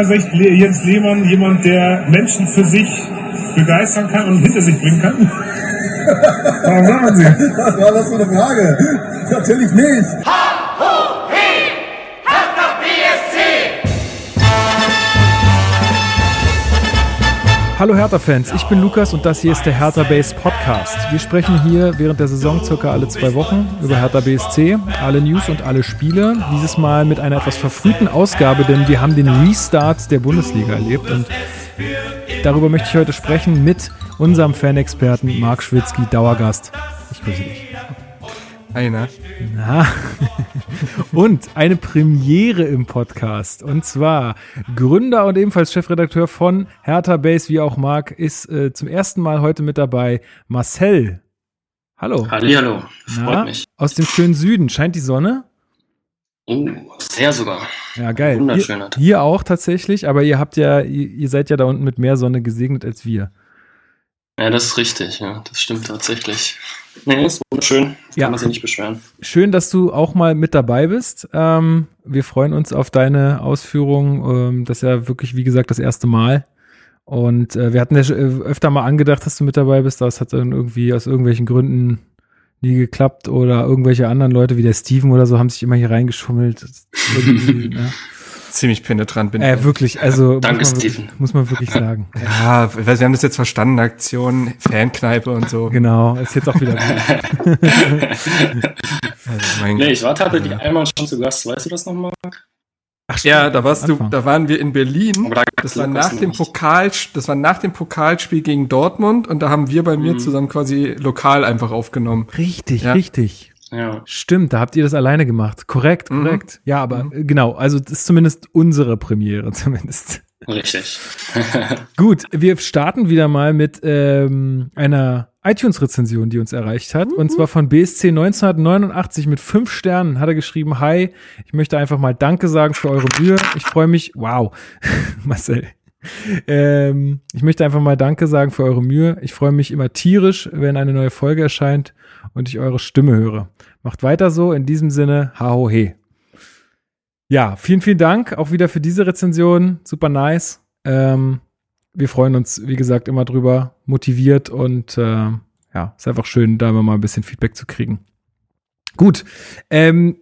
Sicht Jens Lehmann jemand, der Menschen für sich begeistern kann und hinter sich bringen kann? Warum sagen Sie? Was war das für eine Frage? Natürlich nicht. Hallo Hertha-Fans, ich bin Lukas und das hier ist der Hertha Base Podcast. Wir sprechen hier während der Saison circa alle zwei Wochen über Hertha BSC, alle News und alle Spiele. Dieses Mal mit einer etwas verfrühten Ausgabe, denn wir haben den Restart der Bundesliga erlebt und darüber möchte ich heute sprechen mit unserem Fanexperten Marc Schwitzky, Dauergast. Ich grüße dich. Einer. Na. und eine Premiere im Podcast. Und zwar Gründer und ebenfalls Chefredakteur von Hertha Base, wie auch Marc, ist äh, zum ersten Mal heute mit dabei Marcel. Hallo. Hallihallo. Freut Na, mich. Aus dem schönen Süden. Scheint die Sonne? Oh, sehr sogar. Ja, geil. Wunderschön. Hier, hier auch tatsächlich, aber ihr habt ja, ihr, ihr seid ja da unten mit mehr Sonne gesegnet als wir. Ja, das ist richtig, ja. Das stimmt tatsächlich. Nee, ist wunderschön. Ja. Kann man sich nicht beschweren. Schön, dass du auch mal mit dabei bist. Ähm, wir freuen uns auf deine Ausführungen. Ähm, das ist ja wirklich, wie gesagt, das erste Mal. Und äh, wir hatten ja äh, öfter mal angedacht, dass du mit dabei bist. Das hat dann irgendwie aus irgendwelchen Gründen nie geklappt oder irgendwelche anderen Leute wie der Steven oder so haben sich immer hier reingeschummelt. ne? Ziemlich penetrant bin. Äh, wirklich, also Danke, muss, man Steven. wirklich, muss man wirklich sagen. Ja, weil wir haben das jetzt verstanden, Aktion, Fankneipe und so. Genau, ist jetzt auch wieder gut. also, nee, ich war tatsächlich einmal schon zu Gast, weißt du das noch, Marc? Ach ja, da warst du, da waren wir in Berlin. Da das war nach dem Pokal, das war nach dem Pokalspiel gegen Dortmund und da haben wir bei mir mhm. zusammen quasi lokal einfach aufgenommen. Richtig, ja. richtig. Ja. Stimmt, da habt ihr das alleine gemacht. Korrekt, mhm. korrekt. Mhm. Ja, aber mhm. genau, also das ist zumindest unsere Premiere zumindest. Richtig. Gut, wir starten wieder mal mit ähm, einer iTunes-Rezension, die uns erreicht hat. Mhm. Und zwar von BSC 1989 mit fünf Sternen hat er geschrieben, Hi, ich möchte einfach mal Danke sagen für eure Mühe. Ich freue mich, wow, Marcel. Ähm, ich möchte einfach mal Danke sagen für eure Mühe. Ich freue mich immer tierisch, wenn eine neue Folge erscheint und ich eure Stimme höre. Macht weiter so. In diesem Sinne, ha ho he. Ja, vielen, vielen Dank auch wieder für diese Rezension. Super nice. Ähm, wir freuen uns, wie gesagt, immer drüber, motiviert und äh, ja, ist einfach schön, da mal ein bisschen Feedback zu kriegen. Gut, ähm,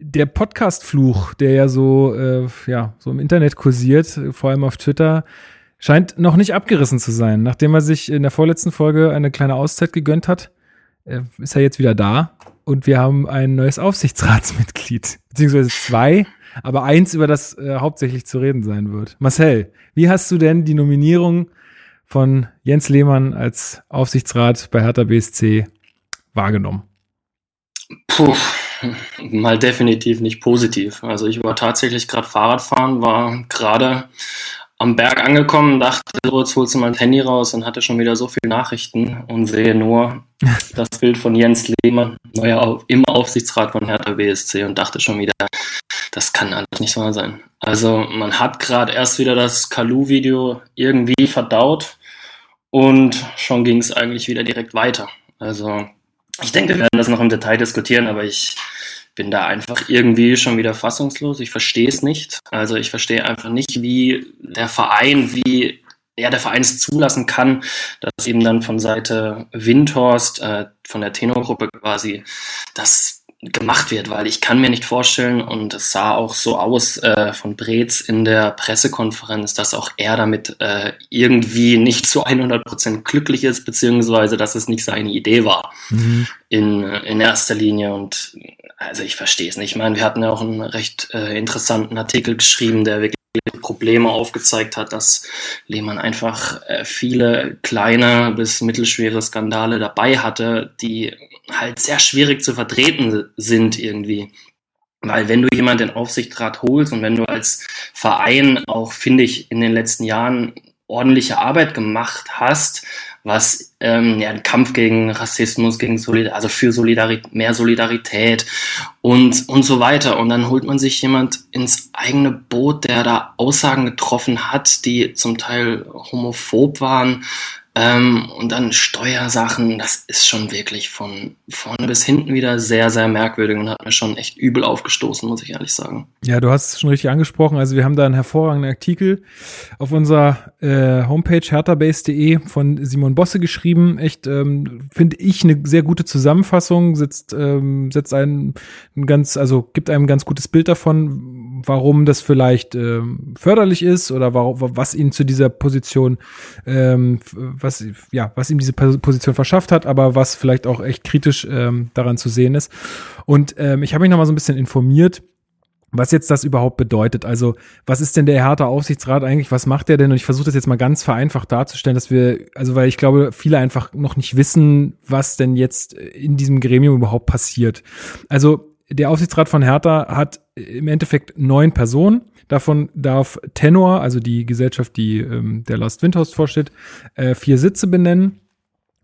der Podcast-Fluch, der ja so, äh, ja, so im Internet kursiert, vor allem auf Twitter, scheint noch nicht abgerissen zu sein. Nachdem er sich in der vorletzten Folge eine kleine Auszeit gegönnt hat, ist er jetzt wieder da und wir haben ein neues Aufsichtsratsmitglied, beziehungsweise zwei, aber eins, über das äh, hauptsächlich zu reden sein wird. Marcel, wie hast du denn die Nominierung von Jens Lehmann als Aufsichtsrat bei Hertha BSC wahrgenommen? Puh, mal definitiv nicht positiv. Also ich war tatsächlich gerade Fahrradfahren, war gerade am Berg angekommen, dachte, so, jetzt holst du mein Handy raus und hatte schon wieder so viele Nachrichten und sehe nur das Bild von Jens Lehmann, neuer im Aufsichtsrat von Hertha BSC und dachte schon wieder, das kann alles nicht wahr sein. Also man hat gerade erst wieder das Kalu-Video irgendwie verdaut und schon ging es eigentlich wieder direkt weiter. Also ich denke, wir werden das noch im Detail diskutieren, aber ich bin da einfach irgendwie schon wieder fassungslos. Ich verstehe es nicht. Also ich verstehe einfach nicht, wie der Verein, wie ja, der Verein es zulassen kann, dass eben dann von Seite Windhorst, äh, von der Tenor-Gruppe quasi, das gemacht wird, weil ich kann mir nicht vorstellen, und es sah auch so aus äh, von Brez in der Pressekonferenz, dass auch er damit äh, irgendwie nicht zu 100 Prozent glücklich ist, beziehungsweise dass es nicht seine Idee war mhm. in, in erster Linie. Und also ich verstehe es nicht. Ich meine, wir hatten ja auch einen recht äh, interessanten Artikel geschrieben, der wirklich Probleme aufgezeigt hat, dass Lehmann einfach äh, viele kleine bis mittelschwere Skandale dabei hatte, die halt sehr schwierig zu vertreten sind irgendwie. Weil wenn du jemanden in Aufsichtsrat holst und wenn du als Verein auch, finde ich, in den letzten Jahren ordentliche Arbeit gemacht hast, was ähm, ja, Kampf gegen Rassismus, gegen Solidar also für Solidarität, mehr Solidarität und, und so weiter. Und dann holt man sich jemand ins eigene Boot, der da Aussagen getroffen hat, die zum Teil homophob waren, Ähm, und dann Steuersachen, das ist schon wirklich von vorne bis hinten wieder sehr, sehr merkwürdig und hat mir schon echt übel aufgestoßen, muss ich ehrlich sagen. Ja, du hast es schon richtig angesprochen. Also wir haben da einen hervorragenden Artikel auf unserer äh, Homepage herterbase.de von Simon Bosse geschrieben. Echt, ähm, finde ich, eine sehr gute Zusammenfassung, setzt, ähm, setzt einen ein ganz, also gibt einem ein ganz gutes Bild davon, warum das vielleicht ähm, förderlich ist oder warum, was ihn zu dieser Position ähm, was, ja, was ihm diese Position verschafft hat, aber was vielleicht auch echt kritisch ähm, daran zu sehen ist. Und ähm, ich habe mich noch mal so ein bisschen informiert, was jetzt das überhaupt bedeutet. Also, was ist denn der Hertha Aufsichtsrat eigentlich? Was macht der denn? Und ich versuche das jetzt mal ganz vereinfacht darzustellen, dass wir, also weil ich glaube, viele einfach noch nicht wissen, was denn jetzt in diesem Gremium überhaupt passiert. Also, der Aufsichtsrat von Hertha hat im Endeffekt neun Personen. Davon darf Tenor, also die Gesellschaft, die ähm, der Last Windhorst vorsteht, äh, vier Sitze benennen.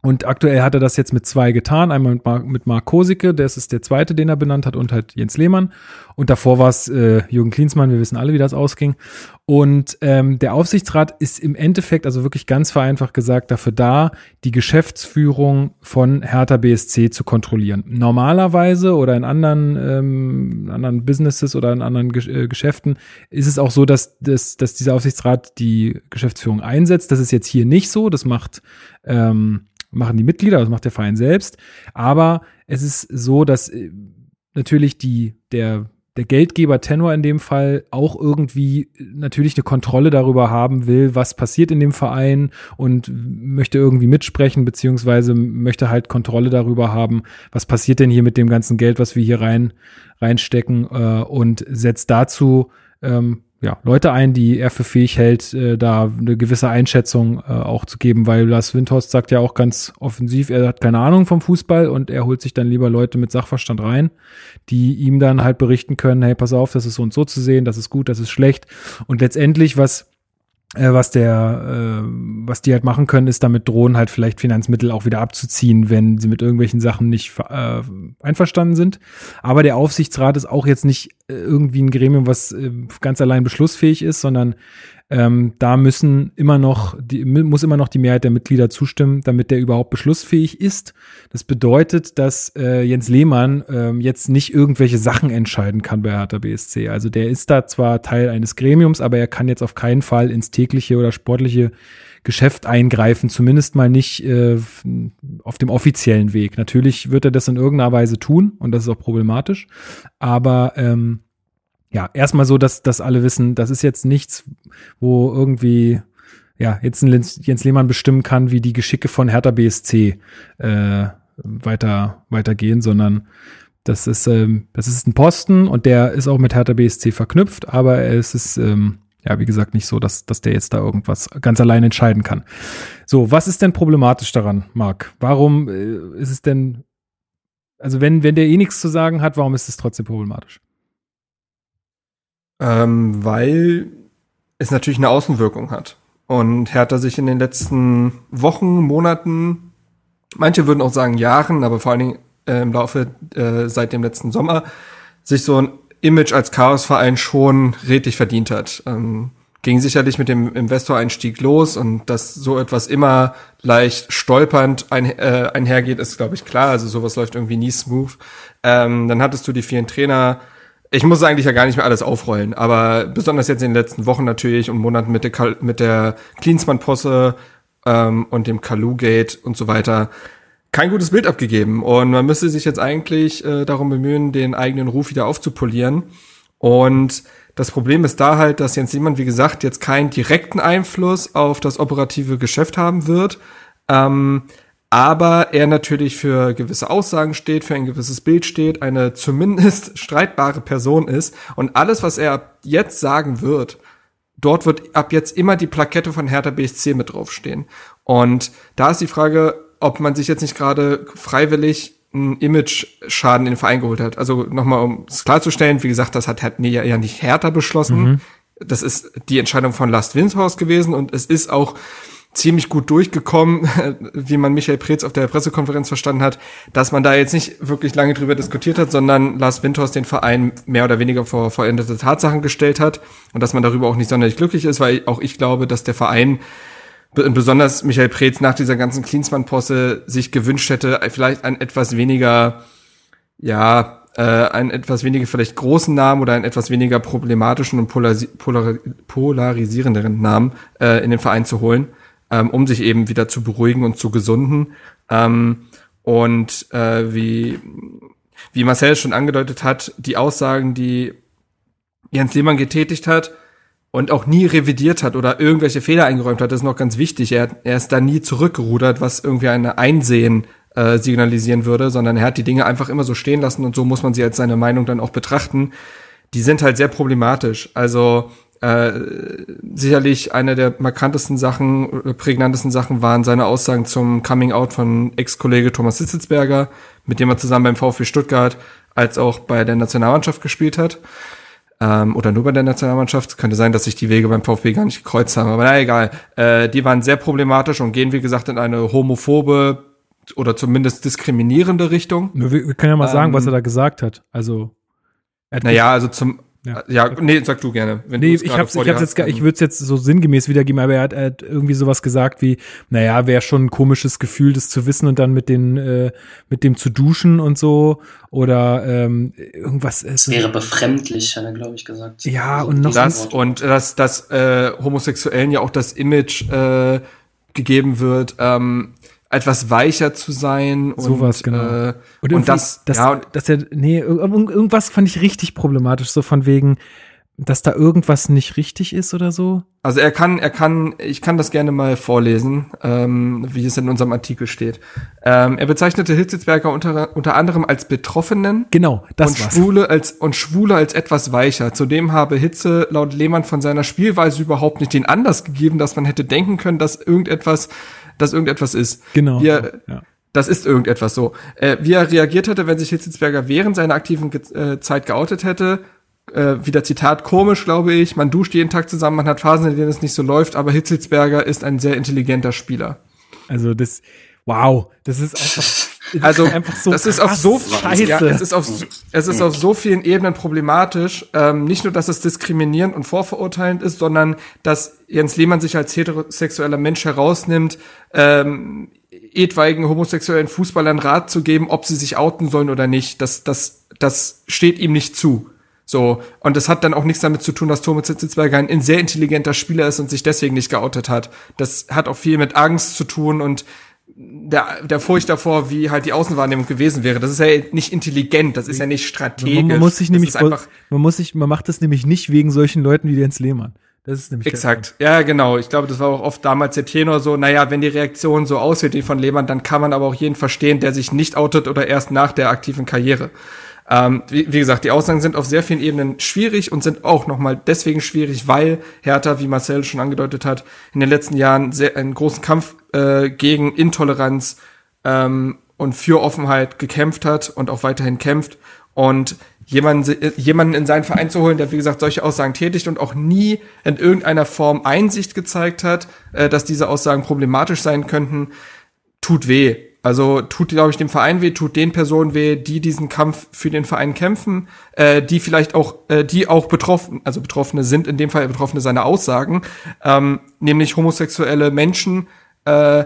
Und aktuell hat er das jetzt mit zwei getan. Einmal mit Mark, mit Mark Kosicke, das ist der zweite, den er benannt hat, und halt Jens Lehmann. Und davor war es äh, Jürgen Klinsmann, wir wissen alle, wie das ausging. Und ähm, der Aufsichtsrat ist im Endeffekt, also wirklich ganz vereinfacht gesagt, dafür da, die Geschäftsführung von Hertha BSC zu kontrollieren. Normalerweise oder in anderen, ähm, anderen Businesses oder in anderen Ge äh, Geschäften ist es auch so, dass, dass, dass dieser Aufsichtsrat die Geschäftsführung einsetzt. Das ist jetzt hier nicht so. Das macht ähm, machen die Mitglieder, das macht der Verein selbst. Aber es ist so, dass äh, natürlich die, der, der Geldgeber Tenor in dem Fall auch irgendwie natürlich eine Kontrolle darüber haben will, was passiert in dem Verein und möchte irgendwie mitsprechen, beziehungsweise möchte halt Kontrolle darüber haben, was passiert denn hier mit dem ganzen Geld, was wir hier rein, reinstecken äh, und setzt dazu ähm, ja, Leute ein, die er für fähig hält, äh, da eine gewisse Einschätzung äh, auch zu geben, weil Lars Windhorst sagt ja auch ganz offensiv, er hat keine Ahnung vom Fußball und er holt sich dann lieber Leute mit Sachverstand rein, die ihm dann halt berichten können, hey, pass auf, das ist so und so zu sehen, das ist gut, das ist schlecht. Und letztendlich, was was der, äh, was die halt machen können, ist damit drohen, halt vielleicht Finanzmittel auch wieder abzuziehen, wenn sie mit irgendwelchen Sachen nicht äh, einverstanden sind. Aber der Aufsichtsrat ist auch jetzt nicht äh, irgendwie ein Gremium, was äh, ganz allein beschlussfähig ist, sondern ähm, da müssen immer noch, die, muss immer noch die Mehrheit der Mitglieder zustimmen, damit der überhaupt beschlussfähig ist. Das bedeutet, dass äh, Jens Lehmann äh, jetzt nicht irgendwelche Sachen entscheiden kann bei Hertha BSC. Also der ist da zwar Teil eines Gremiums, aber er kann jetzt auf keinen Fall ins tägliche oder sportliche Geschäft eingreifen, zumindest mal nicht äh, auf dem offiziellen Weg. Natürlich wird er das in irgendeiner Weise tun und das ist auch problematisch, aber ähm, ja, erstmal so, dass, dass alle wissen, das ist jetzt nichts, wo irgendwie ja, jetzt ein Jens Lehmann bestimmen kann, wie die Geschicke von Hertha BSC äh, weiter weitergehen, sondern das ist ähm, das ist ein Posten und der ist auch mit Hertha BSC verknüpft, aber es ist ähm, ja wie gesagt nicht so, dass dass der jetzt da irgendwas ganz allein entscheiden kann. So, was ist denn problematisch daran, Marc? Warum äh, ist es denn also wenn wenn der eh nichts zu sagen hat, warum ist es trotzdem problematisch? Ähm, weil es natürlich eine Außenwirkung hat. Und Hertha sich in den letzten Wochen, Monaten, manche würden auch sagen Jahren, aber vor allen Dingen äh, im Laufe äh, seit dem letzten Sommer, sich so ein Image als Chaosverein schon redlich verdient hat. Ähm, ging sicherlich mit dem Investoreinstieg los und dass so etwas immer leicht stolpernd ein, äh, einhergeht, ist, glaube ich, klar. Also sowas läuft irgendwie nie smooth. Ähm, dann hattest du die vielen Trainer, ich muss eigentlich ja gar nicht mehr alles aufrollen, aber besonders jetzt in den letzten Wochen natürlich und Monaten mit der, mit der Klinsmann-Posse ähm, und dem Kalu-Gate und so weiter kein gutes Bild abgegeben. Und man müsste sich jetzt eigentlich äh, darum bemühen, den eigenen Ruf wieder aufzupolieren. Und das Problem ist da halt, dass Jens Simon, wie gesagt, jetzt keinen direkten Einfluss auf das operative Geschäft haben wird. Ähm, aber er natürlich für gewisse Aussagen steht, für ein gewisses Bild steht, eine zumindest streitbare Person ist und alles, was er ab jetzt sagen wird, dort wird ab jetzt immer die Plakette von Hertha BSC mit draufstehen. Und da ist die Frage, ob man sich jetzt nicht gerade freiwillig einen Image-Schaden in den Verein geholt hat. Also nochmal, um es klarzustellen, wie gesagt, das hat Hertha ja nicht Hertha beschlossen. Mhm. Das ist die Entscheidung von Last Windhorst gewesen und es ist auch ziemlich gut durchgekommen, wie man Michael Preetz auf der Pressekonferenz verstanden hat, dass man da jetzt nicht wirklich lange drüber diskutiert hat, sondern Lars Windhorst den Verein mehr oder weniger vor vollendete Tatsachen gestellt hat und dass man darüber auch nicht sonderlich glücklich ist, weil auch ich glaube, dass der Verein besonders Michael Preetz nach dieser ganzen Klinsmann-Posse sich gewünscht hätte, vielleicht ein etwas weniger, ja, äh, einen etwas weniger vielleicht großen Namen oder einen etwas weniger problematischen und polarisi polar polarisierenderen Namen äh, in den Verein zu holen, ähm, um sich eben wieder zu beruhigen und zu gesunden. Ähm, und äh, wie, wie Marcel schon angedeutet hat, die Aussagen, die Jens Lehmann getätigt hat, und auch nie revidiert hat oder irgendwelche Fehler eingeräumt hat, ist noch ganz wichtig. Er, er ist da nie zurückgerudert, was irgendwie eine Einsehen äh, signalisieren würde, sondern er hat die Dinge einfach immer so stehen lassen und so muss man sie als seine Meinung dann auch betrachten. Die sind halt sehr problematisch. Also äh, sicherlich eine der markantesten Sachen, prägnantesten Sachen waren seine Aussagen zum Coming Out von Ex-Kollege Thomas Sitzelsberger, mit dem er zusammen beim VfB Stuttgart als auch bei der Nationalmannschaft gespielt hat ähm, oder nur bei der Nationalmannschaft. Könnte sein, dass sich die Wege beim VfB gar nicht gekreuzt haben, aber na egal. Äh, die waren sehr problematisch und gehen, wie gesagt, in eine homophobe oder zumindest diskriminierende Richtung. Wir, wir können ja mal ähm, sagen, was er da gesagt hat. Also naja, also zum ja. ja, nee, sag du gerne. Wenn nee, ich hab's, ich hab's jetzt, ich würde es jetzt so sinngemäß wiedergeben, aber er hat, er hat irgendwie sowas gesagt wie, naja, wäre schon ein komisches Gefühl, das zu wissen und dann mit den, äh, mit dem zu duschen und so oder ähm, irgendwas. Es wäre befremdlich, hat er glaube ich gesagt. Ja und noch das und dass dass äh, Homosexuellen ja auch das Image äh, gegeben wird. Ähm, etwas weicher zu sein und sowas genau. äh, und, und das, das ja dass er nee irgendwas fand ich richtig problematisch so von wegen dass da irgendwas nicht richtig ist oder so. Also er kann er kann ich kann das gerne mal vorlesen ähm, wie es in unserem Artikel steht. Ähm, er bezeichnete Hitzelsberger unter unter anderem als Betroffenen genau das und war's. Schwule als und Schwule als etwas weicher. Zudem habe Hitze laut Lehmann von seiner Spielweise überhaupt nicht den Anlass gegeben dass man hätte denken können dass irgendetwas dass irgendetwas ist. Genau. Wie er, ja. Das ist irgendetwas so. Äh, wie er reagiert hätte, wenn sich Hitzelsberger während seiner aktiven äh, Zeit geoutet hätte, äh, wieder Zitat, komisch, glaube ich. Man duscht jeden Tag zusammen, man hat Phasen, in denen es nicht so läuft, aber Hitzelsberger ist ein sehr intelligenter Spieler. Also das, wow, das ist einfach also einfach so das ist auf so Scheiße. Ja, es ist auf es ist auf so vielen Ebenen problematisch. Ähm, nicht nur, dass es diskriminierend und vorverurteilend ist, sondern dass Jens Lehmann sich als heterosexueller Mensch herausnimmt, ähm, etwaigen homosexuellen Fußballern Rat zu geben, ob sie sich outen sollen oder nicht. Das das das steht ihm nicht zu. So, und das hat dann auch nichts damit zu tun, dass Thomas Zitzelsberger ein sehr intelligenter Spieler ist und sich deswegen nicht geoutet hat. Das hat auch viel mit Angst zu tun und der, der Furcht davor, wie halt die Außenwahrnehmung gewesen wäre. Das ist ja nicht intelligent, das ist ja nicht strategisch. Man, man muss sich nämlich einfach, man muss sich, man macht das nämlich nicht wegen solchen Leuten wie Jens Lehmann. Das ist nämlich exakt. Ja, genau. Ich glaube, das war auch oft damals der Tenor so. Naja, wenn die Reaktion so aussieht wie von Lehmann, dann kann man aber auch jeden verstehen, der sich nicht outet oder erst nach der aktiven Karriere. Ähm, wie, wie, gesagt, die Aussagen sind auf sehr vielen Ebenen schwierig und sind auch nochmal deswegen schwierig, weil Hertha, wie Marcel schon angedeutet hat, in den letzten Jahren sehr, einen großen Kampf äh, gegen Intoleranz ähm, und für Offenheit gekämpft hat und auch weiterhin kämpft. Und jemanden, jemanden in seinen Verein zu holen, der, wie gesagt, solche Aussagen tätigt und auch nie in irgendeiner Form Einsicht gezeigt hat, äh, dass diese Aussagen problematisch sein könnten, tut weh. Also tut, glaube ich, dem Verein weh, tut den Personen weh, die diesen Kampf für den Verein kämpfen, äh, die vielleicht auch, äh, die auch betroffen, also Betroffene sind, in dem Fall Betroffene seiner Aussagen, ähm, nämlich homosexuelle Menschen, äh,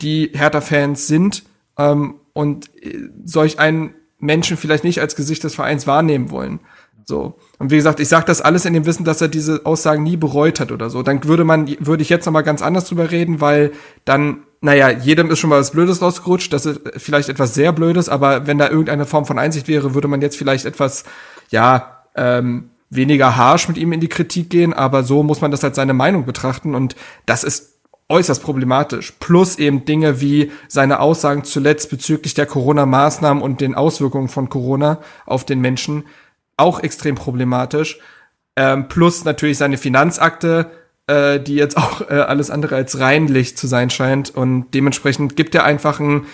die Hertha-Fans sind ähm, und äh, solch einen Menschen vielleicht nicht als Gesicht des Vereins wahrnehmen wollen. So. Und wie gesagt, ich sage das alles in dem Wissen, dass er diese Aussagen nie bereut hat oder so. Dann würde man, würde ich jetzt noch mal ganz anders drüber reden, weil dann, naja, jedem ist schon mal was Blödes rausgerutscht. Das ist vielleicht etwas sehr Blödes, aber wenn da irgendeine Form von Einsicht wäre, würde man jetzt vielleicht etwas, ja, ähm, weniger harsh mit ihm in die Kritik gehen. Aber so muss man das als seine Meinung betrachten. Und das ist äußerst problematisch. Plus eben Dinge wie seine Aussagen zuletzt bezüglich der Corona-Maßnahmen und den Auswirkungen von Corona auf den Menschen auch extrem problematisch. Ähm, plus natürlich seine Finanzakte, äh, die jetzt auch äh, alles andere als reinlich zu sein scheint. Und dementsprechend gibt er einfach ein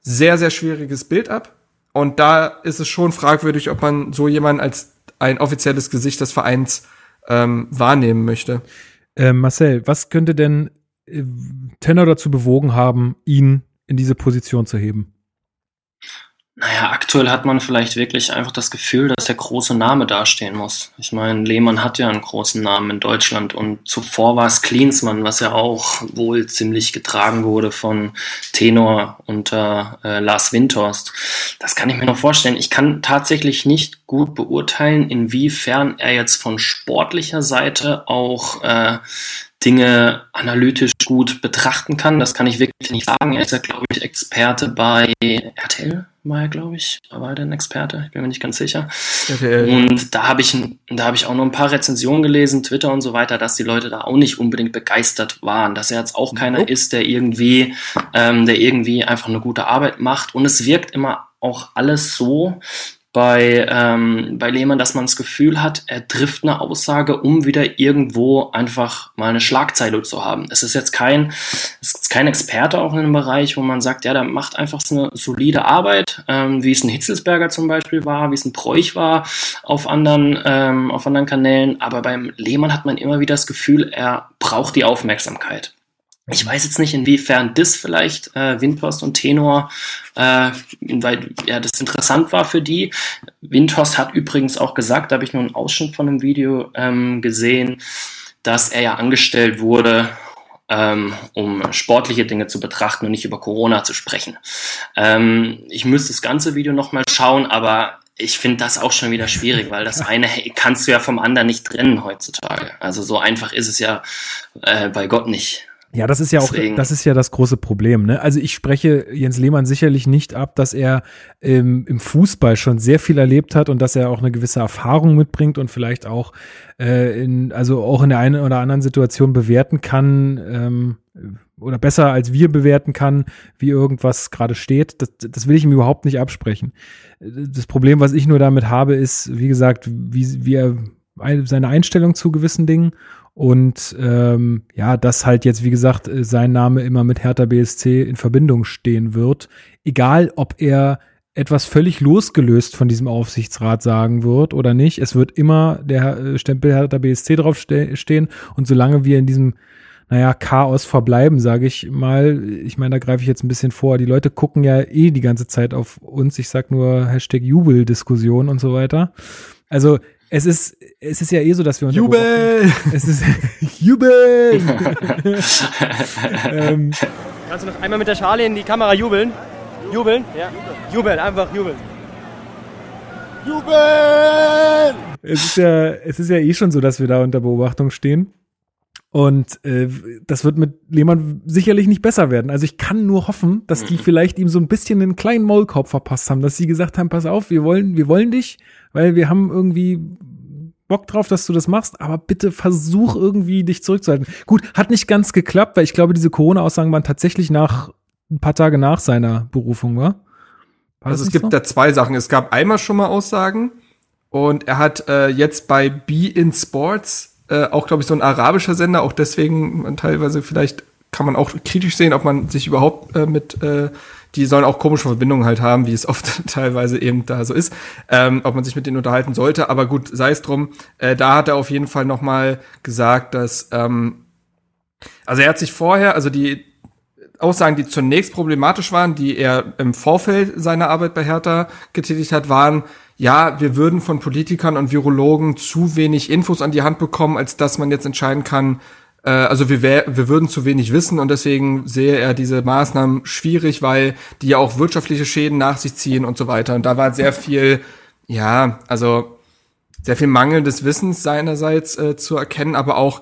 sehr, sehr schwieriges Bild ab. Und da ist es schon fragwürdig, ob man so jemanden als ein offizielles Gesicht des Vereins ähm, wahrnehmen möchte. Äh, Marcel, was könnte denn äh, Tenor dazu bewogen haben, ihn in diese Position zu heben? Naja, aktuell hat man vielleicht wirklich einfach das Gefühl, dass der große Name dastehen muss. Ich meine, Lehmann hat ja einen großen Namen in Deutschland und zuvor war es Klinsmann, was ja auch wohl ziemlich getragen wurde von Tenor unter äh, Lars Windhorst. Das kann ich mir noch vorstellen. Ich kann tatsächlich nicht gut beurteilen, inwiefern er jetzt von sportlicher Seite auch äh, Dinge analytisch gut betrachten kann. Das kann ich wirklich nicht sagen. Er ist ja, glaube ich, Experte bei RTL, war er, glaube ich. War er denn Experte? Ich bin mir nicht ganz sicher. RTL. Und da habe ich, da habe ich auch noch ein paar Rezensionen gelesen, Twitter und so weiter, dass die Leute da auch nicht unbedingt begeistert waren, dass er jetzt auch keiner oh. ist, der irgendwie, ähm, der irgendwie einfach eine gute Arbeit macht. Und es wirkt immer auch alles so, bei, ähm, bei Lehmann, dass man das Gefühl hat, er trifft eine Aussage, um wieder irgendwo einfach mal eine Schlagzeile zu haben. Es ist jetzt kein, es ist kein Experte auch in einem Bereich, wo man sagt, ja, der macht einfach so eine solide Arbeit, ähm, wie es ein Hitzelsberger zum Beispiel war, wie es ein Bräuch war auf anderen, ähm, auf anderen Kanälen. Aber beim Lehmann hat man immer wieder das Gefühl, er braucht die Aufmerksamkeit. Ich weiß jetzt nicht, inwiefern das vielleicht äh, Windhorst und Tenor, äh, weil ja das interessant war für die. Windhorst hat übrigens auch gesagt, da habe ich nur einen Ausschnitt von einem Video ähm, gesehen, dass er ja angestellt wurde, ähm, um sportliche Dinge zu betrachten und nicht über Corona zu sprechen. Ähm, ich müsste das ganze Video nochmal schauen, aber ich finde das auch schon wieder schwierig, weil das eine kannst du ja vom anderen nicht trennen heutzutage. Also so einfach ist es ja äh, bei Gott nicht. Ja, das ist ja auch, Deswegen. das ist ja das große Problem. Ne? Also ich spreche Jens Lehmann sicherlich nicht ab, dass er ähm, im Fußball schon sehr viel erlebt hat und dass er auch eine gewisse Erfahrung mitbringt und vielleicht auch äh, in, also auch in der einen oder anderen Situation bewerten kann ähm, oder besser als wir bewerten kann, wie irgendwas gerade steht. Das, das will ich ihm überhaupt nicht absprechen. Das Problem, was ich nur damit habe, ist, wie gesagt, wie, wie er seine Einstellung zu gewissen Dingen und ähm, ja, dass halt jetzt, wie gesagt, äh, sein Name immer mit Hertha BSC in Verbindung stehen wird. Egal, ob er etwas völlig losgelöst von diesem Aufsichtsrat sagen wird oder nicht. Es wird immer der äh, Stempel Hertha BSC drauf ste stehen. Und solange wir in diesem, naja, Chaos verbleiben, sage ich mal, ich meine, da greife ich jetzt ein bisschen vor. Die Leute gucken ja eh die ganze Zeit auf uns. Ich sag nur Hashtag Jubeldiskussion und so weiter. Also es ist, es ist ja eh so, dass wir uns. Jubel! Es ist Jubel! ähm, Kannst du noch einmal mit der Schale in die Kamera jubeln? Jubeln? Ja. Jubeln, einfach jubeln. Jubeln! Es ist ja, es ist ja eh schon so, dass wir da unter Beobachtung stehen. Und äh, das wird mit Lehmann sicherlich nicht besser werden. Also ich kann nur hoffen, dass die vielleicht ihm so ein bisschen einen kleinen Maulkorb verpasst haben, dass sie gesagt haben, pass auf, wir wollen, wir wollen dich, weil wir haben irgendwie Bock drauf, dass du das machst, aber bitte versuch irgendwie dich zurückzuhalten. Gut, hat nicht ganz geklappt, weil ich glaube, diese Corona-Aussagen waren tatsächlich nach ein paar Tage nach seiner Berufung, war? war also es gibt so? da zwei Sachen. Es gab einmal schon mal Aussagen und er hat äh, jetzt bei Be in Sports äh, auch, glaube ich, so ein arabischer Sender, auch deswegen teilweise vielleicht kann man auch kritisch sehen, ob man sich überhaupt äh, mit, äh, die sollen auch komische Verbindungen halt haben, wie es oft teilweise eben da so ist, ähm, ob man sich mit denen unterhalten sollte. Aber gut, sei es drum. Äh, da hat er auf jeden Fall noch mal gesagt, dass ähm, also er hat sich vorher, also die Aussagen, die zunächst problematisch waren, die er im Vorfeld seiner Arbeit bei Hertha getätigt hat, waren, ja, wir würden von Politikern und Virologen zu wenig Infos an die Hand bekommen, als dass man jetzt entscheiden kann, äh, also wir, wir würden zu wenig wissen und deswegen sehe er diese Maßnahmen schwierig, weil die ja auch wirtschaftliche Schäden nach sich ziehen und so weiter. Und da war sehr viel, ja, also sehr viel mangelndes Wissens seinerseits äh, zu erkennen, aber auch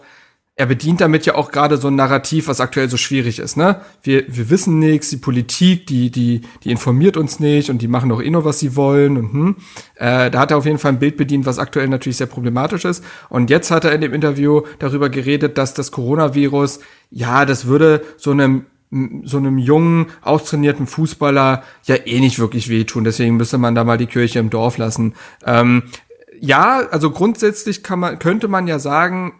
er bedient damit ja auch gerade so ein Narrativ, was aktuell so schwierig ist. Ne? Wir, wir wissen nichts, die Politik, die, die, die informiert uns nicht und die machen doch eh nur, was sie wollen. Und hm, äh, da hat er auf jeden Fall ein Bild bedient, was aktuell natürlich sehr problematisch ist. Und jetzt hat er in dem Interview darüber geredet, dass das Coronavirus, ja, das würde so einem so einem jungen, austrainierten Fußballer ja eh nicht wirklich wehtun. Deswegen müsste man da mal die Kirche im Dorf lassen. Ähm, ja, also grundsätzlich kann man, könnte man ja sagen,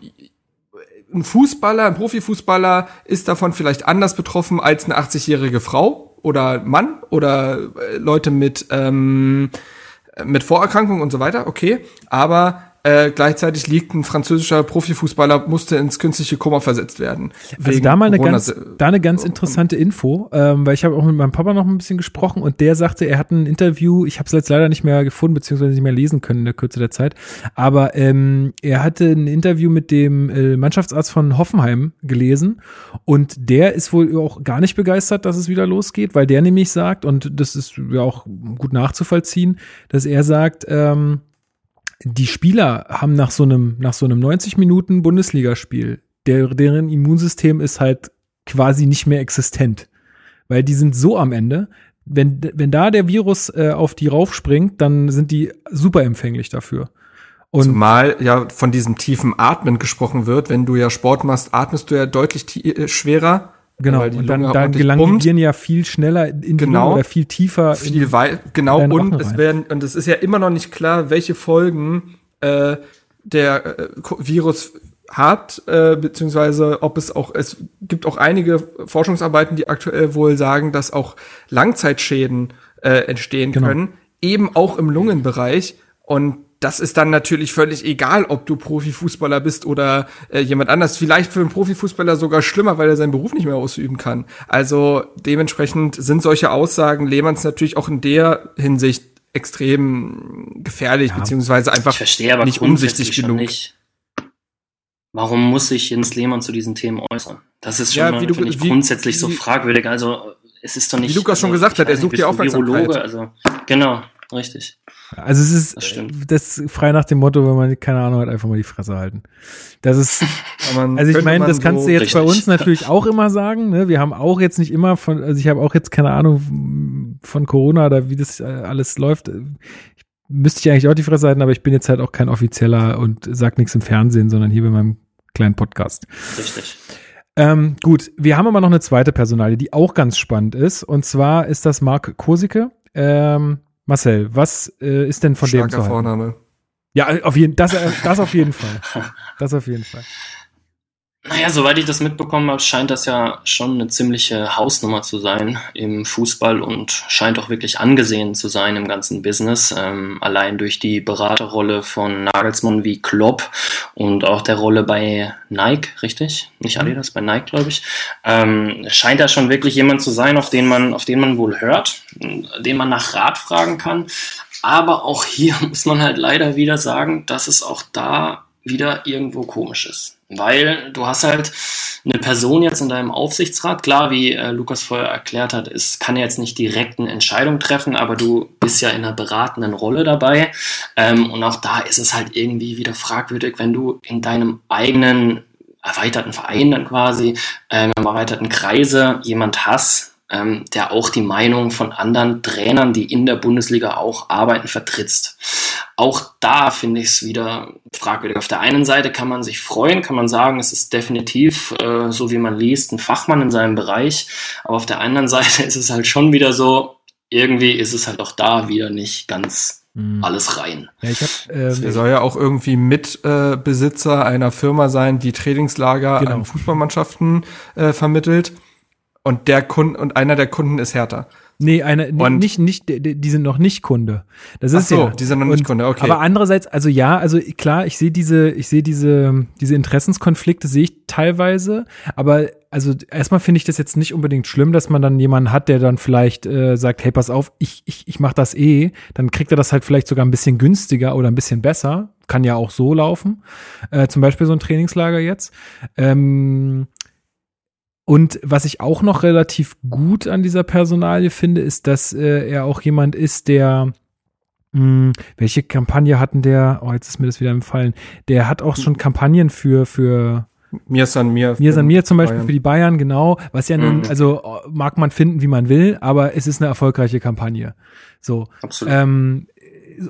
ein Fußballer, ein Profifußballer ist davon vielleicht anders betroffen als eine 80-jährige Frau oder Mann oder äh, Leute mit ähm, mit Vorerkrankungen und so weiter, okay. Aber äh, gleichzeitig liegt ein französischer Profifußballer, musste ins künstliche Koma versetzt werden. Also da mal eine ganz, da eine ganz interessante Info, ähm, weil ich habe auch mit meinem Papa noch ein bisschen gesprochen und der sagte, er hat ein Interview, ich habe es jetzt leider nicht mehr gefunden, beziehungsweise nicht mehr lesen können in der Kürze der Zeit, aber ähm, er hatte ein Interview mit dem äh, Mannschaftsarzt von Hoffenheim gelesen und der ist wohl auch gar nicht begeistert, dass es wieder losgeht, weil der nämlich sagt, und das ist ja auch gut nachzuvollziehen, dass er sagt, ähm, die Spieler haben nach so einem, nach so einem 90 Minuten Bundesligaspiel, der, deren Immunsystem ist halt quasi nicht mehr existent. Weil die sind so am Ende, wenn, wenn da der Virus äh, auf die raufspringt, dann sind die super empfänglich dafür. Und Zumal ja von diesem tiefen Atmen gesprochen wird. Wenn du ja Sport machst, atmest du ja deutlich äh, schwerer Genau, und dann, dann gelangen die ja viel schneller in die genau, Lunge oder viel tiefer. Viel weit, genau, und es werden, und es ist ja immer noch nicht klar, welche Folgen äh, der äh, Virus hat, äh, beziehungsweise ob es auch, es gibt auch einige Forschungsarbeiten, die aktuell wohl sagen, dass auch Langzeitschäden äh, entstehen genau. können, eben auch im Lungenbereich. Und das ist dann natürlich völlig egal, ob du Profifußballer bist oder äh, jemand anders. Vielleicht für einen Profifußballer sogar schlimmer, weil er seinen Beruf nicht mehr ausüben kann. Also dementsprechend sind solche Aussagen Lehmanns natürlich auch in der Hinsicht extrem gefährlich, ja. beziehungsweise einfach verstehe nicht umsichtig genug. Nicht. Warum muss sich Jens Lehmann zu diesen Themen äußern? Das ist schon ja, mal, du, ich, wie, grundsätzlich wie, so fragwürdig. Also es ist doch nicht. Wie Lukas schon also, gesagt hat, er sucht die Aufmerksamkeit. Virologe, also genau. Richtig. Also es ist das, das, frei nach dem Motto, wenn man keine Ahnung hat, einfach mal die Fresse halten. Das ist, also ich meine, das kannst so du jetzt richtig. bei uns natürlich auch immer sagen. Ne? Wir haben auch jetzt nicht immer von, also ich habe auch jetzt keine Ahnung von Corona oder wie das äh, alles läuft. Ich, müsste ich eigentlich auch die Fresse halten, aber ich bin jetzt halt auch kein Offizieller und sag nichts im Fernsehen, sondern hier bei meinem kleinen Podcast. Richtig. Ähm, gut, wir haben aber noch eine zweite Personalie, die auch ganz spannend ist. Und zwar ist das Marc Kosicke. Ähm, Marcel, was äh, ist denn von Starker dem zu halten? Vorname. Ja, auf jeden, das, äh, das auf jeden Fall. Das auf jeden Fall. Naja, soweit ich das mitbekommen habe, scheint das ja schon eine ziemliche Hausnummer zu sein im Fußball und scheint auch wirklich angesehen zu sein im ganzen Business. Ähm, allein durch die Beraterrolle von Nagelsmann wie Klopp und auch der Rolle bei Nike, richtig? Nicht mhm. Adidas, bei Nike, glaube ich. Ähm, scheint da schon wirklich jemand zu sein, auf den man, auf den man wohl hört, den man nach Rat fragen kann. Aber auch hier muss man halt leider wieder sagen, dass es auch da wieder irgendwo komisch ist. Weil du hast halt eine Person jetzt in deinem Aufsichtsrat, klar, wie äh, Lukas vorher erklärt hat, es kann jetzt nicht direkt eine Entscheidung treffen, aber du bist ja in einer beratenden Rolle dabei. Ähm, und auch da ist es halt irgendwie wieder fragwürdig, wenn du in deinem eigenen erweiterten Verein dann quasi, ähm, im erweiterten Kreise jemand hast, ähm, der auch die Meinung von anderen Trainern, die in der Bundesliga auch arbeiten, vertrittst. Auch da finde ich es wieder fragwürdig. Auf der einen Seite kann man sich freuen, kann man sagen, es ist definitiv, äh, so wie man liest, ein Fachmann in seinem Bereich. Aber auf der anderen Seite ist es halt schon wieder so, irgendwie ist es halt auch da wieder nicht ganz hm. alles rein. Ja, ich hab, ähm, er soll ja auch irgendwie Mitbesitzer äh, einer Firma sein, die Trainingslager genau. an Fußballmannschaften äh, vermittelt. Und der Kunde und einer der Kunden ist Hertha. Nee, eine, und nicht, nicht, die sind noch nicht Kunde. Das ist so, ja. die sind noch nicht Kunde, okay. Aber andererseits, also ja, also klar, ich sehe diese, ich sehe diese, diese Interessenskonflikte sehe ich teilweise, aber also erstmal finde ich das jetzt nicht unbedingt schlimm, dass man dann jemanden hat, der dann vielleicht äh, sagt, hey, pass auf, ich, ich, ich mach das eh, dann kriegt er das halt vielleicht sogar ein bisschen günstiger oder ein bisschen besser. Kann ja auch so laufen. Äh, zum Beispiel so ein Trainingslager jetzt. Ähm, und was ich auch noch relativ gut an dieser Personalie finde, ist, dass äh, er auch jemand ist, der mh, hm, welche Kampagne hatten der? Oh, jetzt ist mir das wieder empfallen. Der hat auch schon Kampagnen für für mir san mir. Mir san mir zum Beispiel Bayern. für die Bayern, genau. Was ja nun, mhm. also mag man finden, wie man will, aber es ist eine erfolgreiche Kampagne. So. Absolut. Ähm,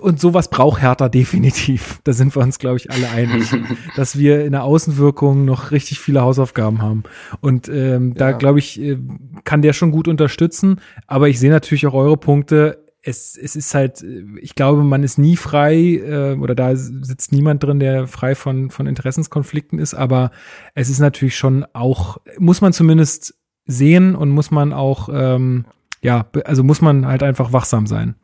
und sowas braucht Hertha definitiv. Da sind wir uns, glaube ich, alle einig, dass wir in der Außenwirkung noch richtig viele Hausaufgaben haben. Und ähm, ja. da, glaube ich, äh, kann der schon gut unterstützen. Aber ich sehe natürlich auch eure Punkte. Es, es ist halt, äh, ich glaube, man ist nie frei äh, oder da sitzt niemand drin, der frei von, von Interessenskonflikten ist. Aber es ist natürlich schon auch, muss man zumindest sehen und muss man auch, ähm, ja, also muss man halt einfach wachsam sein.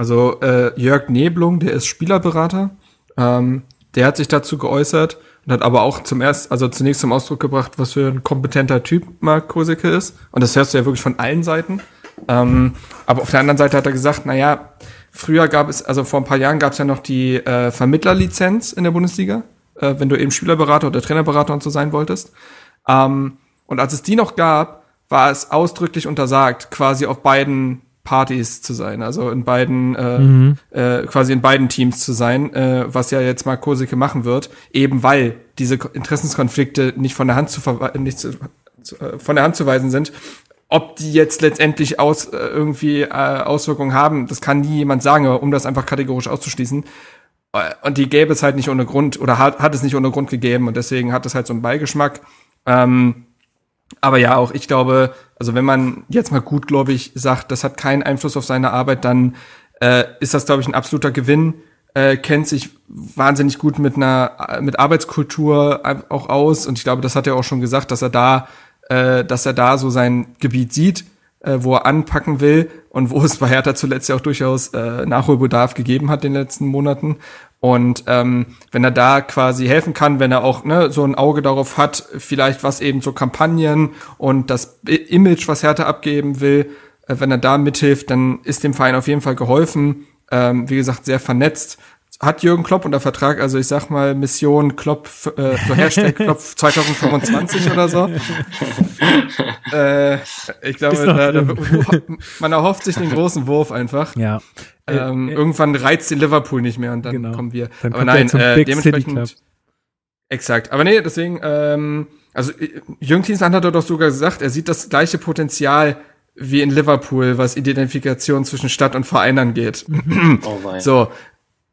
Also äh, Jörg Neblung, der ist Spielerberater. Ähm, der hat sich dazu geäußert und hat aber auch zum erst, also zunächst zum Ausdruck gebracht, was für ein kompetenter Typ Mark Kosicke ist. Und das hörst du ja wirklich von allen Seiten. Ähm, aber auf der anderen Seite hat er gesagt, na ja, früher gab es, also vor ein paar Jahren gab es ja noch die äh, Vermittlerlizenz in der Bundesliga, äh, wenn du eben Spielerberater oder Trainerberater und so sein wolltest. Ähm, und als es die noch gab, war es ausdrücklich untersagt, quasi auf beiden Partys zu sein, also in beiden, äh, mhm. äh, quasi in beiden Teams zu sein, äh, was ja jetzt Mark Kosicke machen wird, eben weil diese Interessenskonflikte nicht von der Hand zu, nicht zu, zu äh, von der Hand zu weisen sind. Ob die jetzt letztendlich aus äh, irgendwie äh, Auswirkungen haben, das kann nie jemand sagen, aber um das einfach kategorisch auszuschließen. Äh, und die gäbe es halt nicht ohne Grund oder hat, hat es nicht ohne Grund gegeben und deswegen hat es halt so einen Beigeschmack. Ähm, aber ja, auch ich glaube, also wenn man jetzt mal gut, glaube ich, sagt, das hat keinen Einfluss auf seine Arbeit, dann äh, ist das, glaube ich, ein absoluter Gewinn. Äh, kennt sich wahnsinnig gut mit einer mit Arbeitskultur auch aus und ich glaube, das hat er auch schon gesagt, dass er da, äh, dass er da so sein Gebiet sieht, äh, wo er anpacken will und wo es bei Hertha zuletzt ja auch durchaus äh, Nachholbedarf gegeben hat in den letzten Monaten und ähm, wenn er da quasi helfen kann, wenn er auch ne, so ein Auge darauf hat, vielleicht was eben so Kampagnen und das Image, was Hertha abgeben will, äh, wenn er da mithilft, dann ist dem Verein auf jeden Fall geholfen. Ähm, wie gesagt, sehr vernetzt hat Jürgen Klopp unter Vertrag, also ich sag mal Mission Klopp, äh, so Hashtag Klopp 2025 oder so. äh, ich glaube, da, da, man erhofft sich den großen Wurf einfach. Ja. Ähm, äh, äh, irgendwann reizt die Liverpool nicht mehr und dann genau. kommen wir. Dann Aber nein, äh, dementsprechend. Exakt. Aber nee, deswegen, ähm, also äh, Jürgen Klinsmann hat doch sogar gesagt, er sieht das gleiche Potenzial wie in Liverpool, was Identifikation zwischen Stadt und Verein angeht. Oh so,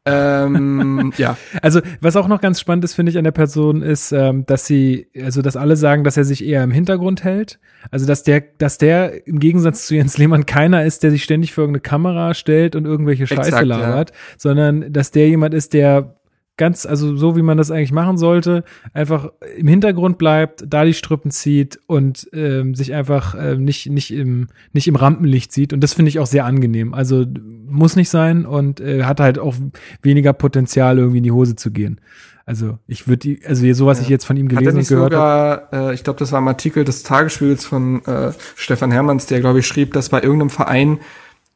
ähm, ja. Also, was auch noch ganz spannend ist, finde ich, an der Person ist, ähm, dass sie, also, dass alle sagen, dass er sich eher im Hintergrund hält. Also, dass der, dass der im Gegensatz zu Jens Lehmann keiner ist, der sich ständig für irgendeine Kamera stellt und irgendwelche Scheiße Exakt, labert, ja. sondern dass der jemand ist, der ganz, also so wie man das eigentlich machen sollte, einfach im Hintergrund bleibt, da die Strippen zieht und ähm, sich einfach äh, nicht, nicht, im, nicht im Rampenlicht sieht. Und das finde ich auch sehr angenehm. Also muss nicht sein und äh, hat halt auch weniger Potenzial, irgendwie in die Hose zu gehen. Also ich würde, also so was ja. ich jetzt von ihm gelesen und gehört habe. Äh, ich glaube, das war ein Artikel des Tagesspiegels von äh, Stefan Hermanns, der glaube ich schrieb, dass bei irgendeinem Verein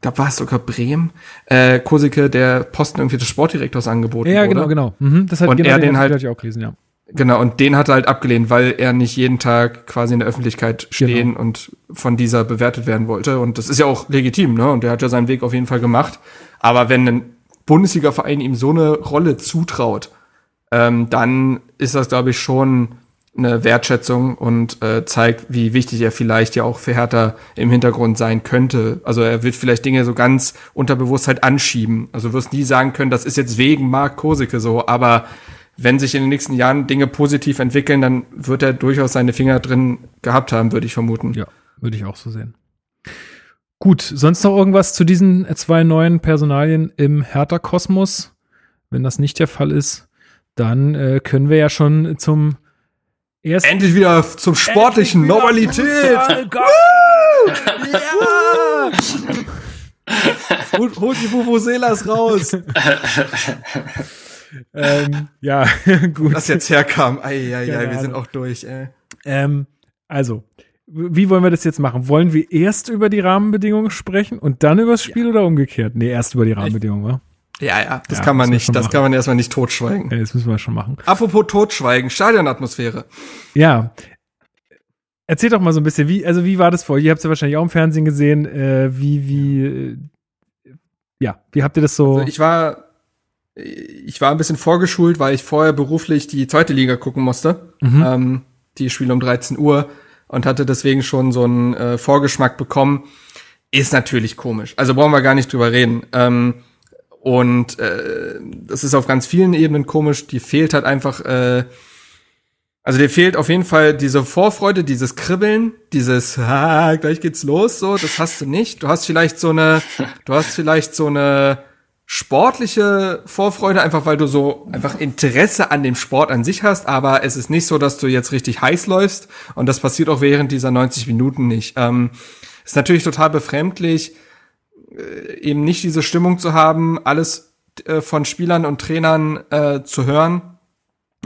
da war es sogar Bremen, äh, Kosike der Posten irgendwie des Sportdirektors angeboten Ja, genau, genau. Mhm, das hat und genau, er den, halt, auch gelesen, ja. Genau, und den hat er halt abgelehnt, weil er nicht jeden Tag quasi in der Öffentlichkeit stehen genau. und von dieser bewertet werden wollte. Und das ist ja auch legitim, ne? Und der hat ja seinen Weg auf jeden Fall gemacht. Aber wenn ein Bundesliga-Verein ihm so eine Rolle zutraut, ähm, dann ist das, glaube ich, schon eine Wertschätzung und äh, zeigt, wie wichtig er vielleicht ja auch für Hertha im Hintergrund sein könnte. Also er wird vielleicht Dinge so ganz unterbewusst halt anschieben. Also wirst nie sagen können, das ist jetzt wegen Marc Kosicke so, aber wenn sich in den nächsten Jahren Dinge positiv entwickeln, dann wird er durchaus seine Finger drin gehabt haben, würde ich vermuten. Ja, würde ich auch so sehen. Gut, sonst noch irgendwas zu diesen zwei neuen Personalien im Hertha-Kosmos? Wenn das nicht der Fall ist, dann äh, können wir ja schon zum Erst Endlich wieder zum sportlichen wieder Normalität. ja! Holt die Vuvuzelas raus. ähm, ja, gut. Was jetzt herkam. Eieiei, wir sind auch durch. Ey. Ähm, also, wie wollen wir das jetzt machen? Wollen wir erst über die Rahmenbedingungen sprechen und dann über das Spiel ja. oder umgekehrt? Nee, erst über die Rahmenbedingungen, wa? Ja, ja, das ja, kann man nicht, das machen. kann man erstmal nicht totschweigen. Ja, das müssen wir schon machen. Apropos totschweigen, Stadionatmosphäre. Ja. Erzähl doch mal so ein bisschen, wie, also wie war das vor? Ihr habt es ja wahrscheinlich auch im Fernsehen gesehen, äh, wie, wie, ja, wie habt ihr das so? Also ich war, ich war ein bisschen vorgeschult, weil ich vorher beruflich die zweite Liga gucken musste. Mhm. Ähm, die Spiele um 13 Uhr und hatte deswegen schon so einen äh, Vorgeschmack bekommen. Ist natürlich komisch. Also brauchen wir gar nicht drüber reden. Ähm, und äh, das ist auf ganz vielen Ebenen komisch. Die fehlt halt einfach, äh, also dir fehlt auf jeden Fall diese Vorfreude, dieses Kribbeln, dieses, ah, gleich geht's los, so, das hast du nicht. Du hast vielleicht so eine, du hast vielleicht so eine sportliche Vorfreude, einfach weil du so einfach Interesse an dem Sport an sich hast, aber es ist nicht so, dass du jetzt richtig heiß läufst und das passiert auch während dieser 90 Minuten nicht. Ähm, ist natürlich total befremdlich, eben nicht diese Stimmung zu haben, alles äh, von Spielern und Trainern äh, zu hören.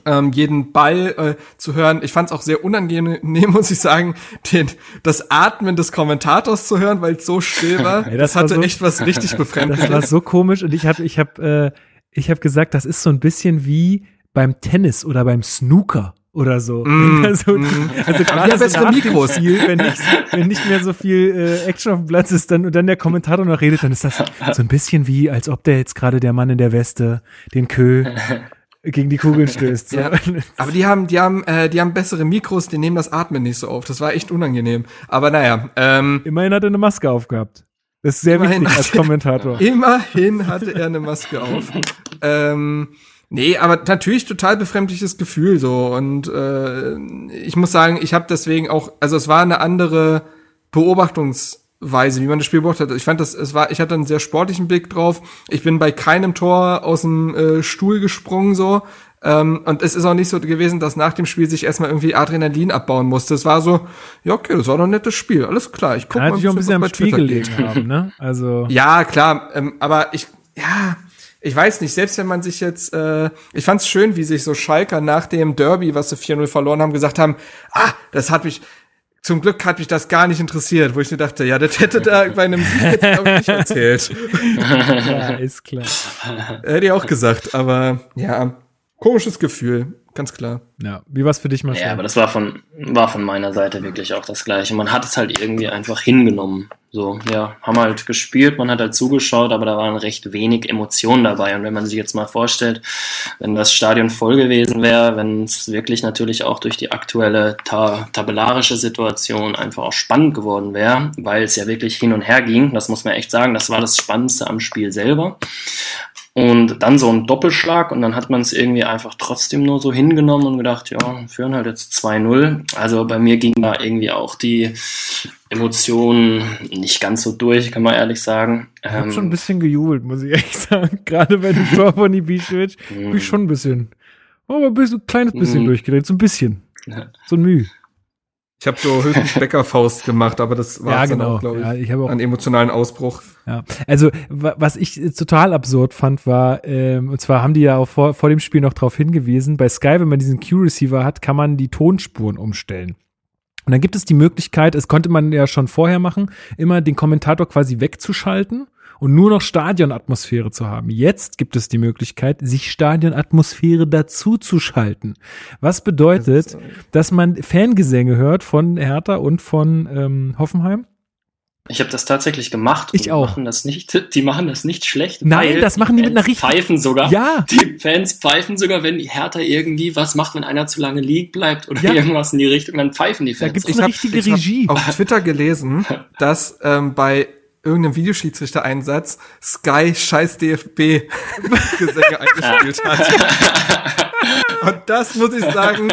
Ähm, jeden Ball äh, zu hören. Ich fand es auch sehr unangenehm, muss ich sagen, den, das Atmen des Kommentators zu hören, weil es so still war. Ey, das, das war hatte so- echt was richtig Das Befremdendes. war so komisch und ich hatte, ich habe, äh, ich habe gesagt, das ist so ein bisschen wie beim Tennis oder beim Snooker oder so. Mm, also, mm. also gerade ja, so Mikros. Spiel, wenn nicht, wenn nicht mehr so viel äh, Action auf dem Platz ist, dann und dann der Kommentator noch redet, dann ist das so ein bisschen wie, als ob der jetzt gerade der Mann in der Weste den Kö gegen die Kugeln stößt. So. Ja. Aber die haben, die haben, äh, die haben bessere Mikros, die nehmen das Atmen nicht so auf. Das war echt unangenehm. Aber naja, ähm, Immerhin hat er eine Maske aufgehabt. Das ist sehr Immerhin wichtig als er- Kommentator. immerhin hatte er eine Maske auf. ähm, nee, aber natürlich total befremdliches Gefühl so. Und äh, ich muss sagen, ich habe deswegen auch, also es war eine andere Beobachtungsweise, wie man das Spiel beobachtet hat. Ich fand das, es war, ich hatte einen sehr sportlichen Blick drauf. Ich bin bei keinem Tor aus dem äh, Stuhl gesprungen so. Ähm, und es ist auch nicht so gewesen, dass nach dem Spiel sich erstmal irgendwie Adrenalin abbauen musste. Es war so, ja, okay, das war doch ein nettes Spiel. Alles klar, ich gucke Kann mal, natürlich auch ein bisschen am bei Spiel gelegen haben, ne? Also. Ja, klar, ähm, aber ich, ja, ich weiß nicht, selbst wenn man sich jetzt, äh, ich fand's schön, wie sich so Schalker nach dem Derby, was sie 4-0 verloren haben, gesagt haben, ah, das hat mich, zum Glück hat mich das gar nicht interessiert, wo ich mir dachte, ja, das hätte da bei einem Sieg jetzt glaub ich nicht erzählt. Ja, ist klar. Hätte ich auch gesagt, aber ja, komisches Gefühl, ganz klar. Ja, wie war's für dich, Marcel? Ja, aber das war von, war von meiner Seite wirklich auch das Gleiche. Man hat es halt irgendwie einfach hingenommen. So, ja, haben halt gespielt, man hat halt zugeschaut, aber da waren recht wenig Emotionen dabei. Und wenn man sich jetzt mal vorstellt, wenn das Stadion voll gewesen wäre, wenn es wirklich natürlich auch durch die aktuelle ta tabellarische Situation einfach auch spannend geworden wäre, weil es ja wirklich hin und her ging, das muss man echt sagen, das war das Spannendste am Spiel selber. Und dann so ein Doppelschlag und dann hat man es irgendwie einfach trotzdem nur so hingenommen und gedacht, ja, führen halt jetzt 2-0. Also bei mir ging da irgendwie auch die Emotionen nicht ganz so durch, kann man ehrlich sagen. Ich hab Ähm, schon ein bisschen gejubelt, muss ich ehrlich sagen. Gerade bei dem Tor von Ibišević bin ich schon ein bisschen, oh, ein bisschen, ein kleines bisschen Mhm. durchgedreht, so ein bisschen. So ein Müh. Ich habe so höchstens Bäckerfaust gemacht, aber das war Ja, dann genau. auch, glaube ich, Ja, ich auch an emotionalen Ausbruch. Ja, also wa- was ich äh, total absurd fand, war, ähm, und zwar haben die ja auch vor, vor dem Spiel noch darauf hingewiesen, bei Sky, wenn man diesen Q-Receiver hat, kann man die Tonspuren umstellen. Und dann gibt es die Möglichkeit, es konnte man ja schon vorher machen, immer den Kommentator quasi wegzuschalten und nur noch Stadionatmosphäre zu haben. Jetzt gibt es die Möglichkeit, sich Stadionatmosphäre dazu zu schalten. Was bedeutet, dass man Fangesänge hört von Hertha und von ähm, Hoffenheim? Ich habe das tatsächlich gemacht. Ich die auch. Machen das nicht, die machen das nicht schlecht. Nein, weil das machen die mit Fans einer richtigen- Pfeifen sogar. Ja. Die Fans pfeifen sogar, wenn die Hertha irgendwie was macht, wenn einer zu lange liegen bleibt oder Ja. irgendwas in die Richtung, dann pfeifen die Da Fans. gibt's so. eine richtige ich hab Regie. auf Twitter gelesen, dass ähm, bei irgendeinem Videoschiedsrichter-Einsatz Sky scheiß DFB Gesänge eingespielt hat. Und das muss ich sagen,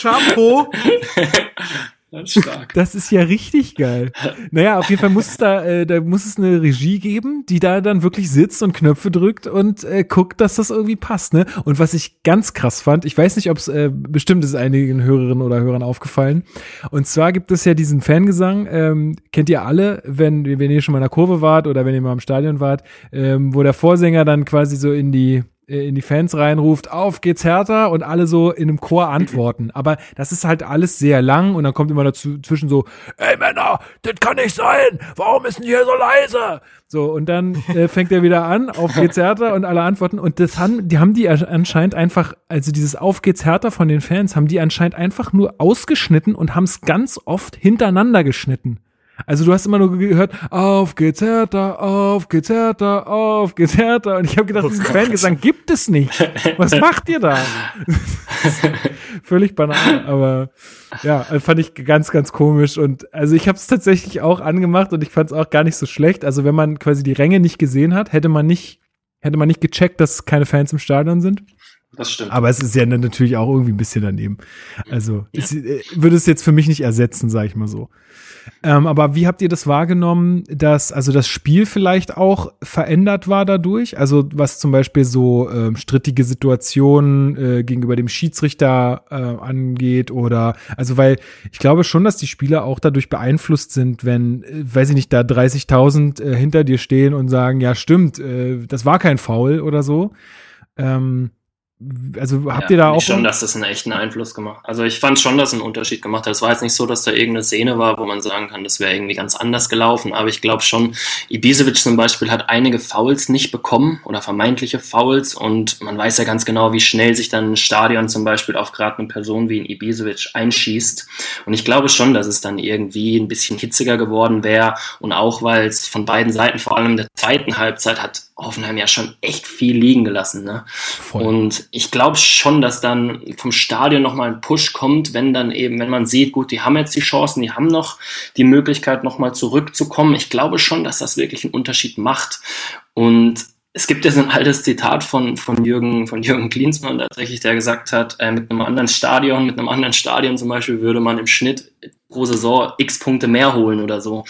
Chapeau. Das ist stark. Das ist ja richtig geil. Naja, auf jeden Fall muss es da, äh, da muss es eine Regie geben, die da dann wirklich sitzt und Knöpfe drückt und äh, guckt, dass das irgendwie passt, ne? Und was ich ganz krass fand, ich weiß nicht, ob es äh, bestimmt ist einigen Hörerinnen oder Hörern aufgefallen. Und zwar gibt es ja diesen Fangesang, ähm, kennt ihr alle, wenn, wenn ihr schon mal in der Kurve wart oder wenn ihr mal im Stadion wart, ähm, wo der Vorsänger dann quasi so in die in die Fans reinruft, auf geht's härter und alle so in einem Chor antworten. Aber das ist halt alles sehr lang und dann kommt immer dazu zwischen so, ey Männer, das kann nicht sein, warum ist denn hier so leise? So, und dann äh, fängt er wieder an, auf geht's härter und alle antworten. Und das haben, die haben die anscheinend einfach, also dieses Auf geht's härter von den Fans, haben die anscheinend einfach nur ausgeschnitten und haben es ganz oft hintereinander geschnitten. Also du hast immer nur gehört, auf geht's härter, auf geht's härter, auf geht's härter. Und ich habe gedacht, diesen Fangesang gibt es nicht. Was macht ihr da? Völlig banal, aber ja, fand ich ganz, ganz komisch. Und also ich habe es tatsächlich auch angemacht und ich fand es auch gar nicht so schlecht. Also wenn man quasi die Ränge nicht gesehen hat, hätte man nicht, hätte man nicht gecheckt, dass keine Fans im Stadion sind. Das stimmt. Aber es ist ja dann natürlich auch irgendwie ein bisschen daneben. Also ja. es, äh, würde es jetzt für mich nicht ersetzen, sage ich mal so. Ähm, aber wie habt ihr das wahrgenommen, dass also das Spiel vielleicht auch verändert war dadurch? Also was zum Beispiel so ähm, strittige Situationen äh, gegenüber dem Schiedsrichter äh, angeht oder also weil ich glaube schon, dass die Spieler auch dadurch beeinflusst sind, wenn, äh, weiß ich nicht, da 30.000 äh, hinter dir stehen und sagen, ja stimmt, äh, das war kein Foul oder so. Ähm, also habt ja, ihr da auch schon, dass das einen echten Einfluss gemacht. Also ich fand schon, dass es einen Unterschied gemacht hat. Es war jetzt nicht so, dass da irgendeine Szene war, wo man sagen kann, das wäre irgendwie ganz anders gelaufen. Aber ich glaube schon, Ibisevic zum Beispiel hat einige Fouls nicht bekommen oder vermeintliche Fouls und man weiß ja ganz genau, wie schnell sich dann ein Stadion zum Beispiel auf gerade eine Person wie ein Ibisevic einschießt. Und ich glaube schon, dass es dann irgendwie ein bisschen hitziger geworden wäre und auch weil es von beiden Seiten, vor allem in der zweiten Halbzeit, hat Hoffenheim ja schon echt viel liegen gelassen. Ne? Voll. Und ich glaube schon, dass dann vom Stadion nochmal ein Push kommt, wenn dann eben, wenn man sieht, gut, die haben jetzt die Chancen, die haben noch die Möglichkeit, nochmal zurückzukommen. Ich glaube schon, dass das wirklich einen Unterschied macht. Und es gibt ja so ein altes Zitat von, von Jürgen, von Jürgen Klinsmann tatsächlich, der gesagt hat, äh, mit einem anderen Stadion, mit einem anderen Stadion zum Beispiel würde man im Schnitt pro Saison x Punkte mehr holen oder so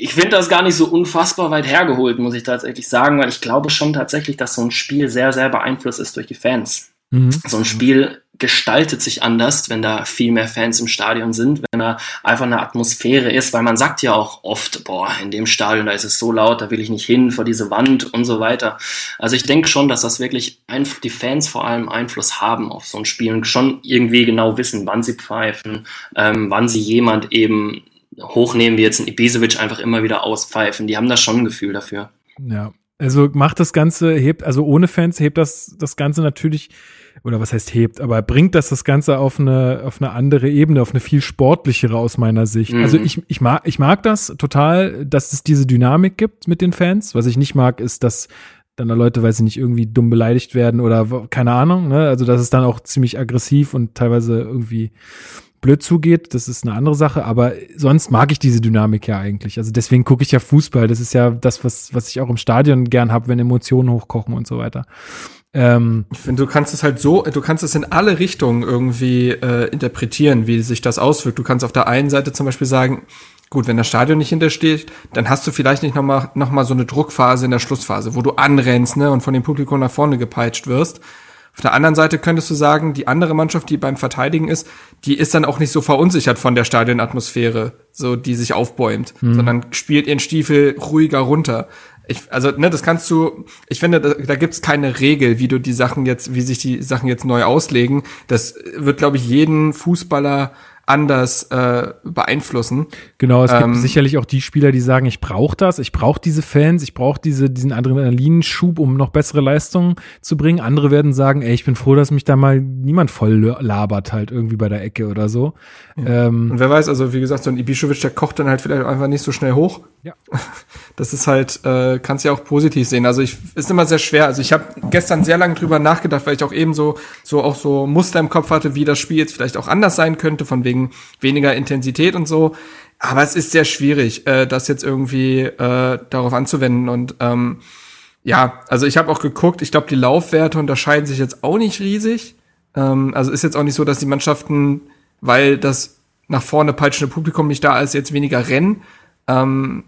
ich finde das gar nicht so unfassbar weit hergeholt, muss ich tatsächlich sagen, weil ich glaube schon tatsächlich, dass so ein Spiel sehr, sehr beeinflusst ist durch die Fans. Mhm. So ein Spiel gestaltet sich anders, wenn da viel mehr Fans im Stadion sind, wenn da einfach eine Atmosphäre ist, weil man sagt ja auch oft, boah, in dem Stadion, da ist es so laut, da will ich nicht hin, vor diese Wand und so weiter. Also ich denke schon, dass das wirklich die Fans vor allem Einfluss haben auf so ein Spiel und schon irgendwie genau wissen, wann sie pfeifen, ähm, wann sie jemand eben hochnehmen, wie jetzt ein Ibisevic einfach immer wieder auspfeifen. Die haben da schon ein Gefühl dafür. Ja, also macht das Ganze, hebt, also ohne Fans hebt das, das Ganze natürlich, oder was heißt hebt, aber bringt das das Ganze auf eine, auf eine andere Ebene, auf eine viel sportlichere aus meiner Sicht. Mhm. Also ich, ich mag, ich mag das total, dass es diese Dynamik gibt mit den Fans. Was ich nicht mag, ist, dass dann da Leute, weiß ich nicht, irgendwie dumm beleidigt werden oder keine Ahnung, ne? Also das ist dann auch ziemlich aggressiv und teilweise irgendwie blöd zugeht, das ist eine andere Sache, aber sonst mag ich diese Dynamik ja eigentlich. Also deswegen gucke ich ja Fußball. Das ist ja das, was, was ich auch im Stadion gern habe, wenn Emotionen hochkochen und so weiter. Ähm, ich finde, du kannst es halt so, du kannst es in alle Richtungen irgendwie äh, interpretieren, wie sich das auswirkt. Du kannst auf der einen Seite zum Beispiel sagen, gut, wenn das Stadion nicht hintersteht, dann hast du vielleicht nicht nochmal noch mal so eine Druckphase in der Schlussphase, wo du anrennst ne, und von dem Publikum nach vorne gepeitscht wirst. Auf der anderen Seite könntest du sagen, die andere Mannschaft, die beim Verteidigen ist, die ist dann auch nicht so verunsichert von der Stadionatmosphäre, so die sich aufbäumt, mhm. sondern spielt ihren Stiefel ruhiger runter. Ich, also, ne, das kannst du, ich finde, da, da gibt's keine Regel, wie du die Sachen jetzt, wie sich die Sachen jetzt neu auslegen. Das wird, glaube ich, jeden Fußballer anders äh, beeinflussen. Genau, es ähm, gibt sicherlich auch die Spieler, die sagen, ich brauche das, ich brauche diese Fans, ich brauche diese, diesen Adrenalinschub, um noch bessere Leistungen zu bringen. Andere werden sagen, ey, ich bin froh, dass mich da mal niemand voll labert, halt irgendwie bei der Ecke oder so. Ja. Ähm, Und wer weiß, also wie gesagt, so ein Ibišević, der kocht dann halt vielleicht einfach nicht so schnell hoch. Ja. Das ist halt, äh, kannst ja auch positiv sehen. Also ich ist immer sehr schwer. Also ich habe gestern sehr lange drüber nachgedacht, weil ich auch eben so, so auch so Muster im Kopf hatte, wie das Spiel jetzt vielleicht auch anders sein könnte, von wegen weniger Intensität und so. Aber es ist sehr schwierig, äh, das jetzt irgendwie äh, darauf anzuwenden. Und ähm, ja, also ich habe auch geguckt, ich glaube, die Laufwerte unterscheiden sich jetzt auch nicht riesig. Ähm, also ist jetzt auch nicht so, dass die Mannschaften, weil das nach vorne peitschende Publikum nicht da ist, jetzt weniger rennen. Ähm,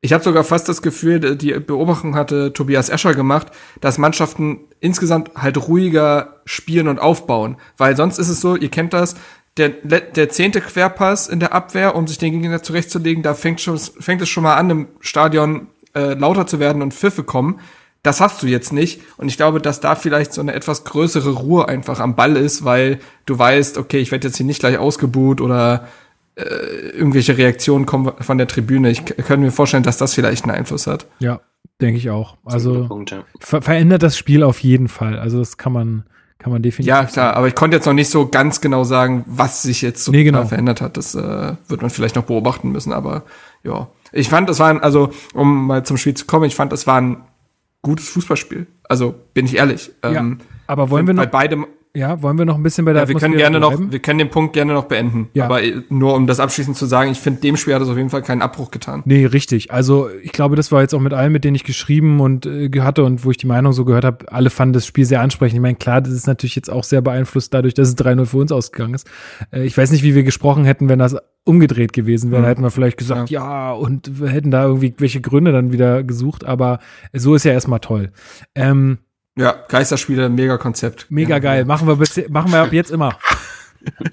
ich habe sogar fast das Gefühl, die Beobachtung hatte Tobias Escher gemacht, dass Mannschaften insgesamt halt ruhiger spielen und aufbauen. Weil sonst ist es so, ihr kennt das, der, der zehnte Querpass in der Abwehr, um sich den Gegner zurechtzulegen, da fängt, schon, fängt es schon mal an, im Stadion äh, lauter zu werden und Pfiffe kommen. Das hast du jetzt nicht. Und ich glaube, dass da vielleicht so eine etwas größere Ruhe einfach am Ball ist, weil du weißt, okay, ich werde jetzt hier nicht gleich ausgebuht oder äh, irgendwelche Reaktionen kommen von der Tribüne. Ich könnte mir vorstellen, dass das vielleicht einen Einfluss hat. Ja, denke ich auch. Also Punkt, ja. ver verändert das Spiel auf jeden Fall. Also das kann man kann man definitiv. Ja, klar, aber ich konnte jetzt noch nicht so ganz genau sagen, was sich jetzt so nee, genau. verändert hat. Das äh, wird man vielleicht noch beobachten müssen, aber ja. Ich fand, das war ein, also, um mal zum Spiel zu kommen, ich fand, das war ein gutes Fußballspiel. Also, bin ich ehrlich. Ja, ähm, aber wollen wir noch. Weil beide, ja, wollen wir noch ein bisschen bei der ja, wir können gerne bleiben? noch, wir können den Punkt gerne noch beenden. Ja. Aber nur um das abschließend zu sagen, ich finde, dem Spiel hat es auf jeden Fall keinen Abbruch getan. Nee, richtig. Also ich glaube, das war jetzt auch mit allen, mit denen ich geschrieben und äh, hatte und wo ich die Meinung so gehört habe, alle fanden das Spiel sehr ansprechend. Ich meine, klar, das ist natürlich jetzt auch sehr beeinflusst dadurch, dass es 3-0 für uns ausgegangen ist. Äh, ich weiß nicht, wie wir gesprochen hätten, wenn das umgedreht gewesen wäre. Mhm. Hätten wir vielleicht gesagt, ja. ja, und wir hätten da irgendwie welche Gründe dann wieder gesucht, aber so ist ja erstmal toll. Ähm, ja, Geisterspiele, mega Konzept. Mega ja. geil. Machen wir, bis, machen wir ab jetzt immer.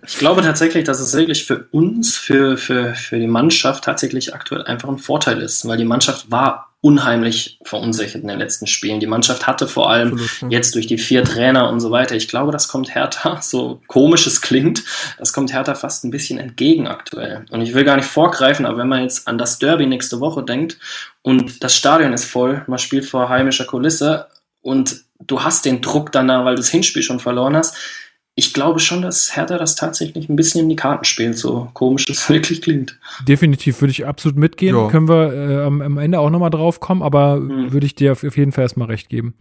Ich glaube tatsächlich, dass es wirklich für uns, für, für, für die Mannschaft tatsächlich aktuell einfach ein Vorteil ist, weil die Mannschaft war unheimlich verunsichert in den letzten Spielen. Die Mannschaft hatte vor allem Absolut, jetzt durch die vier Trainer und so weiter. Ich glaube, das kommt Hertha, so komisch es klingt, das kommt Hertha fast ein bisschen entgegen aktuell. Und ich will gar nicht vorgreifen, aber wenn man jetzt an das Derby nächste Woche denkt und das Stadion ist voll, man spielt vor heimischer Kulisse und du hast den Druck danach, weil du das Hinspiel schon verloren hast. Ich glaube schon, dass Hertha das tatsächlich ein bisschen in die Karten spielt, so komisch es wirklich klingt. Definitiv würde ich absolut mitgehen. Ja. Können wir äh, am, am, Ende auch nochmal drauf kommen, aber mhm. würde ich dir auf, auf, jeden Fall erstmal recht geben.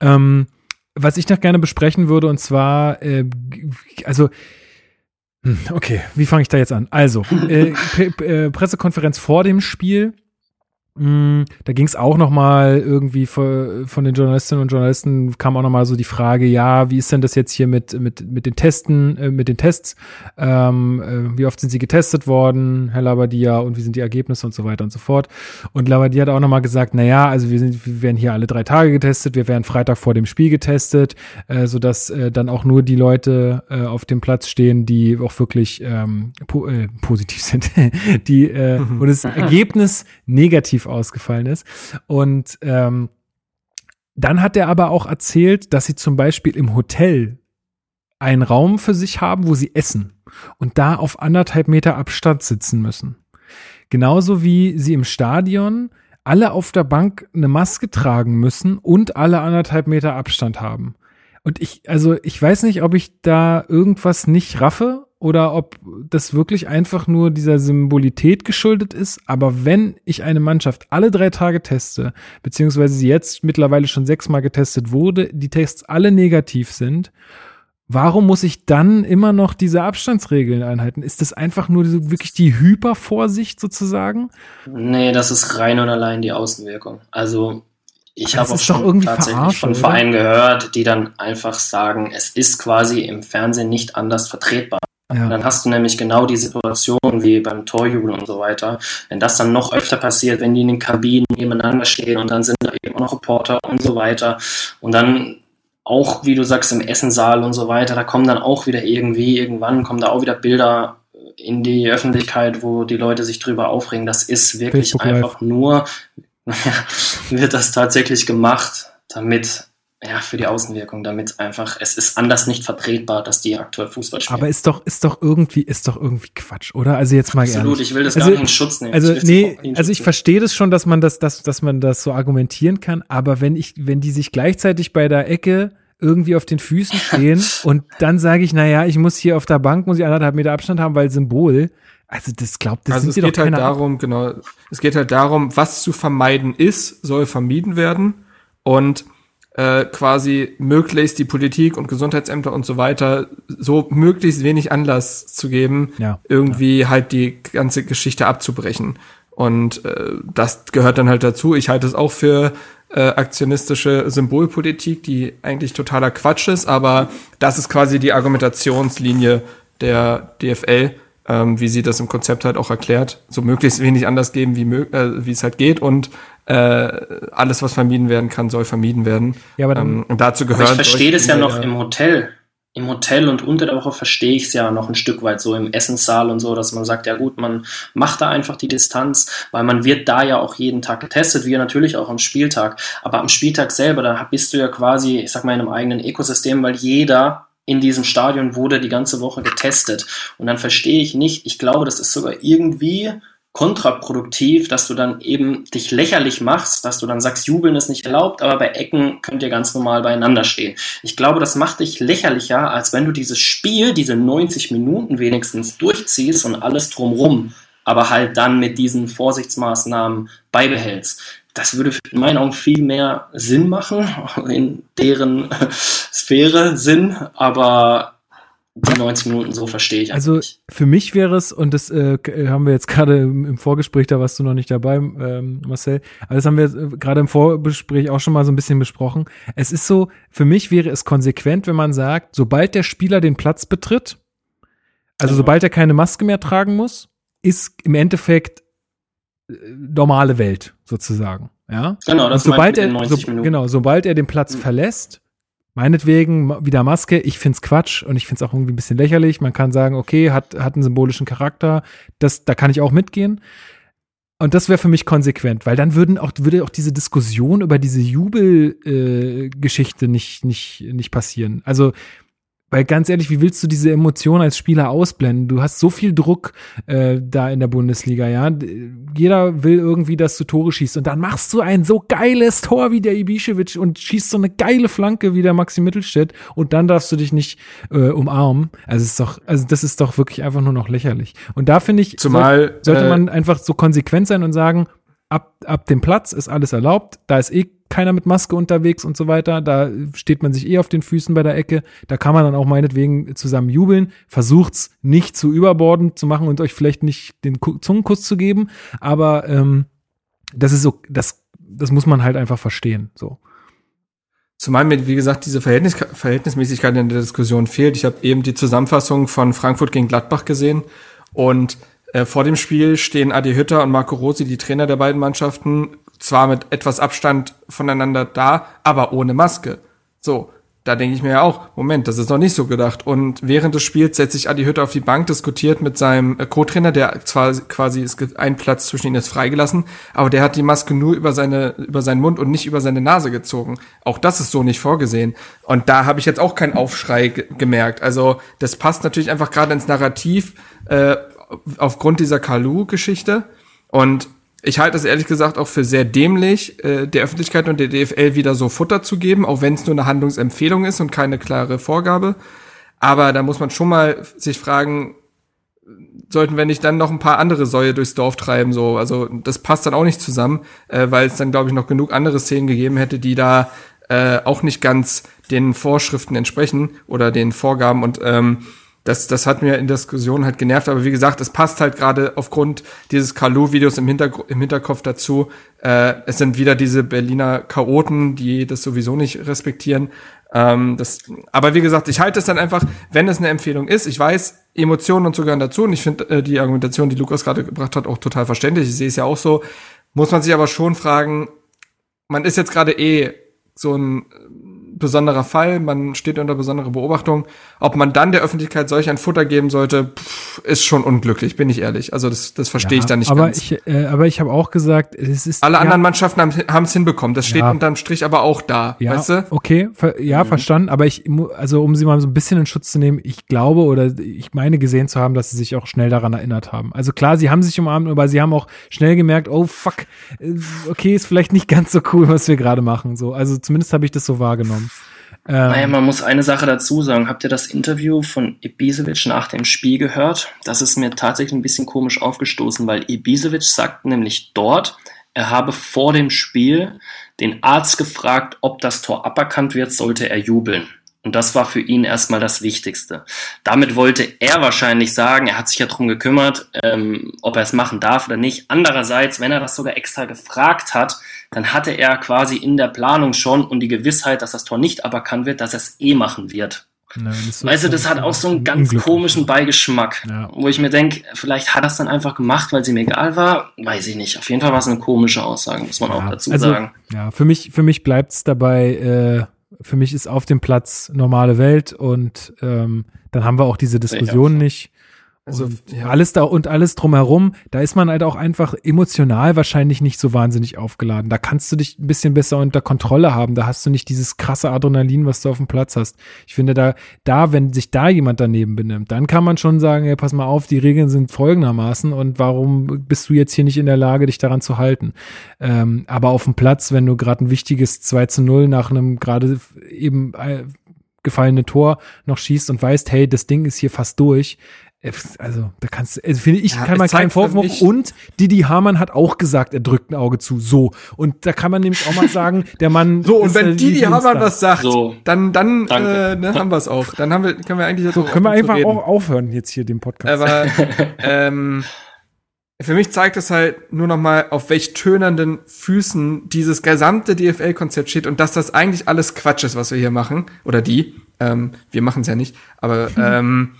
Ähm, was ich noch gerne besprechen würde, und zwar, äh, also hm, Okay, wie fange ich da jetzt an? Also, äh, äh, Pressekonferenz vor dem Spiel da ging es auch noch mal irgendwie von, den Journalistinnen und Journalisten kam auch noch mal so die Frage, ja, wie ist denn das jetzt hier mit mit mit den Testen, äh, mit den Tests? Ähm, äh, wie oft sind sie getestet worden, Herr Labadia, und wie sind die Ergebnisse und so weiter und so fort. Und Labadia hat auch noch mal gesagt, na ja, also wir sind, wir werden hier alle drei Tage getestet, wir werden Freitag vor dem Spiel getestet, äh, so dass äh, dann auch nur die Leute äh, auf dem Platz stehen, die auch wirklich ähm, po äh, positiv sind, die äh, und das Ergebnis negativ ausgefallen ist. Und ähm, dann hat er aber auch erzählt, dass sie zum Beispiel im Hotel einen Raum für sich haben, wo sie essen und da auf anderthalb Meter Abstand sitzen müssen. Genauso wie sie im Stadion alle auf der Bank eine Maske tragen müssen und alle anderthalb Meter Abstand haben. Und ich, also ich weiß nicht, ob ich da irgendwas nicht raffe oder ob das wirklich einfach nur dieser Symbolität geschuldet ist. Aber wenn ich eine Mannschaft alle drei Tage teste, beziehungsweise sie jetzt mittlerweile schon sechsmal getestet wurde, die Tests alle negativ sind, warum muss ich dann immer noch diese Abstandsregeln einhalten? Ist das einfach nur wirklich die Hypervorsicht sozusagen? Nee, das ist rein und allein die Außenwirkung. Also ich habe auch schon tatsächlich von Vereinen gehört, die dann einfach sagen, es ist quasi im Fernsehen nicht anders vertretbar. Ja. Dann hast du nämlich genau die Situation wie beim Torjubel und so weiter. Wenn das dann noch öfter passiert, wenn die in den Kabinen nebeneinander stehen und dann sind da eben auch noch Reporter und so weiter. Und dann auch, wie du sagst, im Essensaal und so weiter, da kommen dann auch wieder irgendwie, irgendwann kommen da auch wieder Bilder in die Öffentlichkeit, wo die Leute sich drüber aufregen. Das ist wirklich Facebook einfach Live. nur, wird das tatsächlich gemacht, damit ja, für die Außenwirkung, damit einfach, es ist anders nicht vertretbar, dass die aktuell Fußball spielen. Aber ist doch, ist doch irgendwie, ist doch irgendwie Quatsch, oder? Also jetzt mal Absolut, ehrlich. ich will das also, gar nicht in Schutz nehmen. Also, nee, also ich verstehe das schon, dass man das, dass, dass man das so argumentieren kann, aber wenn ich, wenn die sich gleichzeitig bei der Ecke irgendwie auf den Füßen stehen und dann sage ich, na ja, ich muss hier auf der Bank, muss ich anderthalb Meter Abstand haben, weil Symbol. Also das glaubt, das also sind es geht halt darum, genau, es geht halt darum, was zu vermeiden ist, soll vermieden werden und äh, quasi möglichst die Politik und Gesundheitsämter und so weiter so möglichst wenig Anlass zu geben, ja, irgendwie ja. halt die ganze Geschichte abzubrechen. Und äh, das gehört dann halt dazu. Ich halte es auch für äh, aktionistische Symbolpolitik, die eigentlich totaler Quatsch ist, aber das ist quasi die Argumentationslinie der DFL, ähm, wie sie das im Konzept halt auch erklärt, so möglichst wenig anders geben, wie, äh, wie es halt geht und äh, alles, was vermieden werden kann, soll vermieden werden. Ja, aber dann, ähm, und dazu gehört. Ich verstehe das ja noch im Hotel. Im Hotel und unter der Woche verstehe ich es ja noch ein Stück weit so im Essenssaal und so, dass man sagt, ja gut, man macht da einfach die Distanz, weil man wird da ja auch jeden Tag getestet, wie natürlich auch am Spieltag. Aber am Spieltag selber, da bist du ja quasi, ich sag mal, in einem eigenen Ökosystem, weil jeder in diesem Stadion wurde die ganze Woche getestet. Und dann verstehe ich nicht, ich glaube, das ist sogar irgendwie kontraproduktiv, dass du dann eben dich lächerlich machst, dass du dann sagst, jubeln ist nicht erlaubt, aber bei Ecken könnt ihr ganz normal beieinander stehen. Ich glaube, das macht dich lächerlicher, als wenn du dieses Spiel, diese 90 Minuten wenigstens durchziehst und alles drumrum, aber halt dann mit diesen Vorsichtsmaßnahmen beibehältst. das würde in meinen Augen viel mehr Sinn machen, in deren Sphäre Sinn, aber die 90 Minuten so verstehe ich Also nicht. für mich wäre es, und das äh, haben wir jetzt gerade im Vorgespräch, da warst du noch nicht dabei, ähm, Marcel, aber das haben wir äh, gerade im Vorgespräch auch schon mal so ein bisschen besprochen. Es ist so, für mich wäre es konsequent, wenn man sagt, sobald der Spieler den Platz betritt, also Ja. sobald er keine Maske mehr tragen muss, ist im Endeffekt äh, normale Welt sozusagen. Ja. Genau, das Und sobald er, mit den so, 90 Minuten. genau, sobald er den Platz Mhm. verlässt, meinetwegen wieder Maske, ich find's Quatsch und ich find's auch irgendwie ein bisschen lächerlich. Man kann sagen, okay, hat, hat einen symbolischen Charakter, das, da kann ich auch mitgehen. Und das wäre für mich konsequent, weil dann würden auch, würde auch diese Diskussion über diese Jubelgeschichte äh, Geschichte nicht, nicht, nicht passieren. Also, weil ganz ehrlich, wie willst du diese Emotion als Spieler ausblenden? Du hast so viel Druck äh, da in der Bundesliga, ja. Jeder will irgendwie, dass du Tore schießt und dann machst du ein so geiles Tor wie der Ibišević und schießt so eine geile Flanke wie der Maxi Mittelstädt und dann darfst du dich nicht äh, umarmen. Also ist doch, also das ist doch wirklich einfach nur noch lächerlich. Und da finde ich, Zumal, soll, sollte äh, man einfach so konsequent sein und sagen, ab, ab dem Platz ist alles erlaubt, da ist eh keiner mit Maske unterwegs und so weiter, da steht man sich eh auf den Füßen bei der Ecke, da kann man dann auch meinetwegen zusammen jubeln, versucht's nicht zu überbordend zu machen und euch vielleicht nicht den Ku- Zungenkuss zu geben, aber ähm, das ist so, das, das muss man halt einfach verstehen, so. Zumal mir, wie gesagt, diese Verhältnis Verhältnismäßigkeit in der Diskussion fehlt. Ich habe eben die Zusammenfassung von Frankfurt gegen Gladbach gesehen. Und äh, vor dem Spiel stehen Adi Hütter und Marco Rossi, die Trainer der beiden Mannschaften, zwar mit etwas Abstand voneinander da, aber ohne Maske. So, da denke ich mir ja auch, Moment, das ist noch nicht so gedacht. Und während des Spiels setzt sich Adi Hütter auf die Bank, diskutiert mit seinem äh, Co-Trainer, der zwar quasi, es gibt Platz zwischen ihnen ist freigelassen, aber der hat die Maske nur über seine, über seinen Mund und nicht über seine Nase gezogen. Auch das ist so nicht vorgesehen. Und da habe ich jetzt auch keinen Aufschrei ge gemerkt. Also das passt natürlich einfach gerade ins Narrativ äh, aufgrund dieser Kalu-Geschichte. Und ich halte es ehrlich gesagt auch für sehr dämlich, äh, der Öffentlichkeit und der DFL wieder so Futter zu geben, auch wenn es nur eine Handlungsempfehlung ist und keine klare Vorgabe. Aber da muss man schon mal sich fragen, sollten wir nicht dann noch ein paar andere Säue durchs Dorf treiben, so. Also, das passt dann auch nicht zusammen, äh, weil es dann, glaube ich, noch genug andere Szenen gegeben hätte, die da äh, auch nicht ganz den Vorschriften entsprechen oder den Vorgaben und ähm, das, das hat mir in Diskussionen halt genervt, aber wie gesagt, es passt halt gerade aufgrund dieses Kalu-Videos im, Hintergr im Hinterkopf dazu. Äh, es sind wieder diese Berliner Chaoten, die das sowieso nicht respektieren. Ähm, das, aber wie gesagt, ich halte es dann einfach, wenn es eine Empfehlung ist. Ich weiß, Emotionen und so gehören dazu und ich finde äh, die Argumentation, die Lukas gerade gebracht hat, auch total verständlich. Ich sehe es ja auch so. Muss man sich aber schon fragen, man ist jetzt gerade eh so ein besonderer Fall, man steht unter besonderer Beobachtung. Ob man dann der Öffentlichkeit solch ein Futter geben sollte, pff, ist schon unglücklich, bin ich ehrlich. Also das, das verstehe ich dann nicht aber ganz. Ich, äh, aber ich habe auch gesagt, es ist Alle ja, anderen Mannschaften haben es hinbekommen. Das steht Ja. unterm Strich aber auch da, Ja, weißt du? okay, ver ja, verstanden. Aber ich, also um sie mal so ein bisschen in Schutz zu nehmen, ich glaube oder ich meine gesehen zu haben, dass sie sich auch schnell daran erinnert haben. Also klar, sie haben sich umarmt, aber sie haben auch schnell gemerkt, oh fuck, äh, okay, ist vielleicht nicht ganz so cool, was wir gerade machen. So, also zumindest habe ich das so wahrgenommen. Naja, Ähm, man muss eine Sache dazu sagen. Habt ihr das Interview von Ibisevic nach dem Spiel gehört? Das ist mir tatsächlich ein bisschen komisch aufgestoßen, weil Ibisevic sagt nämlich dort, er habe vor dem Spiel den Arzt gefragt, ob das Tor aberkannt wird, sollte er jubeln. Und das war für ihn erstmal das Wichtigste. Damit wollte er wahrscheinlich sagen, er hat sich ja drum gekümmert, ähm, ob er es machen darf oder nicht. Andererseits, wenn er das sogar extra gefragt hat, dann hatte er quasi in der Planung schon und die Gewissheit, dass das Tor nicht aberkannt wird, dass er es eh machen wird. das ist- Weißt du, das hat auch so einen ganz komischen Beigeschmack, Ja. wo ich mir denke, vielleicht hat er es dann einfach gemacht, weil es ihm egal war. Weiß ich nicht. Auf jeden Fall war es eine komische Aussage, muss man auch Ja, dazu also, sagen. Ja, für mich, für mich bleibt's dabei, äh, für mich ist auf dem Platz normale Welt und ähm, dann haben wir auch diese Diskussion nicht. Also, und ja. alles da und alles drumherum, da ist man halt auch einfach emotional wahrscheinlich nicht so wahnsinnig aufgeladen. Da kannst du dich ein bisschen besser unter Kontrolle haben. Da hast du nicht dieses krasse Adrenalin, was du auf dem Platz hast. Ich finde da, da, wenn sich da jemand daneben benimmt, dann kann man schon sagen, ja, pass mal auf, die Regeln sind folgendermaßen und warum bist du jetzt hier nicht in der Lage, dich daran zu halten? Ähm, aber auf dem Platz, wenn du gerade ein wichtiges 2 zu 0 nach einem gerade eben äh, gefallenen Tor noch schießt und weißt, hey, das Ding ist hier fast durch, Also, da kannst du, also finde ich, Ja, kann man keinen Vorwurf machen. Und Didi Hamann hat auch gesagt, er drückt ein Auge zu. So. Und da kann man nämlich auch mal sagen, der Mann. So, und ist, wenn äh, Didi Hamann was sagt, So. dann, dann Danke. äh, ne, haben wir es auch. Dann haben wir, können wir eigentlich jetzt So, auch können wir einfach auch aufhören jetzt hier den Podcast. Aber ähm, für mich zeigt es halt nur noch mal, auf welch tönernden Füßen dieses gesamte DFL-Konzept steht und dass das eigentlich alles Quatsch ist, was wir hier machen. Oder die. Ähm, wir machen es ja nicht. Aber ähm,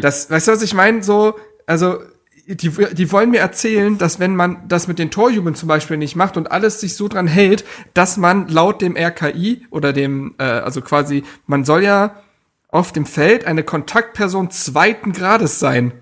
das, weißt du, was ich meine? So, also die, die wollen mir erzählen, dass wenn man das mit den Torjubeln zum Beispiel nicht macht und alles sich so dran hält, dass man laut dem RKI oder dem, äh, also quasi, man soll ja auf dem Feld eine Kontaktperson zweiten Grades sein.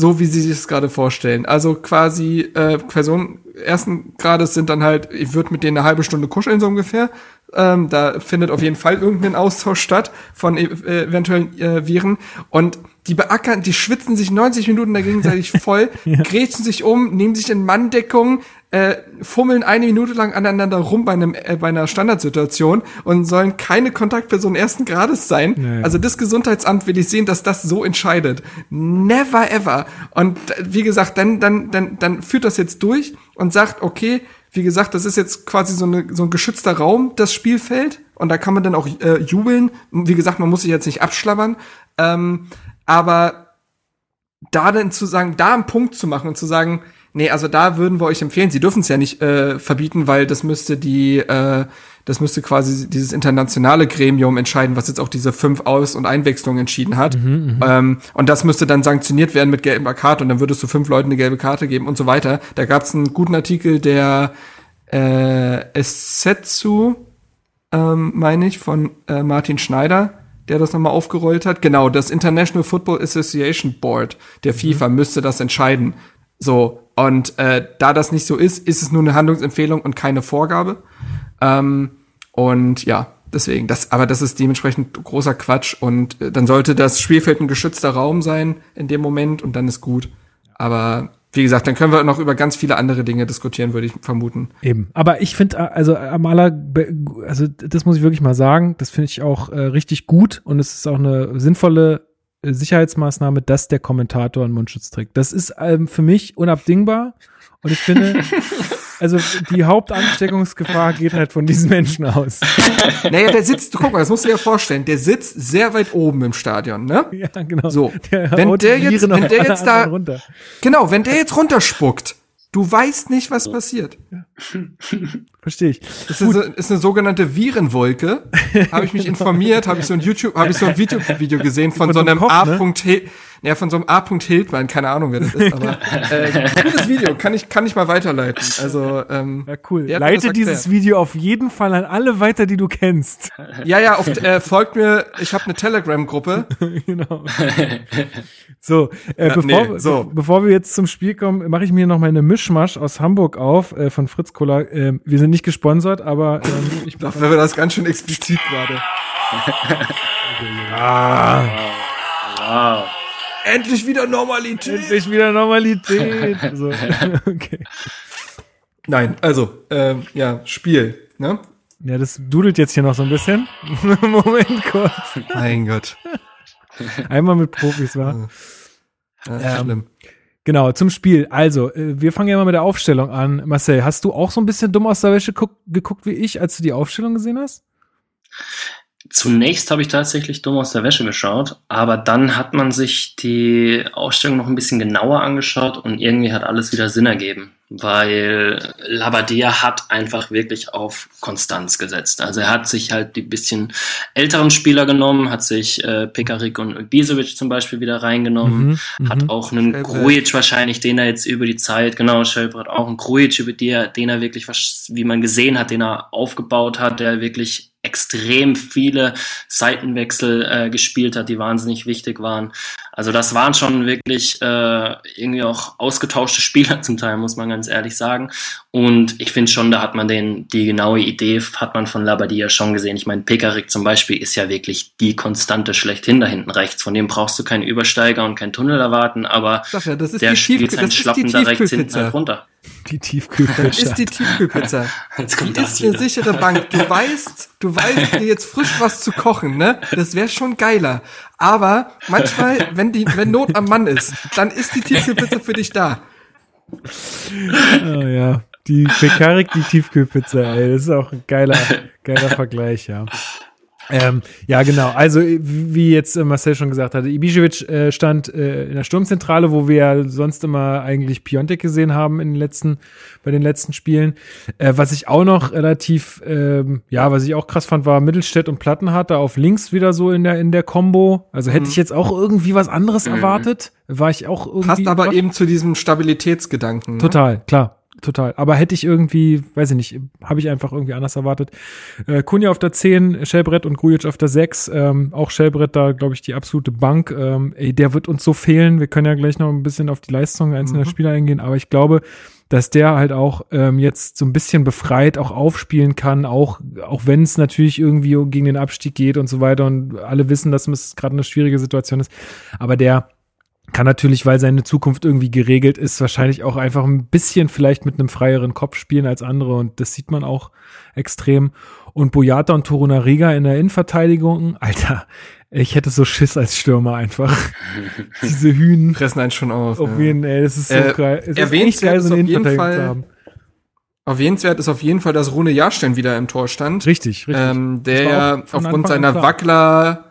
So wie sie sich das gerade vorstellen. Also quasi äh, Personen ersten Grades sind dann halt, ich würde mit denen eine halbe Stunde kuscheln so ungefähr. Ähm, da findet auf jeden Fall irgendein Austausch statt von e äh, eventuellen äh, Viren. Und die beackern, die schwitzen sich 90 Minuten da gegenseitig voll, grätschen sich um, nehmen sich in Manndeckung, äh, fummeln eine Minute lang aneinander rum bei, einem, äh, bei einer Standardsituation und sollen keine Kontaktperson ersten Grades sein. Nee. Also das Gesundheitsamt will ich sehen, dass das so entscheidet. Never ever. Und äh, wie gesagt, dann, dann, dann, dann führt das jetzt durch und sagt, okay, wie gesagt, das ist jetzt quasi so, eine, so ein geschützter Raum, das Spielfeld. Und da kann man dann auch äh, jubeln. Wie gesagt, man muss sich jetzt nicht abschlabbern. Ähm, aber da dann zu sagen, da einen Punkt zu machen und zu sagen, nee, also da würden wir euch empfehlen, sie dürfen es ja nicht äh, verbieten, weil das müsste die, äh, das müsste quasi dieses internationale Gremium entscheiden, was jetzt auch diese fünf Aus- und Einwechslungen entschieden hat. ähm, und das müsste dann sanktioniert werden mit gelber Karte und dann würdest du fünf Leuten eine gelbe Karte geben und so weiter. Da gab es einen guten Artikel der äh, Essetsu, ähm, meine ich, von äh, Martin Schneider, der das nochmal aufgerollt hat. Genau, das International Football Association Board der FIFA müsste das entscheiden. So, und äh, da das nicht so ist, ist es nur eine Handlungsempfehlung und keine Vorgabe. Ähm, und ja, deswegen, das, aber das ist dementsprechend großer Quatsch und äh, dann sollte das Spielfeld ein geschützter Raum sein in dem Moment und dann ist gut. Aber wie gesagt, dann können wir noch über ganz viele andere Dinge diskutieren, würde ich vermuten. Eben. Aber ich finde, also Amala, also das muss ich wirklich mal sagen, das finde ich auch äh, richtig gut und es ist auch eine sinnvolle äh, Sicherheitsmaßnahme, dass der Kommentator einen Mundschutz trägt. Das ist ähm, für mich unabdingbar und ich finde, also die Hauptansteckungsgefahr geht halt von diesen Menschen aus. Naja, der sitzt, guck mal, das musst du dir ja vorstellen, der sitzt sehr weit oben im Stadion, ne? Ja, genau. So, Der wenn der jetzt, wenn der jetzt da, runter. genau, wenn der jetzt runterspuckt, du weißt nicht, was passiert. Verstehe ich. Das ist, eine, ist eine sogenannte Virenwolke. Habe ich mich informiert, habe ich so ein YouTube, habe ich so ein Video, Video gesehen von, Von so einem einem Kopf, A. ne? Ja, von so einem A. Hildmann, keine Ahnung, wer das ist, aber äh, gutes Video, kann ich, kann ich mal weiterleiten. Also, ähm, Ja, cool. Leite dieses. Video auf jeden Fall an alle weiter, die du kennst. Ja, ja, auf, äh, folgt mir, ich habe eine Telegram-Gruppe. genau. So, äh, Ja, bevor, nee, so. be- bevor wir jetzt zum Spiel kommen, mache ich mir noch mal eine Mischmasch aus Hamburg auf äh, von Fritz Cola. Ähm, wir sind nicht gesponsert, aber ähm, ich glaube, wir das ganz schön explizit gerade. Wow. Endlich wieder Normalität. endlich wieder Normalität. so. okay. Nein, also, ähm, ja, Spiel, ne? Ja, das dudelt jetzt hier noch so ein bisschen. Moment kurz. Mein Gott. Einmal mit Profis, war. Ist Ähm, schlimm. Genau, zum Spiel. Also, äh, wir fangen ja mal mit der Aufstellung an. Marcel, hast du auch so ein bisschen dumm aus der Wäsche guck, geguckt wie ich, als du die Aufstellung gesehen hast? Zunächst habe ich tatsächlich dumm aus der Wäsche geschaut, aber dann hat man sich die Ausstellung noch ein bisschen genauer angeschaut und irgendwie hat alles wieder Sinn ergeben, weil Labadia hat einfach wirklich auf Konstanz gesetzt. Also er hat sich halt die bisschen älteren Spieler genommen, hat sich äh, Pekarik und Bisovic zum Beispiel wieder reingenommen, Mhm, hat mhm. auch einen. Grujic wahrscheinlich, den er jetzt über die Zeit, genau, Schellbrett auch einen Grujic, über die er, den er wirklich, wie man gesehen hat, den er aufgebaut hat, der wirklich extrem viele Seitenwechsel äh, gespielt hat, die wahnsinnig wichtig waren. Also das waren schon wirklich äh, irgendwie auch ausgetauschte Spieler zum Teil, muss man ganz ehrlich sagen. Und ich finde schon, da hat man den, die genaue Idee hat man von Labadia schon gesehen. Ich meine, Pekarik zum Beispiel ist ja wirklich die Konstante schlechthin da hinten rechts. Von dem brauchst du keinen Übersteiger und keinen Tunnel erwarten, aber ja, der spielt seinen Schlappen da rechts hinten halt runter. Die Tiefkühlpizza. ist die Tiefkühlpizza. Jetzt kommt Die das ist eine wieder. sichere Bank. Du weißt, du weißt, dir jetzt frisch was zu kochen, ne? Das wäre schon geiler. Aber manchmal, wenn die, wenn Not am Mann ist, dann ist die Tiefkühlpizza für dich da. oh, ja. Die Pekarik, die Tiefkühlpizza, ey, das ist auch ein geiler, geiler Vergleich, ja. Ähm, ja, genau. Also, wie jetzt äh, Marcel schon gesagt hatte, Ibišević äh, stand äh, in der Sturmzentrale, wo wir ja sonst immer eigentlich Piontek gesehen haben in den letzten, bei den letzten Spielen. Äh, was ich auch noch relativ, ähm, ja, was ich auch krass fand, war Mittelstädt und Plattenhardt da auf links wieder so in der, in der Combo. Also hätte ich jetzt auch irgendwie was anderes erwartet. War ich auch irgendwie. Passt aber überrascht. eben zu diesem Stabilitätsgedanken. Ne? Total, klar. Total. Aber hätte ich irgendwie, weiß ich nicht, habe ich einfach irgendwie anders erwartet. Äh, Kunja auf der 10, Schellbrett und Grujic auf der 6. Ähm, auch Schellbrett da, glaube ich, die absolute Bank. Ähm, ey, der wird uns so fehlen. Wir können ja gleich noch ein bisschen auf die Leistung einzelner Spieler eingehen. Aber ich glaube, dass der halt auch ähm, jetzt so ein bisschen befreit auch aufspielen kann, auch, auch wenn es natürlich irgendwie gegen den Abstieg geht und so weiter. Und alle wissen, dass es gerade eine schwierige Situation ist. Aber der kann natürlich, weil seine Zukunft irgendwie geregelt ist, wahrscheinlich auch einfach ein bisschen vielleicht mit einem freieren Kopf spielen als andere und das sieht man auch extrem. Und Boyata und Torunariga in der Innenverteidigung, Alter, ich hätte so Schiss als Stürmer einfach. Diese Hühnen Fressen einen schon auf. auf ja. jeden, ey, das ist so Äh, geil. Es ist erwähnenswert echt geil, so ist eine auf jeden Innenverteidigung Fall- zu haben. Erwähnenswert ist auf jeden Fall, dass Rune Jahrstein wieder im Tor stand. Richtig, richtig. Ähm, der ja aufgrund seiner. Wackler,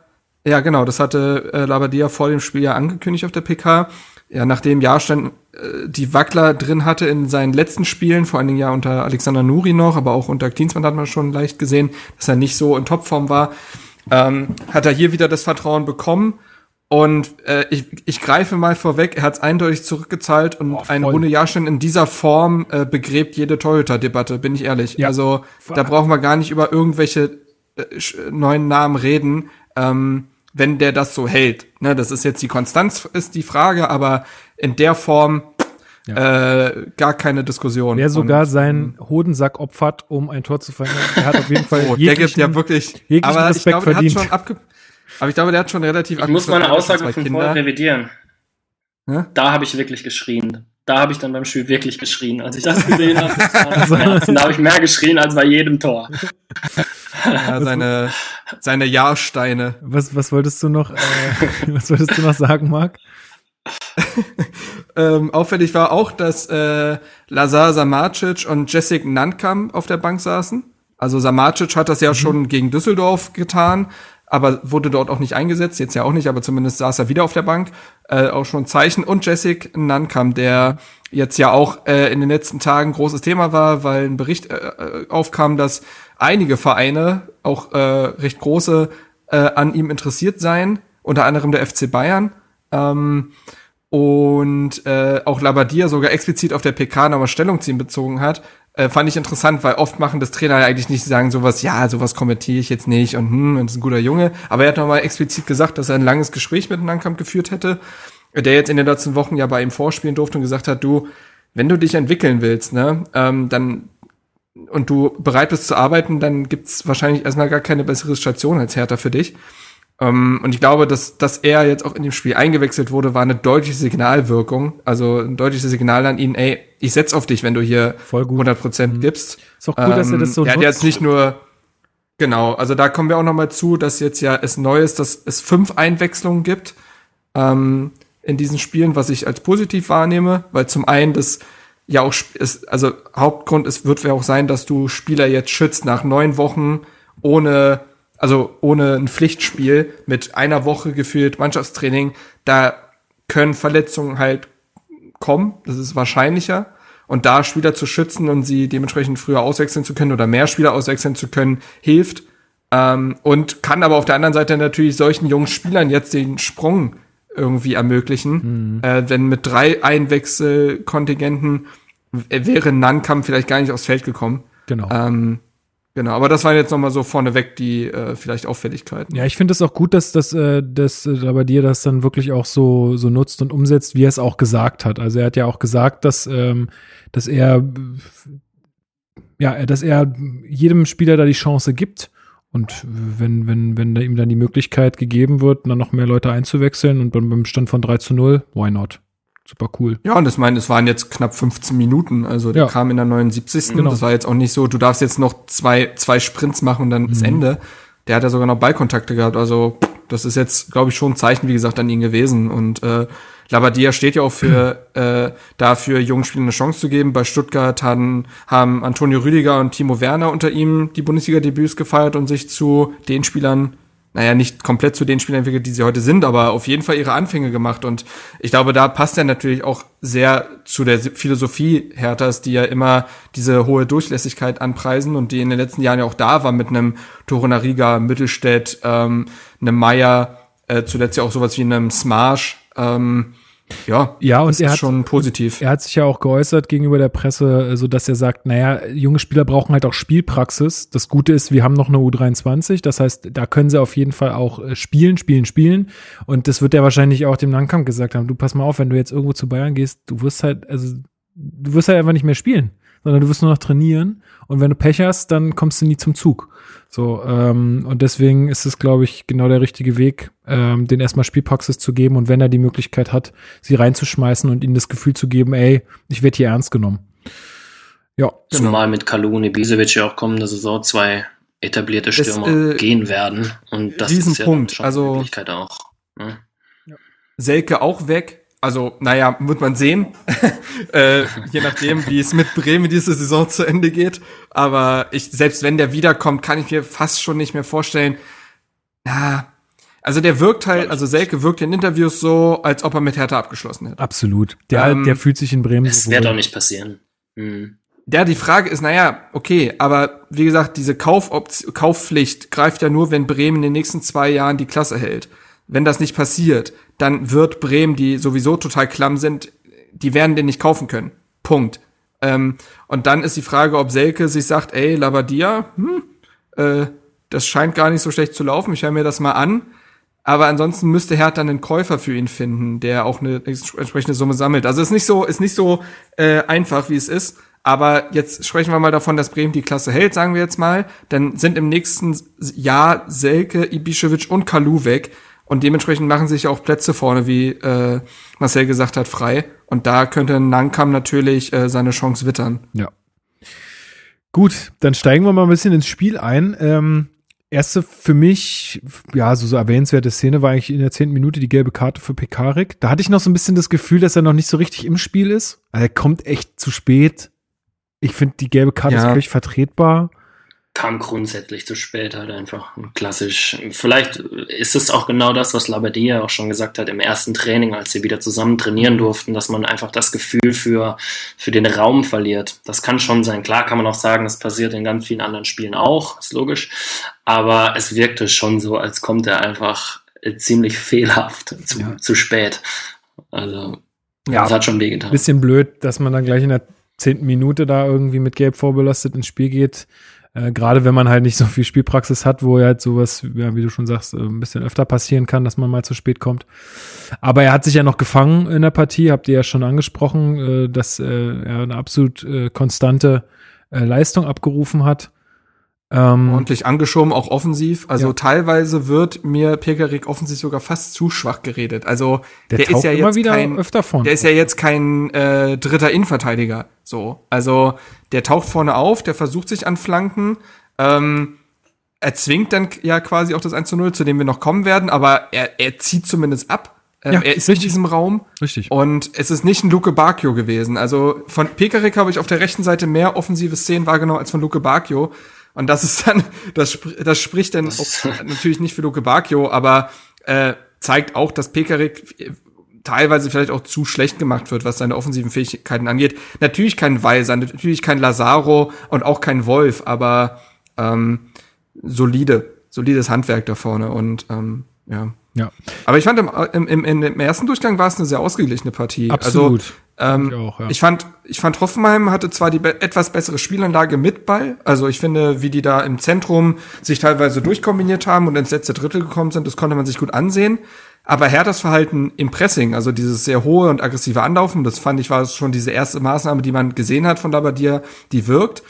ja genau, das hatte äh, Labadia vor dem Spiel ja angekündigt auf der PK. Ja, nachdem Jahrstein äh, die Wackler drin hatte in seinen letzten Spielen, vor allen Dingen ja unter Alexander Nuri noch, aber auch unter Klinsmann hat man schon leicht gesehen, dass er nicht so in Topform war, ähm, hat er hier wieder das Vertrauen bekommen. Und äh, ich, ich greife mal vorweg, er hat es eindeutig zurückgezahlt und Boah, ein. Rune Jahrstein in dieser Form äh, begräbt jede Torhüter-Debatte, bin ich ehrlich. Ja. Also da brauchen wir gar nicht über irgendwelche äh, neuen Namen reden, ähm, wenn der das so hält. Ne, das ist jetzt die Konstanz, ist die Frage, aber in der Form äh, gar keine Diskussion. Wer sogar Und, seinen Hodensack opfert, um ein Tor zu verhindern, der hat auf jeden Fall oh, der gibt jeglichen- ja wirklich, jeglichen aber ich Respekt glaube, der hat verdient. schon abge aber ich glaube, der hat schon relativ Ich muss meine Aussage von vorher revidieren. Ja? Da habe ich wirklich geschrien. Da habe ich dann beim Spiel wirklich geschrien. Als ich das gesehen habe, das war Also- Herzen. da habe ich mehr geschrien als bei jedem Tor. Ja, seine, seine Jahrsteine. Was, was wolltest du noch, äh, was wolltest du noch sagen, Marc? Ähm, auffällig war auch, dass äh, Lazar Samacic und Jessic Nankam auf der Bank saßen. Also Samacic hat das ja schon gegen Düsseldorf getan, aber wurde dort auch nicht eingesetzt, jetzt ja auch nicht, aber zumindest saß er wieder auf der Bank. Äh, auch schon Zeichen. Und Jessic Nankam, der jetzt ja auch äh, in den letzten Tagen großes Thema war, weil ein Bericht äh, äh, aufkam, dass einige Vereine, auch äh, recht große, äh, an ihm interessiert seien, unter anderem der FC Bayern. Ähm, und äh, auch Labadia sogar explizit auf der PK nochmal Stellung ziehen bezogen hat, äh, fand ich interessant, weil oft machen das Trainer eigentlich nicht, sagen sowas, ja, sowas kommentiere ich jetzt nicht und hm, und ist ein guter Junge. Aber er hat nochmal explizit gesagt, dass er ein langes Gespräch mit Nankamp geführt hätte, der jetzt in den letzten Wochen ja bei ihm vorspielen durfte und gesagt hat, du, wenn du dich entwickeln willst, ne, ähm, dann und du bereit bist zu arbeiten, dann gibt's wahrscheinlich erstmal gar keine bessere Station als Hertha für dich. Ähm, und ich glaube, dass, dass er jetzt auch in dem Spiel eingewechselt wurde, war eine deutliche Signalwirkung. Also ein deutliches Signal an ihn, ey, ich setz auf dich, wenn du hier Voll gut. 100 Prozent gibst. Ist auch cool, dass er das so er hat nutzt. jetzt nicht nur, genau, also da kommen wir auch noch mal zu, dass jetzt ja es neu ist, dass es fünf Einwechslungen gibt ähm, in diesen Spielen, was ich als positiv wahrnehme, weil zum einen das ja auch ist, also Hauptgrund ist, wird ja auch sein, dass du Spieler jetzt schützt nach neun Wochen ohne, also ohne ein Pflichtspiel mit einer Woche gefühlt Mannschaftstraining, da können Verletzungen halt kommen, das ist wahrscheinlicher. Und da Spieler zu schützen und sie dementsprechend früher auswechseln zu können oder mehr Spieler auswechseln zu können, hilft. Ähm, und kann aber auf der anderen Seite natürlich solchen jungen Spielern jetzt den Sprung irgendwie ermöglichen. Äh, denn mit drei Einwechselkontingenten w- wäre Nankam vielleicht gar nicht aufs Feld gekommen. Genau. Ähm, genau, aber das waren jetzt nochmal so vorneweg die äh, vielleicht Auffälligkeiten. Ja, ich finde es auch gut, dass das, äh, dass äh, bei dir das dann wirklich auch so so nutzt und umsetzt, wie er es auch gesagt hat. Also er hat ja auch gesagt, dass ähm, dass er ja, dass er jedem Spieler da die Chance gibt und wenn wenn wenn da ihm dann die Möglichkeit gegeben wird, dann noch mehr Leute einzuwechseln und beim beim Stand von 3 zu 0, why not? Super cool. Ja, und das meine, es waren jetzt knapp 15 Minuten. Also der Ja. kam in der 79. Genau. Das war jetzt auch nicht so, du darfst jetzt noch zwei, zwei Sprints machen und dann Mhm. ist Ende. Der hat ja sogar noch Ballkontakte gehabt. Also das ist jetzt, glaube ich, schon ein Zeichen, wie gesagt, an ihn gewesen. Und äh, Labadia steht ja auch für äh, dafür, jungen Spielern eine Chance zu geben. Bei Stuttgart haben, haben Antonio Rüdiger und Timo Werner unter ihm die Bundesliga-Debüts gefeiert und sich zu den Spielern naja, nicht komplett zu den Spielern entwickelt, die sie heute sind, aber auf jeden Fall ihre Anfänge gemacht. Und ich glaube, da passt er natürlich auch sehr zu der Philosophie Herthas, die ja immer diese hohe Durchlässigkeit anpreisen und die in den letzten Jahren ja auch da war mit einem Torunariga, Mittelstädt, ähm, einem Meier, äh, zuletzt ja auch sowas wie einem Smash. Ähm, ja, Ja, und er ist hat- schon positiv. Er hat sich ja auch geäußert gegenüber der Presse, so dass er sagt, naja, junge Spieler brauchen halt auch Spielpraxis. Das Gute ist, wir haben noch eine U23, das heißt, da können sie auf jeden Fall auch äh, spielen, spielen, spielen. Und das wird er wahrscheinlich auch dem Langkamp gesagt haben. Du pass mal auf, wenn du jetzt irgendwo zu Bayern gehst, du wirst halt, also du wirst halt einfach nicht mehr spielen, sondern du wirst nur noch trainieren. Und wenn du Pech hast, dann kommst du nie zum Zug. So, ähm, und deswegen ist es, glaube ich, genau der richtige Weg, ähm, den erstmal Spielpraxis zu geben und wenn er die Möglichkeit hat, sie reinzuschmeißen und ihnen das Gefühl zu geben, ey, ich werde hier ernst genommen. Ja, Zumal mit Kalu und Ibisevic ja auch kommende Saison zwei etablierte Stürmer äh, gehen werden. Und das ist ja Riesenpunkt. dann schon Also- Möglichkeit auch. Ne? Selke auch weg. Also, naja, wird man sehen. äh, je nachdem, wie es mit Bremen diese Saison zu Ende geht. Aber ich, selbst wenn der wiederkommt, kann ich mir fast schon nicht mehr vorstellen. Na, also der wirkt halt, also Selke wirkt in Interviews so, als ob er mit Hertha abgeschlossen hätte. absolut. Der, Ähm, der fühlt sich in Bremen Es so wird wohl. auch nicht passieren. Hm. Ja, die Frage ist, naja, okay, aber wie gesagt, diese Kaufoption, Kaufpflicht greift ja nur, wenn Bremen in den nächsten zwei Jahren die Klasse hält. Wenn das nicht passiert, dann wird Bremen, die sowieso total klamm sind, die werden den nicht kaufen können. Punkt. Ähm, und dann ist die Frage, ob Selke sich sagt, ey, Labadia, hm, äh, das scheint gar nicht so schlecht zu laufen, ich höre mir das mal an. Aber ansonsten müsste Hertha einen Käufer für ihn finden, der auch eine entsprechende Summe sammelt. Also ist nicht so, ist nicht so äh, einfach, wie es ist. Aber jetzt sprechen wir mal davon, dass Bremen die Klasse hält, sagen wir jetzt mal. Dann sind im nächsten Jahr Selke, Ibišević und Kalu weg. Und dementsprechend machen sich auch Plätze vorne, wie äh, Marcel gesagt hat, frei. Und da könnte Nankam natürlich äh, seine Chance wittern. Ja. Gut, dann steigen wir mal ein bisschen ins Spiel ein. Ähm, erste für mich, ja, so, so erwähnenswerte Szene war eigentlich in der zehnten Minute die gelbe Karte für Pekarik. Da hatte ich noch so ein bisschen das Gefühl, dass er noch nicht so richtig im Spiel ist. Also er kommt echt zu spät. Ich finde, die gelbe Karte Ja. ist völlig vertretbar. Kam grundsätzlich zu spät halt einfach. Klassisch. Vielleicht ist es auch genau das, was Labadia auch schon gesagt hat im ersten Training, als sie wieder zusammen trainieren durften, dass man einfach das Gefühl für, für den Raum verliert. Das kann schon sein. Klar kann man auch sagen, das passiert in ganz vielen anderen Spielen auch, ist logisch. Aber es wirkte schon so, als kommt er einfach ziemlich fehlhaft zu, Ja. zu spät. Also, Ja. das hat schon wehgetan. Bisschen blöd, dass man dann gleich in der zehnten Minute da irgendwie mit Gelb vorbelastet ins Spiel geht. Äh, Gerade wenn man halt nicht so viel Spielpraxis hat, wo halt sowas, ja, wie du schon sagst, äh, ein bisschen öfter passieren kann, dass man mal zu spät kommt. Aber er hat sich ja noch gefangen in der Partie, habt ihr ja schon angesprochen, äh, dass äh, er eine absolut äh, konstante Leistung abgerufen hat. Ähm, Ordentlich angeschoben, auch offensiv. Also Ja. teilweise wird mir Pekarik offensiv sogar fast zu schwach geredet. Also der, der, ist ja immer jetzt wieder kein, öfter vorne. Der ist ja jetzt kein äh, dritter Innenverteidiger. So, also der taucht vorne auf, der versucht sich an Flanken. Ähm, er zwingt dann ja quasi auch das 1 zu 0, zu dem wir noch kommen werden, aber er, er zieht zumindest ab. Ähm, Ja, er ist richtig. in diesem Raum. Richtig. Und es ist nicht ein Luke Bacchio gewesen. Also von Pekarik habe ich auf der rechten Seite mehr offensive Szenen wahrgenommen als von Luke Bacchio. Und das ist dann, das, das spricht dann Das- auch, natürlich nicht für Luke Bacchio, aber äh, zeigt auch, dass Pekarik äh, teilweise vielleicht auch zu schlecht gemacht wird, was seine offensiven Fähigkeiten angeht. Natürlich kein Weiser, natürlich kein Lazaro und auch kein Wolf, aber ähm, solide, solides Handwerk da vorne und ähm, ja. ja, Aber ich fand im, im, im, im ersten Durchgang war es eine sehr ausgeglichene Partie. absolut. Also, ähm, Ich auch, ja. ich fand, ich fand Hoffenheim hatte zwar die be etwas bessere Spielanlage mit Ball. Also ich finde, wie die da im Zentrum sich teilweise durchkombiniert haben und ins letzte Drittel gekommen sind, das konnte man sich gut ansehen. Aber Herthas Verhalten im Pressing, also dieses sehr hohe und aggressive Anlaufen, das fand ich war schon diese erste Maßnahme, die man gesehen hat von Labadia, die wirkt,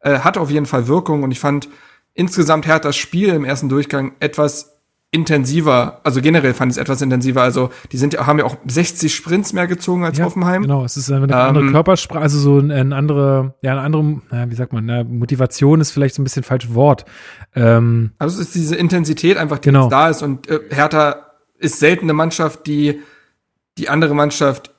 äh, hat auf jeden Fall Wirkung und ich fand insgesamt Herthas Spiel im ersten Durchgang etwas intensiver, also generell fand ich es etwas intensiver. Also die sind haben ja auch 60 Sprints mehr gezogen als Ja, Hoffenheim. Genau, es ist eine andere Ähm, Körpersprache, also so ein, ein andere, ja, eine andere, na, wie sagt man, na, Motivation ist vielleicht so ein bisschen falsches Wort. Ähm, Also es ist diese Intensität einfach, die Genau. jetzt da ist und äh, Hertha ist selten eine Mannschaft, die die andere Mannschaft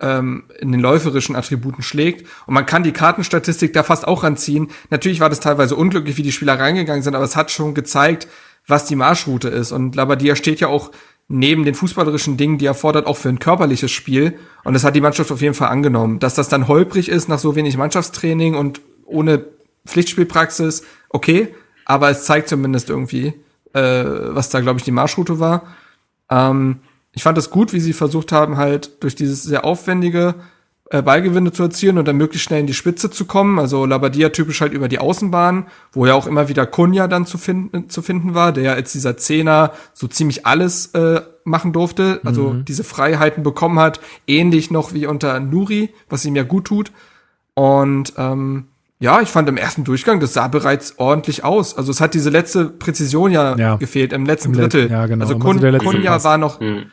ähm, in den läuferischen Attributen schlägt. Und man kann die Kartenstatistik da fast auch ranziehen. Natürlich war das teilweise unglücklich, wie die Spieler reingegangen sind, aber es hat schon gezeigt, was die Marschroute ist. Und Labadia steht ja auch neben den fußballerischen Dingen, die er fordert, auch für ein körperliches Spiel. Und das hat die Mannschaft auf jeden Fall angenommen. Dass das dann holprig ist nach so wenig Mannschaftstraining und ohne Pflichtspielpraxis, okay. Aber es zeigt zumindest irgendwie, äh, was da, glaube ich, die Marschroute war. Ähm, ich fand es gut, wie sie versucht haben, halt durch dieses sehr aufwendige äh, Ballgewinne zu erzielen und dann möglichst schnell in die Spitze zu kommen. Also Labadia typisch halt über die Außenbahn, wo ja auch immer wieder Kunja dann zu finden, zu finden war, der ja als dieser Zehner so ziemlich alles äh, machen durfte, also diese Freiheiten bekommen hat, ähnlich noch wie unter Nuri, was ihm ja gut tut. Und ähm, ja, ich fand im ersten Durchgang, das sah bereits ordentlich aus. Also es hat diese letzte Präzision ja, Ja. gefehlt im letzten Im Let- Drittel. ja, genau. Also Kun so der letzte Kunja Pass. war noch Hm.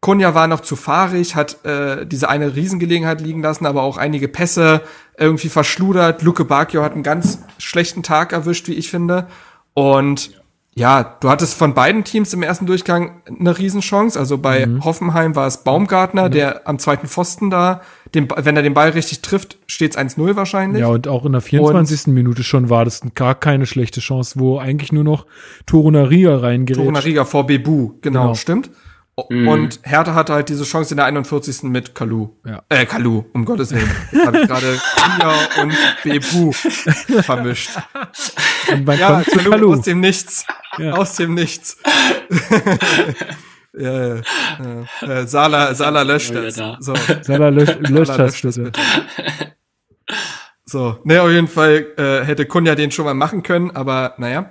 Kunja war noch zu fahrig, hat äh, diese eine Riesengelegenheit liegen lassen, aber auch einige Pässe irgendwie verschludert. Luke Bacchio hat einen ganz schlechten Tag erwischt, wie ich finde. Und ja, du hattest von beiden Teams im ersten Durchgang eine Riesenchance. Also bei Mhm. Hoffenheim war es Baumgartner, der am zweiten Pfosten da, den, wenn er den Ball richtig trifft, steht's 1-0 wahrscheinlich. ja, und auch in der 24. Minute schon war das gar keine schlechte Chance, wo eigentlich nur noch Torunaria reingerät. Torunariga vor Bebu, genau, Genau. stimmt. Mhm. Und Hertha hatte halt diese Chance in der 41. mit Kalu. Ja. Äh, Kalu, um Gottes Willen. Jetzt habe ich gerade Kunja und Bebu vermischt. Und man Ja, kommt Kalu, Kalu. aus dem Nichts. Ja. Aus dem Nichts. ja, ja, ja. Äh, Sala, Sala löscht das. da. So. Salah löscht, löscht Salah das löscht das bitte. So, ne, auf jeden Fall äh, hätte Kunja den schon mal machen können, aber naja.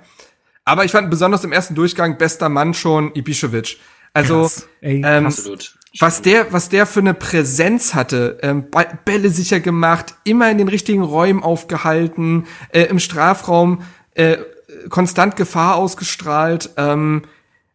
Aber ich fand besonders im ersten Durchgang bester Mann schon Ibišević. Also Krass. Ähm, Absolut. was der, was der für eine Präsenz hatte, ähm, Bälle sicher gemacht, immer in den richtigen Räumen aufgehalten, äh, im Strafraum äh, konstant Gefahr ausgestrahlt. Ähm,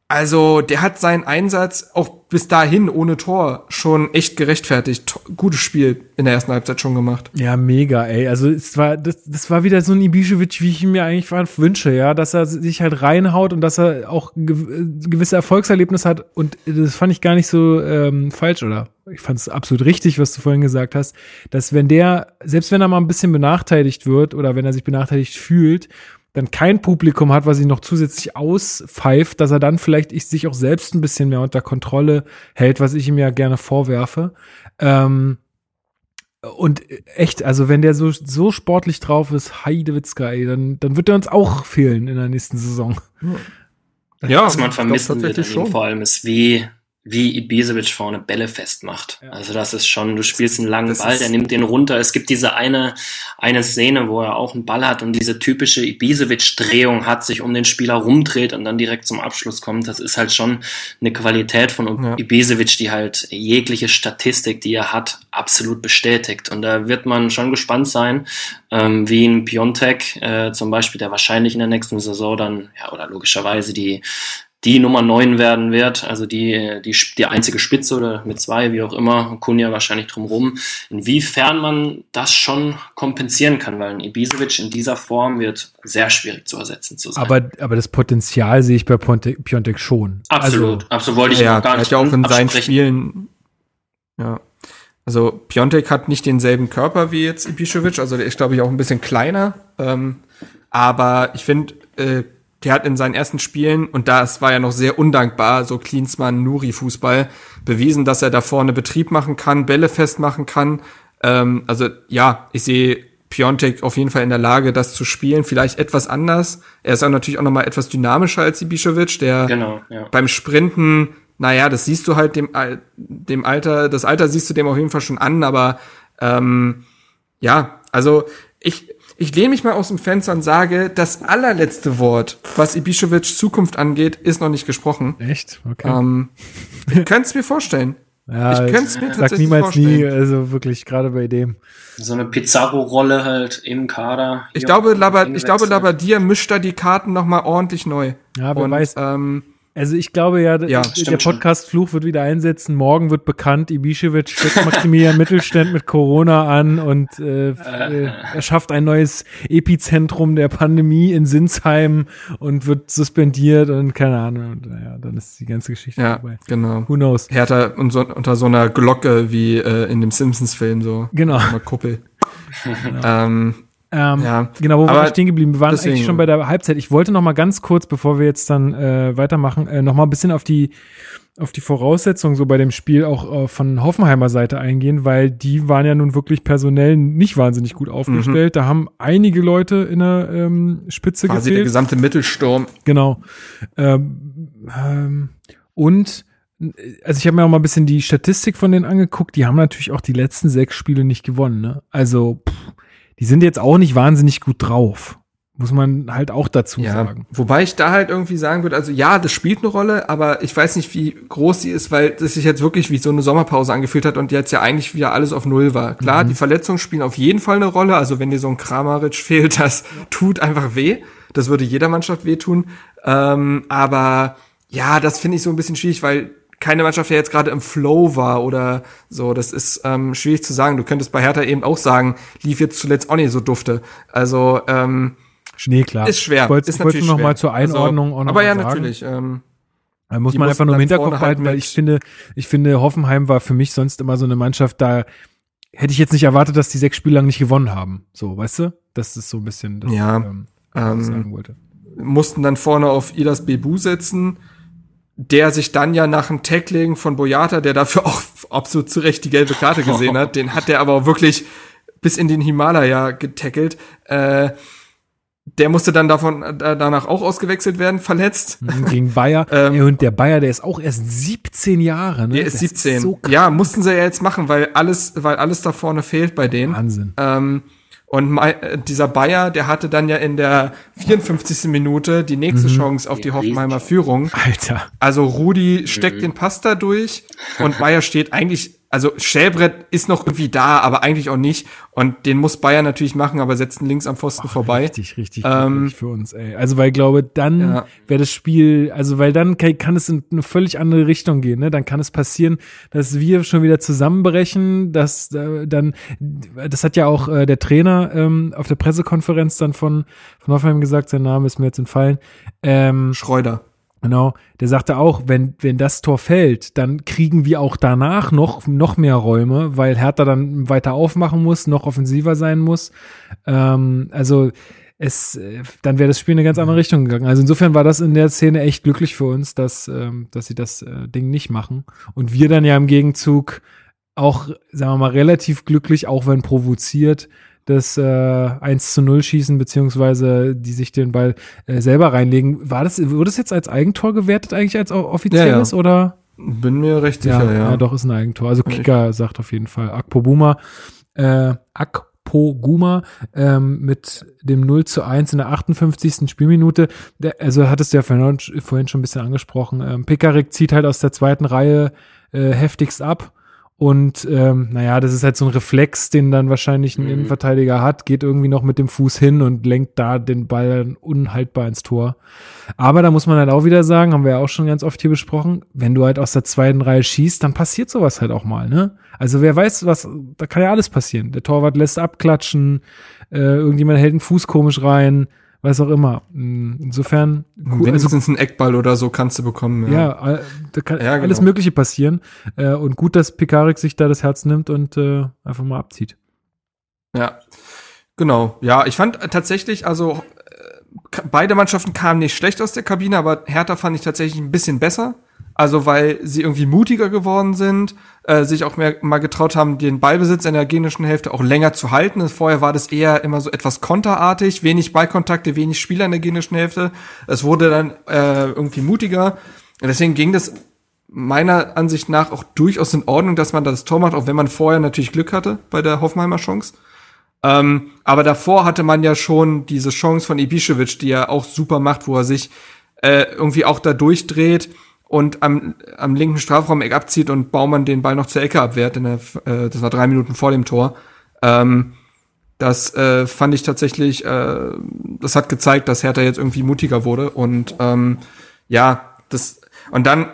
also der hat seinen Einsatz auch bis dahin ohne Tor schon echt gerechtfertigt. Gutes Spiel in der ersten Halbzeit schon gemacht. Ja, mega, ey. Also es war, das, das war wieder so ein Ibišević, wie ich ihn mir eigentlich wünsche, ja, dass er sich halt reinhaut und dass er auch ge gewisse Erfolgserlebnisse hat. Und das fand ich gar nicht so ähm, falsch, oder? Ich fand es absolut richtig, was du vorhin gesagt hast, dass wenn der, selbst wenn er mal ein bisschen benachteiligt wird oder wenn er sich benachteiligt fühlt, dann kein Publikum hat, was ihn noch zusätzlich auspfeift, dass er dann vielleicht ich, sich auch selbst ein bisschen mehr unter Kontrolle hält, was ich ihm ja gerne vorwerfe. Ähm, und echt, also wenn der so, so sportlich drauf ist, Heidewitzka, ey, dann, dann wird er uns auch fehlen in der nächsten Saison. Ja, was man vermissen wird vor allem ist, wie, wie Ibisevic vorne Bälle festmacht. Ja. Also das ist schon, du spielst einen langen Das Ball, der nimmt den runter. Es gibt diese eine, eine Szene, wo er auch einen Ball hat und diese typische Ibisevic-Drehung hat, sich um den Spieler rumdreht und dann direkt zum Abschluss kommt. Das ist halt schon eine Qualität von Ja. Ibisevic, die halt jegliche Statistik, die er hat, absolut bestätigt. Und da wird man schon gespannt sein, ähm, wie ein Piontek äh, zum Beispiel, der wahrscheinlich in der nächsten Saison dann, ja, oder logischerweise die die Nummer 9 werden wird, also die, die, die einzige Spitze oder mit zwei, wie auch immer, Kunja wahrscheinlich drumrum, inwiefern man das schon kompensieren kann, weil ein Ibisevic in dieser Form wird sehr schwierig zu ersetzen zu sein. Aber, aber das Potenzial sehe ich bei Ponte, Piontek schon. absolut, Also, absolut wollte ich ja, gar nicht hat ja auch in seinen. Spielen. Ja. Also Piontek hat nicht denselben Körper wie jetzt Ibišević, also der ist, glaube ich, auch ein bisschen kleiner. Ähm, aber ich finde, äh, der hat in seinen ersten Spielen, und das war ja noch sehr undankbar, so Klinsmann-Nuri-Fußball, bewiesen, dass er da vorne Betrieb machen kann, Bälle festmachen kann. Ähm, also ja, ich sehe Piontek auf jeden Fall in der Lage, das zu spielen, vielleicht etwas anders. Er ist auch natürlich auch noch mal etwas dynamischer als Ibišević, der Genau, ja. beim Sprinten, naja, das siehst du halt dem, dem Alter, das Alter siehst du dem auf jeden Fall schon an, aber ähm, ja, also ich, ich lehne mich mal aus dem Fenster und sage, das allerletzte Wort, was Ibišević Zukunft angeht, ist noch nicht gesprochen. echt? Okay. Ähm, ich könnte es mir vorstellen. ja, ich könnte es mir sag tatsächlich niemals nie, vorstellen. also wirklich, gerade bei dem. So eine Pizarro-Rolle halt im Kader. Ich glaube, auch Labad, ich glaube, eingewechselt. Labadia mischt da die Karten noch mal ordentlich neu. Ja, wer und, weiß. Ähm, Also ich glaube ja, Ja, der. Podcast-Fluch wird wieder einsetzen. Morgen wird bekannt, Ibišević steckt Maximilian Mittelständ mit Corona an und äh, äh, er schafft ein neues Epizentrum der Pandemie in Sinsheim und wird suspendiert und keine Ahnung. Und, naja, dann ist die ganze Geschichte Ja, vorbei. genau. Who knows? Hertha so, unter so einer Glocke wie äh, in dem Simpsons-Film, so. Genau. Eine Kuppel. ähm, Ähm, Ja, genau, wo waren aber wir stehen geblieben? Wir waren deswegen- eigentlich schon bei der Halbzeit. Ich wollte noch mal ganz kurz, bevor wir jetzt dann äh, weitermachen, äh, noch mal ein bisschen auf die auf die Voraussetzungen so bei dem Spiel auch äh, von Hoffenheimer Seite eingehen, weil die waren ja nun wirklich personell nicht wahnsinnig gut aufgestellt. Da haben einige Leute in der ähm, Spitze quasi der gefehlt. gesamte Mittelsturm. Genau. Ähm, ähm, und also ich habe mir auch mal ein bisschen die Statistik von denen angeguckt. Die haben natürlich auch die letzten sechs Spiele nicht gewonnen. Ne? Also pff, die sind jetzt auch nicht wahnsinnig gut drauf. Muss man halt auch dazu Ja, sagen. wobei ich da halt irgendwie sagen würde, also ja, das spielt eine Rolle, aber ich weiß nicht, wie groß sie ist, weil das sich jetzt wirklich wie so eine Sommerpause angefühlt hat und jetzt ja eigentlich wieder alles auf Null war. Klar, die Verletzungen spielen auf jeden Fall eine Rolle, also wenn dir so ein Kramaric fehlt, das tut einfach weh. Das würde jeder Mannschaft wehtun. Ähm, aber ja, das finde ich so ein bisschen schwierig, weil keine Mannschaft ja jetzt gerade im Flow war oder so. Das ist ähm, schwierig zu sagen. Du könntest bei Hertha eben auch sagen, lief jetzt zuletzt auch nicht so dufte. Also ähm, Nee, klar. ist schwer. Ich wollte ist natürlich noch mal schwer. zur Einordnung also, auch noch Aber mal ja, sagen. natürlich. Ähm, Da muss man einfach nur im Hinterkopf halt weil mit- ich finde, ich finde, Hoffenheim war für mich sonst immer so eine Mannschaft, da hätte ich jetzt nicht erwartet, dass die sechs Spiele lang nicht gewonnen haben. So, weißt du? Das ist so ein bisschen das, Ja, ähm, was ich ähm, sagen wollte. mussten dann vorne auf Idas Bebu setzen, der sich dann ja nach dem Tackling von Boyata, der dafür auch absolut zu Recht die gelbe Karte gesehen hat, den hat der aber auch wirklich bis in den Himalaya getackelt. Äh, der musste dann davon äh, danach auch ausgewechselt werden, verletzt. Mhm, Gegen Bayer. Ähm, und der Bayer, der ist auch erst 17 Jahre, ne? Der ist Das 17. so krass. ja, mussten sie ja jetzt machen, weil alles, weil alles da vorne fehlt bei denen. Wahnsinn. Ähm, und äh, dieser Bayer, der hatte dann ja in der 54. Minute die nächste Mhm. Chance auf die Hoffenheimer Führung. Alter. Also Rudi steckt den Pass da durch und Bayer steht eigentlich, also Schellbrett ist noch irgendwie da, aber eigentlich auch nicht. Und den muss Bayer natürlich machen, aber setzt ihn links am Pfosten vorbei. Richtig, richtig Ähm, für uns, ey. Also, weil ich glaube, dann Ja. wäre das Spiel, also, weil dann kann, kann es in eine völlig andere Richtung gehen, ne? Dann kann es passieren, dass wir schon wieder zusammenbrechen, dass äh, dann, das hat ja auch äh, der Trainer ähm, auf der Pressekonferenz dann von, von Hoffenheim gesagt, sein Name ist mir jetzt entfallen, ähm, Schreuder. Genau, der sagte auch, wenn, wenn das Tor fällt, dann kriegen wir auch danach noch, noch mehr Räume, weil Hertha dann weiter aufmachen muss, noch offensiver sein muss. Ähm, also es, dann wäre das Spiel in eine ganz andere Richtung gegangen. Also insofern war das in der Szene echt glücklich für uns, dass, ähm, dass sie das äh, Ding nicht machen. Und wir dann ja im Gegenzug auch, sagen wir mal, relativ glücklich, auch wenn provoziert, das äh, 1 zu 0 schießen, beziehungsweise die sich den Ball äh, selber reinlegen. War das, wurde das jetzt als Eigentor gewertet eigentlich als offizielles Ja, oder? Bin mir recht Ja, sicher, ja. ja. doch, ist ein Eigentor. Also Ich- Kicker sagt auf jeden Fall Akpobuma, äh, Akpoguma ähm, mit dem 0 zu 1 in der 58. Spielminute. Der, also hattest du ja vorhin, vorhin schon ein bisschen angesprochen. Ähm, Pekarik zieht halt aus der zweiten Reihe äh, heftigst ab. Und ähm, naja, das ist halt so ein Reflex, den dann wahrscheinlich ein Mhm. Innenverteidiger hat, geht irgendwie noch mit dem Fuß hin und lenkt da den Ball dann unhaltbar ins Tor. Aber da muss man halt auch wieder sagen, haben wir ja auch schon ganz oft hier besprochen, wenn du halt aus der zweiten Reihe schießt, dann passiert sowas halt auch mal, ne? Also wer weiß, was, da kann ja alles passieren. Der Torwart lässt abklatschen, äh, irgendjemand hält einen Fuß komisch rein, was auch immer. Mm, Insofern, cool, also Wenigstens einen Eckball oder so kannst du bekommen. ja, äh, da kann Ja, genau. alles Mögliche passieren. Äh, und gut, dass Pekarik sich da das Herz nimmt und äh, einfach mal abzieht. Ja, genau. Ja, ich fand tatsächlich, also äh, beide Mannschaften kamen nicht schlecht aus der Kabine, aber Hertha fand ich tatsächlich ein bisschen besser. Also weil sie irgendwie mutiger geworden sind, äh, sich auch mehr mal getraut haben, den Ballbesitz in der gegnerischen Hälfte auch länger zu halten. Vorher war das eher immer so etwas konterartig, wenig Ballkontakte, wenig Spieler in der gegnerischen Hälfte. Es wurde dann äh, irgendwie mutiger. Und deswegen ging das meiner Ansicht nach auch durchaus in Ordnung, dass man das Tor macht, auch wenn man vorher natürlich Glück hatte bei der Hoffenheimer Chance. Ähm, aber davor hatte man ja schon diese Chance von Ibišević, die er auch super macht, wo er sich äh, irgendwie auch da durchdreht und am, am linken Strafraum Eck abzieht und Baumann den Ball noch zur Ecke abwehrt. In der, äh, das war drei Minuten vor dem Tor. Ähm, das äh, fand ich tatsächlich, äh, das hat gezeigt, dass Hertha jetzt irgendwie mutiger wurde. Und ähm, ja, das Und dann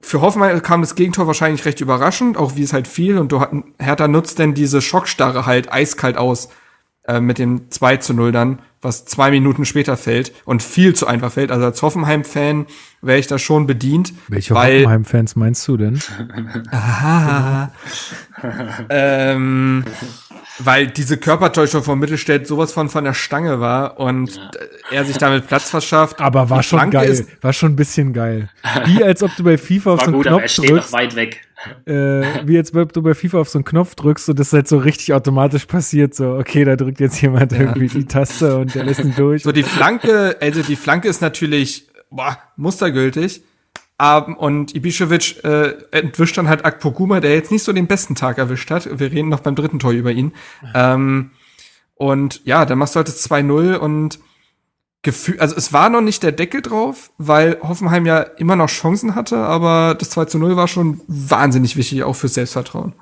für Hoffenheim kam das Gegentor wahrscheinlich recht überraschend, auch wie es halt fiel. Und du Hertha nutzt denn diese Schockstarre halt eiskalt aus äh, mit dem 2 zu 0 dann, was zwei Minuten später fällt und viel zu einfach fällt. Also als Hoffenheim-Fan wäre ich da schon bedient. Welche Hoffenheim-Fans meinst du denn? Aha. ähm, weil diese Körpertäuschung von Mittelstädt sowas von von der Stange war und Ja. er sich damit Platz verschafft. Aber war schon Flanke geil. Ist, war schon ein bisschen geil. Wie als ob du bei FIFA auf War so einen gut, aber er Knopf steht noch drückst. weit weg. Äh, wie als ob du bei FIFA auf so einen Knopf drückst und das halt so richtig automatisch passiert. So, okay, da drückt jetzt jemand irgendwie die Taste und der lässt ihn durch. so die Flanke, also die Flanke ist natürlich boah, mustergültig. Um, und Ibišević äh, entwischt dann halt Akpoguma, der jetzt nicht so den besten Tag erwischt hat. Wir reden noch beim dritten Tor über ihn. Ähm, und ja, dann machst du halt das 2-0 und Gefühl, also es war noch nicht der Deckel drauf, weil Hoffenheim ja immer noch Chancen hatte, aber das 2 0 war schon wahnsinnig wichtig, auch fürs Selbstvertrauen.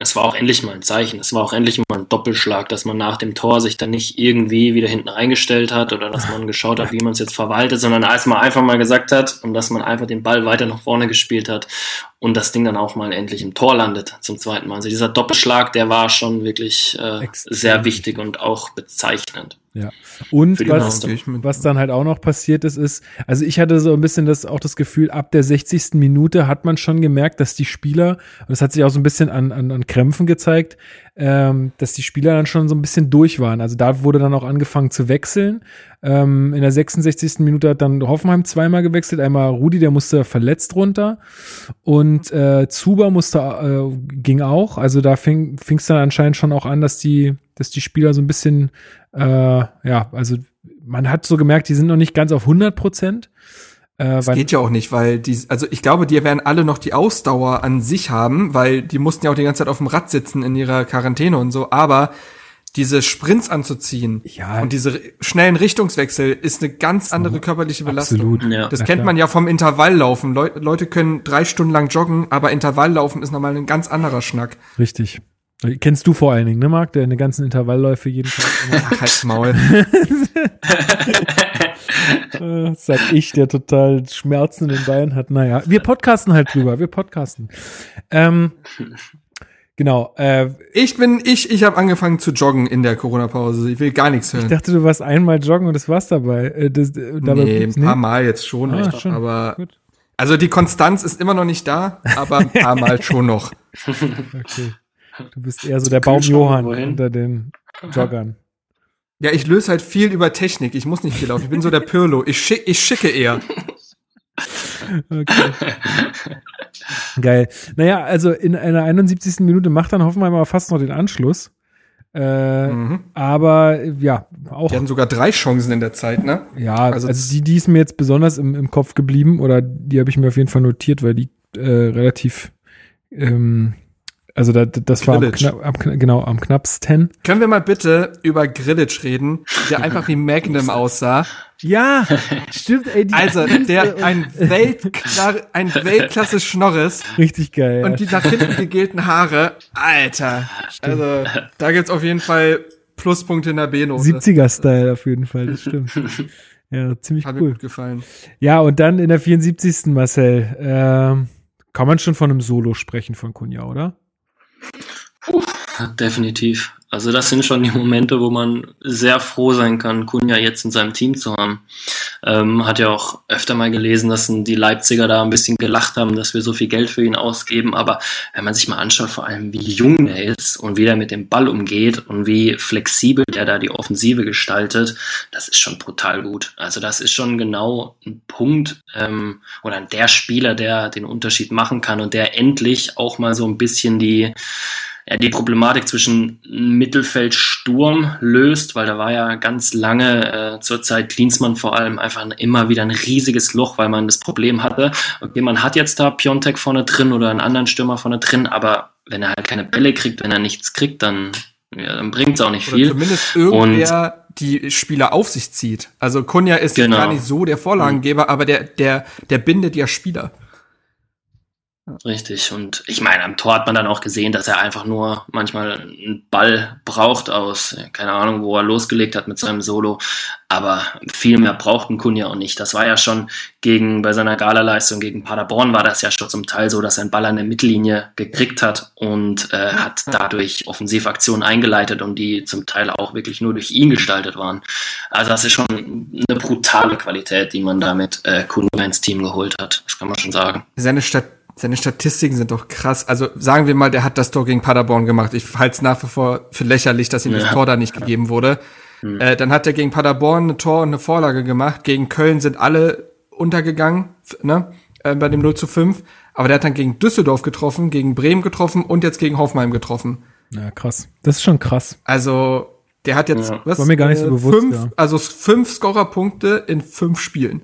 Es war auch endlich mal ein Zeichen. Es war auch endlich mal ein Doppelschlag, dass man nach dem Tor sich dann nicht irgendwie wieder hinten reingestellt hat oder dass man geschaut hat, wie man es jetzt verwaltet, sondern man einfach mal gesagt hat und dass man einfach den Ball weiter nach vorne gespielt hat und das Ding dann auch mal endlich im Tor landet zum zweiten Mal. Also dieser Doppelschlag, der war schon wirklich äh, sehr wichtig und auch bezeichnend. Ja. Und was, was dann halt auch noch passiert ist, ist, also ich hatte so ein bisschen das, auch das Gefühl, ab der 60. Minute hat man schon gemerkt, dass die Spieler, und das hat sich auch so ein bisschen an, an, an Krämpfen gezeigt, ähm, dass die Spieler dann schon so ein bisschen durch waren. Also da wurde dann auch angefangen zu wechseln. Ähm, in der 66. Minute hat dann Hoffenheim zweimal gewechselt. Einmal Rudi, der musste verletzt runter. Und äh, Zuba musste, äh, ging auch. Also da fing es dann anscheinend schon auch an, dass die, dass die Spieler so ein bisschen, äh, ja, also man hat so gemerkt, die sind noch nicht ganz auf 100 Prozent. Äh, Das geht ja auch nicht, weil die, also ich glaube, die werden alle noch die Ausdauer an sich haben, weil die mussten ja auch die ganze Zeit auf dem Rad sitzen in ihrer Quarantäne und so, aber diese Sprints anzuziehen Ja. und diese schnellen Richtungswechsel ist eine ganz andere körperliche Belastung. Absolut. Ja. Das Na kennt klar. man ja vom Intervalllaufen. Leu Leute können drei Stunden lang joggen, aber Intervalllaufen ist nochmal ein ganz anderer Schnack. Richtig. Kennst du vor allen Dingen, ne, Marc? Der eine ganzen Intervallläufe jeden Tag. immer- Ach, halt's Maul. Äh, sag ich, der total Schmerzen in den Beinen hat. Naja, wir podcasten halt drüber. Wir podcasten. Ähm, genau. Äh, Ich bin, ich, ich habe angefangen zu joggen in der Corona-Pause. Ich will gar nichts ich hören. dachte, du warst einmal joggen und das war's dabei. Äh, das, äh, dabei nee, ein paar Mal jetzt schon, Ah, schon. aber Gut. also die Konstanz ist immer noch nicht da, aber ein paar Mal schon noch. Okay. Du bist eher so der Baum Kühlschrank Johann wohin? unter den Joggern. Ja, ich löse halt viel über Technik. Ich muss nicht viel laufen. Ich bin so der Pirlo. Ich, schick, ich schicke eher. Okay. Geil. Naja, also in einer 71. Minute macht dann Hoffenheim aber fast noch den Anschluss. Äh, Mhm. Aber ja, auch Die hatten sogar drei Chancen in der Zeit, ne? Ja, Also also, die, die ist mir jetzt besonders im, im Kopf geblieben oder die habe ich mir auf jeden Fall notiert, weil die äh, relativ, ähm, also da, das war am, am, genau am knappsten. Können wir mal bitte über Grillitsch reden, der einfach wie Magnum aussah? Ja, stimmt, ey, die Also, der ein, Weltkla ein Weltklasse Schnorres richtig geil. und die nach hinten gegelten Haare. Alter. Also, da gibt's auf jeden Fall Pluspunkte in der B-Note. 70er-Style auf jeden Fall, das stimmt. Ja, ziemlich Hat mir cool. gut gefallen. Ja, und dann in der 74. Marcel, ähm, kann man schon von einem Solo sprechen von Kunja, oder? Definitiv. Also das sind schon die Momente, wo man sehr froh sein kann, Kunja jetzt in seinem Team zu haben. Ähm, hat ja auch öfter mal gelesen, dass die Leipziger da ein bisschen gelacht haben, dass wir so viel Geld für ihn ausgeben. Aber wenn man sich mal anschaut, vor allem wie jung er ist und wie er mit dem Ball umgeht und wie flexibel der da die Offensive gestaltet, das ist schon brutal gut. Also das ist schon genau ein Punkt ähm, oder der Spieler, der den Unterschied machen kann und der endlich auch mal so ein bisschen die ja, die Problematik zwischen Mittelfeldsturm löst, weil da war ja ganz lange äh, zur Zeit Klinsmann vor allem einfach immer wieder ein riesiges Loch, weil man das Problem hatte, okay, man hat jetzt da Piontek vorne drin oder einen anderen Stürmer vorne drin, aber wenn er halt keine Bälle kriegt, wenn er nichts kriegt, dann, ja, dann bringt es auch nicht Oder viel. zumindest irgendwer die Spieler auf sich zieht. Also Kunja ist Genau. gar nicht so der Vorlagengeber, aber der, der, der bindet ja Spieler. Richtig. Und ich meine, am Tor hat man dann auch gesehen, dass er einfach nur manchmal einen Ball braucht aus, keine Ahnung, wo er losgelegt hat mit seinem Solo. Aber viel mehr braucht ein Kunja auch nicht. Das war ja schon gegen, bei seiner Gala-Leistung gegen Paderborn war das ja schon zum Teil so, dass er einen Ball an der Mittellinie gekriegt hat und äh, hat dadurch Offensivaktionen eingeleitet und die zum Teil auch wirklich nur durch ihn gestaltet waren. Also das ist schon eine brutale Qualität, die man damit äh, Kunja ins Team geholt hat. Das kann man schon sagen. Seine Stadt seine Statistiken sind doch krass. Also sagen wir mal, der hat das Tor gegen Paderborn gemacht. Ich halte es nach wie vor für lächerlich, dass ihm ja. das Tor da nicht gegeben wurde. Mhm. Äh, dann hat er gegen Paderborn ein Tor und eine Vorlage gemacht. Gegen Köln sind alle untergegangen, ne? Äh, bei dem 0 zu 5. Aber der hat dann gegen Düsseldorf getroffen, gegen Bremen getroffen und jetzt gegen Hoffenheim getroffen. Ja, krass. Das ist schon krass. Also, der hat jetzt, ja. was? War mir gar nicht so äh, bewusst, fünf, ja. also fünf Scorerpunkte in fünf Spielen.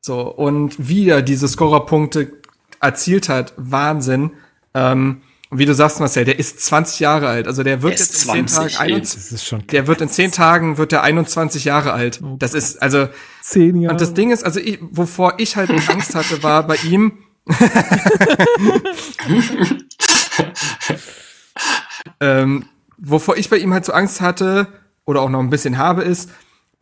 So, und wieder diese Scorerpunkte erzielt hat, Wahnsinn. Ähm, und wie du sagst, Marcel, der ist 20 Jahre alt. Also der wird jetzt in 10 Tagen 21, der wird in 10 Tagen wird der 21 Jahre alt. Das ist also 10 Jahre. Und das Ding ist, also ich, wovor ich halt Angst hatte, war bei ihm ähm, wovor ich bei ihm halt so Angst hatte oder auch noch ein bisschen habe, ist,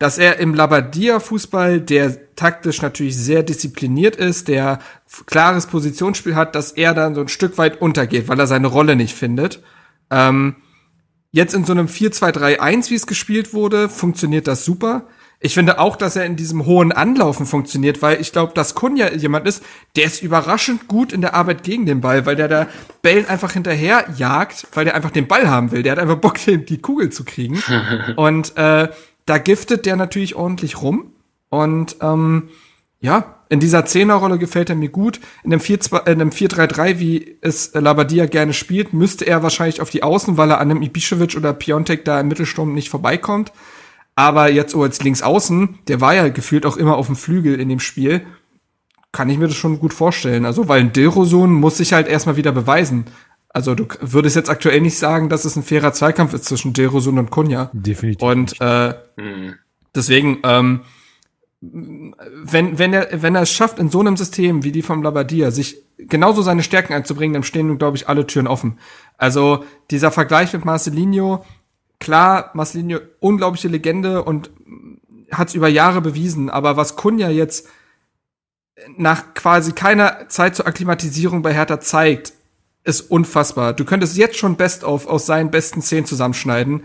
dass er im Labadia-Fußball, der taktisch natürlich sehr diszipliniert ist, der klares Positionsspiel hat, dass er dann so ein Stück weit untergeht, weil er seine Rolle nicht findet. Ähm, jetzt in so einem 4-2-3-1, wie es gespielt wurde, funktioniert das super. Ich finde auch, dass er in diesem hohen Anlaufen funktioniert, weil ich glaube, dass Kunja jemand ist, der ist überraschend gut in der Arbeit gegen den Ball, weil der da Bällen einfach hinterher jagt, weil der einfach den Ball haben will. Der hat einfach Bock, die Kugel zu kriegen. Und äh, da giftet der natürlich ordentlich rum. Und ähm, ja, in dieser Zehnerrolle gefällt er mir gut. In dem 4-3-3, wie es Labadia gerne spielt, müsste er wahrscheinlich auf die Außen, weil er an einem Ibišević oder Piontek da im Mittelsturm nicht vorbeikommt. Aber jetzt so als Linksaußen, der war ja gefühlt auch immer auf dem Flügel in dem Spiel, kann ich mir das schon gut vorstellen. Also, weil ein Dilrosun muss sich halt erstmal wieder beweisen. Also du würdest jetzt aktuell nicht sagen, dass es ein fairer Zweikampf ist zwischen Derosun und Kunja. Definitiv. Und äh, mhm. deswegen, ähm, wenn, wenn er, wenn er es schafft, in so einem System wie die vom Labadia, sich genauso seine Stärken einzubringen, dann stehen, glaube ich, alle Türen offen. Also dieser Vergleich mit Marcelinho, klar, Marcelinho, unglaubliche Legende und hat es über Jahre bewiesen, aber was Kunja jetzt nach quasi keiner Zeit zur Akklimatisierung bei Hertha zeigt, ist unfassbar. Du könntest jetzt schon Best of aus seinen besten zehn zusammenschneiden.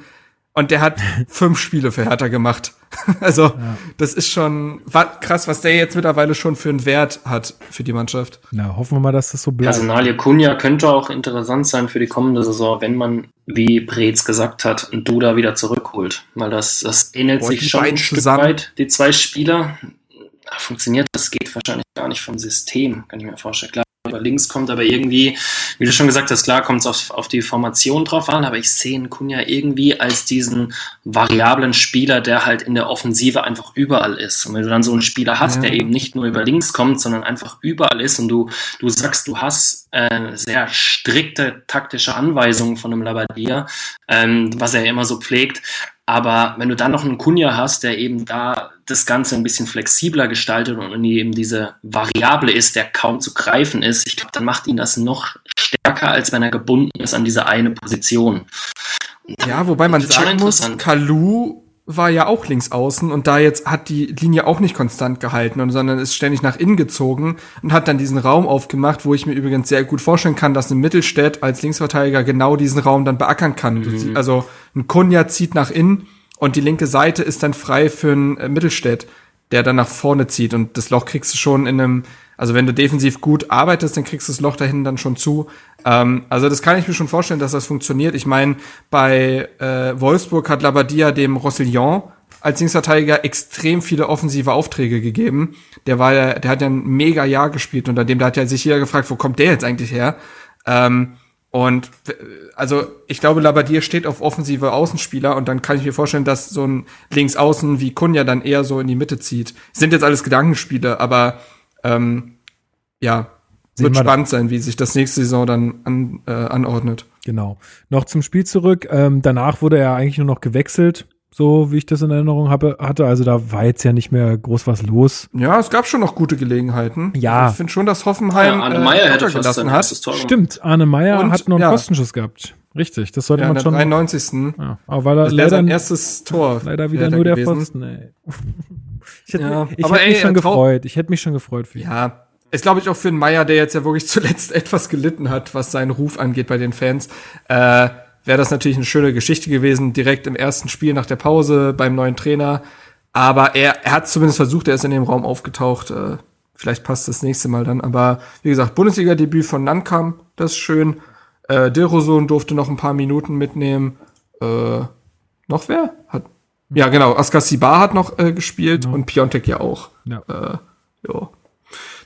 Und der hat fünf Spiele für Hertha gemacht. also, ja. das ist schon krass, was der jetzt mittlerweile schon für einen Wert hat für die Mannschaft. Na, hoffen wir mal, dass das so bleibt. Personalie Kunja könnte auch interessant sein für die kommende Saison, wenn man, wie Brez gesagt hat, einen Duda wieder zurückholt. Weil das, das ähnelt Boah, sich schon ein Stück zusammen. weit, die zwei Spieler. Funktioniert das geht wahrscheinlich gar nicht vom System, kann ich mir vorstellen. Klar, über links kommt, aber irgendwie, wie du schon gesagt hast, klar kommt es auf, auf die Formation drauf an, aber ich sehe einen Kunja irgendwie als diesen variablen Spieler, der halt in der Offensive einfach überall ist. Und wenn du dann so einen Spieler hast, ja. der eben nicht nur über links kommt, sondern einfach überall ist und du, du sagst, du hast äh, sehr strikte taktische Anweisungen von einem Labadia, ähm, was er immer so pflegt, aber wenn du dann noch einen Kunja hast, der eben da das Ganze ein bisschen flexibler gestaltet und eben diese Variable ist, der kaum zu greifen ist, ich glaube, dann macht ihn das noch stärker, als wenn er gebunden ist an diese eine Position. Ja, wobei man sagen muss, Kalu war ja auch links außen und da jetzt hat die Linie auch nicht konstant gehalten, und, sondern ist ständig nach innen gezogen und hat dann diesen Raum aufgemacht, wo ich mir übrigens sehr gut vorstellen kann, dass ein Mittelstädt als Linksverteidiger genau diesen Raum dann beackern kann. Mhm. Also ein Kunja zieht nach innen und die linke Seite ist dann frei für einen äh, Mittelstädt, der dann nach vorne zieht und das Loch kriegst du schon in einem also wenn du defensiv gut arbeitest, dann kriegst du das Loch dahin dann schon zu. Ähm, also das kann ich mir schon vorstellen, dass das funktioniert. Ich meine, bei äh, Wolfsburg hat Labadia dem Rossillon als Linksverteidiger extrem viele offensive Aufträge gegeben. Der war ja, der hat ja ein mega Jahr gespielt unter dem, da hat ja sich jeder gefragt, wo kommt der jetzt eigentlich her? Ähm, und also ich glaube, Labadia steht auf offensive Außenspieler und dann kann ich mir vorstellen, dass so ein Linksaußen wie Kunja dann eher so in die Mitte zieht. Sind jetzt alles Gedankenspiele, aber ähm, ja, Sehen wird spannend sein, wie sich das nächste Saison dann an, äh, anordnet. Genau. Noch zum Spiel zurück. Ähm, danach wurde er eigentlich nur noch gewechselt. So wie ich das in Erinnerung habe, hatte. Also da war jetzt ja nicht mehr groß was los. Ja, es gab schon noch gute Gelegenheiten. Ja. Also ich finde schon, dass Hoffenheim Ja, Arne äh, Meyer hätte fast gelassen sein hat. erstes Tor gemacht. Stimmt, Arne Meyer Und, hat noch einen ja. Postenschuss gehabt. Richtig, das sollte Ja, man schon. 93. Ja, aber war da Das leider, sein erstes Tor. leider wieder nur der. Pfosten. Ey. Ich hätte, Ja, ich aber hätte mich ey, schon trau- gefreut. Ich hätte mich schon gefreut für ihn. Ja, ist glaube ich auch für einen Meier, der jetzt ja wirklich zuletzt etwas gelitten hat, was seinen Ruf angeht bei den Fans, äh, wäre das natürlich eine schöne Geschichte gewesen, direkt im ersten Spiel nach der Pause beim neuen Trainer. Aber er, er hat zumindest versucht, er ist in dem Raum aufgetaucht. Äh, vielleicht passt das nächste Mal dann. Aber wie gesagt, Bundesliga-Debüt von Nankam, das ist schön. Äh, Dilrosun durfte noch ein paar Minuten mitnehmen. Äh, noch wer? Hat, ja, genau. Askar Sibar hat noch äh, gespielt und Piontek ja auch. Ja. Äh, ja.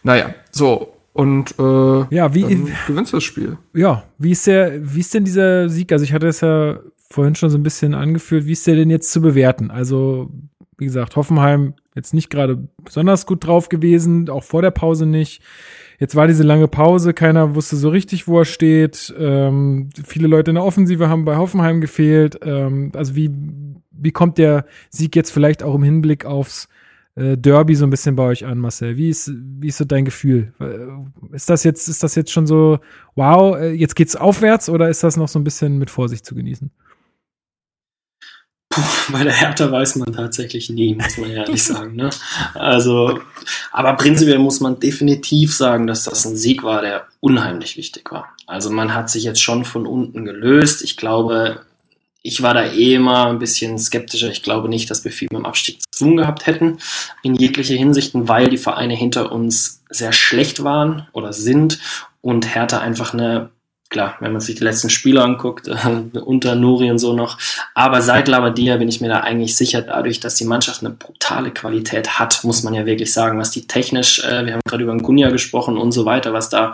Naja, so. Und äh, Ja, wie, dann gewinnst du das Spiel. ja, wie ist der, wie ist denn dieser Sieg? Also ich hatte es ja vorhin schon so ein bisschen angeführt. Wie ist der denn jetzt zu bewerten? Also, wie gesagt, Hoffenheim jetzt nicht gerade besonders gut drauf gewesen, auch vor der Pause nicht. Jetzt war diese lange Pause, keiner wusste so richtig, wo er steht. Ähm, viele Leute in der Offensive haben bei Hoffenheim gefehlt. Ähm, also wie, wie kommt der Sieg jetzt vielleicht auch im Hinblick aufs Derby so ein bisschen bei euch an, Marcel? Wie ist, wie ist so dein Gefühl? Äh, Ist das jetzt, ist das jetzt schon so, wow, äh, jetzt geht's aufwärts oder ist das noch so ein bisschen mit Vorsicht zu genießen? Puh, bei der Hertha weiß man tatsächlich nie, muss man ehrlich sagen. Ne? Also, aber prinzipiell muss man definitiv sagen, dass das ein Sieg war, der unheimlich wichtig war. Also man hat sich jetzt schon von unten gelöst. Ich glaube, ich war da eh immer ein bisschen skeptischer. Ich glaube nicht, dass wir viel mit dem Abstieg zu tun gehabt hätten in jeglicher Hinsichten, weil die Vereine hinter uns sehr schlecht waren oder sind und Hertha einfach eine klar, wenn man sich die letzten Spiele anguckt, äh, unter Nuri und so noch. Aber seit Labadia bin ich mir da eigentlich sicher, dadurch, dass die Mannschaft eine brutale Qualität hat, muss man ja wirklich sagen, was die technisch, äh, wir haben gerade über Gunja gesprochen und so weiter, was da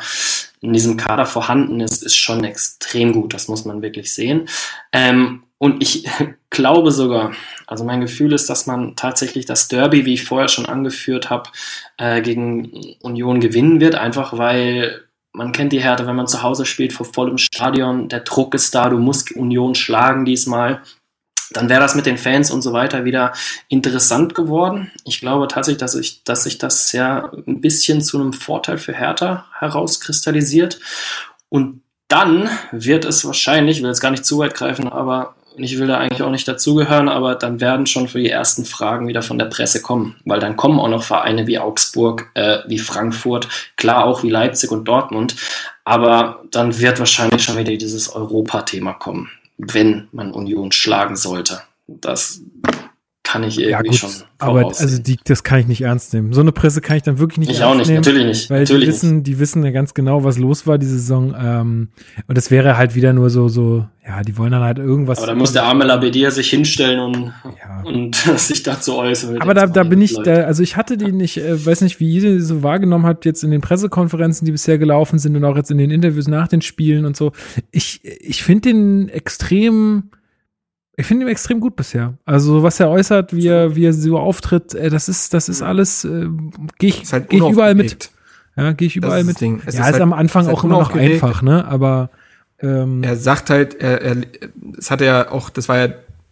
in diesem Kader vorhanden ist, ist schon extrem gut. Das muss man wirklich sehen. Ähm, und ich glaube sogar, also mein Gefühl ist, dass man tatsächlich das Derby, wie ich vorher schon angeführt habe, äh, gegen Union gewinnen wird, einfach weil man kennt die Härte, wenn man zu Hause spielt, vor vollem Stadion, der Druck ist da, du musst Union schlagen diesmal. Dann wäre das mit den Fans und so weiter wieder interessant geworden. Ich glaube tatsächlich, dass, ich, dass sich das ja ein bisschen zu einem Vorteil für Hertha herauskristallisiert. Und dann wird es wahrscheinlich, ich will jetzt gar nicht zu weit greifen, aber ich will da eigentlich auch nicht dazugehören, aber dann werden schon für die ersten Fragen wieder von der Presse kommen, weil dann kommen auch noch Vereine wie Augsburg, äh, wie Frankfurt, klar auch wie Leipzig und Dortmund, aber dann wird wahrscheinlich schon wieder dieses Europa-Thema kommen, wenn man Union schlagen sollte. Das kann ich irgendwie Ja, gut, schon aber also die, das kann ich nicht ernst nehmen. So eine Presse kann ich dann wirklich nicht ich ernst auch nicht, nehmen. natürlich nicht. Weil natürlich die wissen, die wissen ja ganz genau, was los war diese Saison. Ähm, und das wäre halt wieder nur so, so, ja, die wollen dann halt irgendwas. nicht. Aber da muss der arme Labedia sich hinstellen und, Ja. und sich dazu äußern. Aber da, da bin ich, da, also ich hatte die nicht, äh, weiß nicht, wie ihr so wahrgenommen habt, jetzt in den Pressekonferenzen, die bisher gelaufen sind und auch jetzt in den Interviews nach den Spielen und so. Ich, ich finde den extrem, ich finde ihn extrem gut bisher. Also was er äußert, wie er, wie er so auftritt, äh, das ist, das ist alles, äh, gehe ich, halt geh ich überall mit. Ja, gehe ich überall mit. ja, ist ist, halt- am Anfang ist halt auch immer noch einfach, ne? Aber ähm, Er sagt halt, er, er, es hat ja auch, das war ja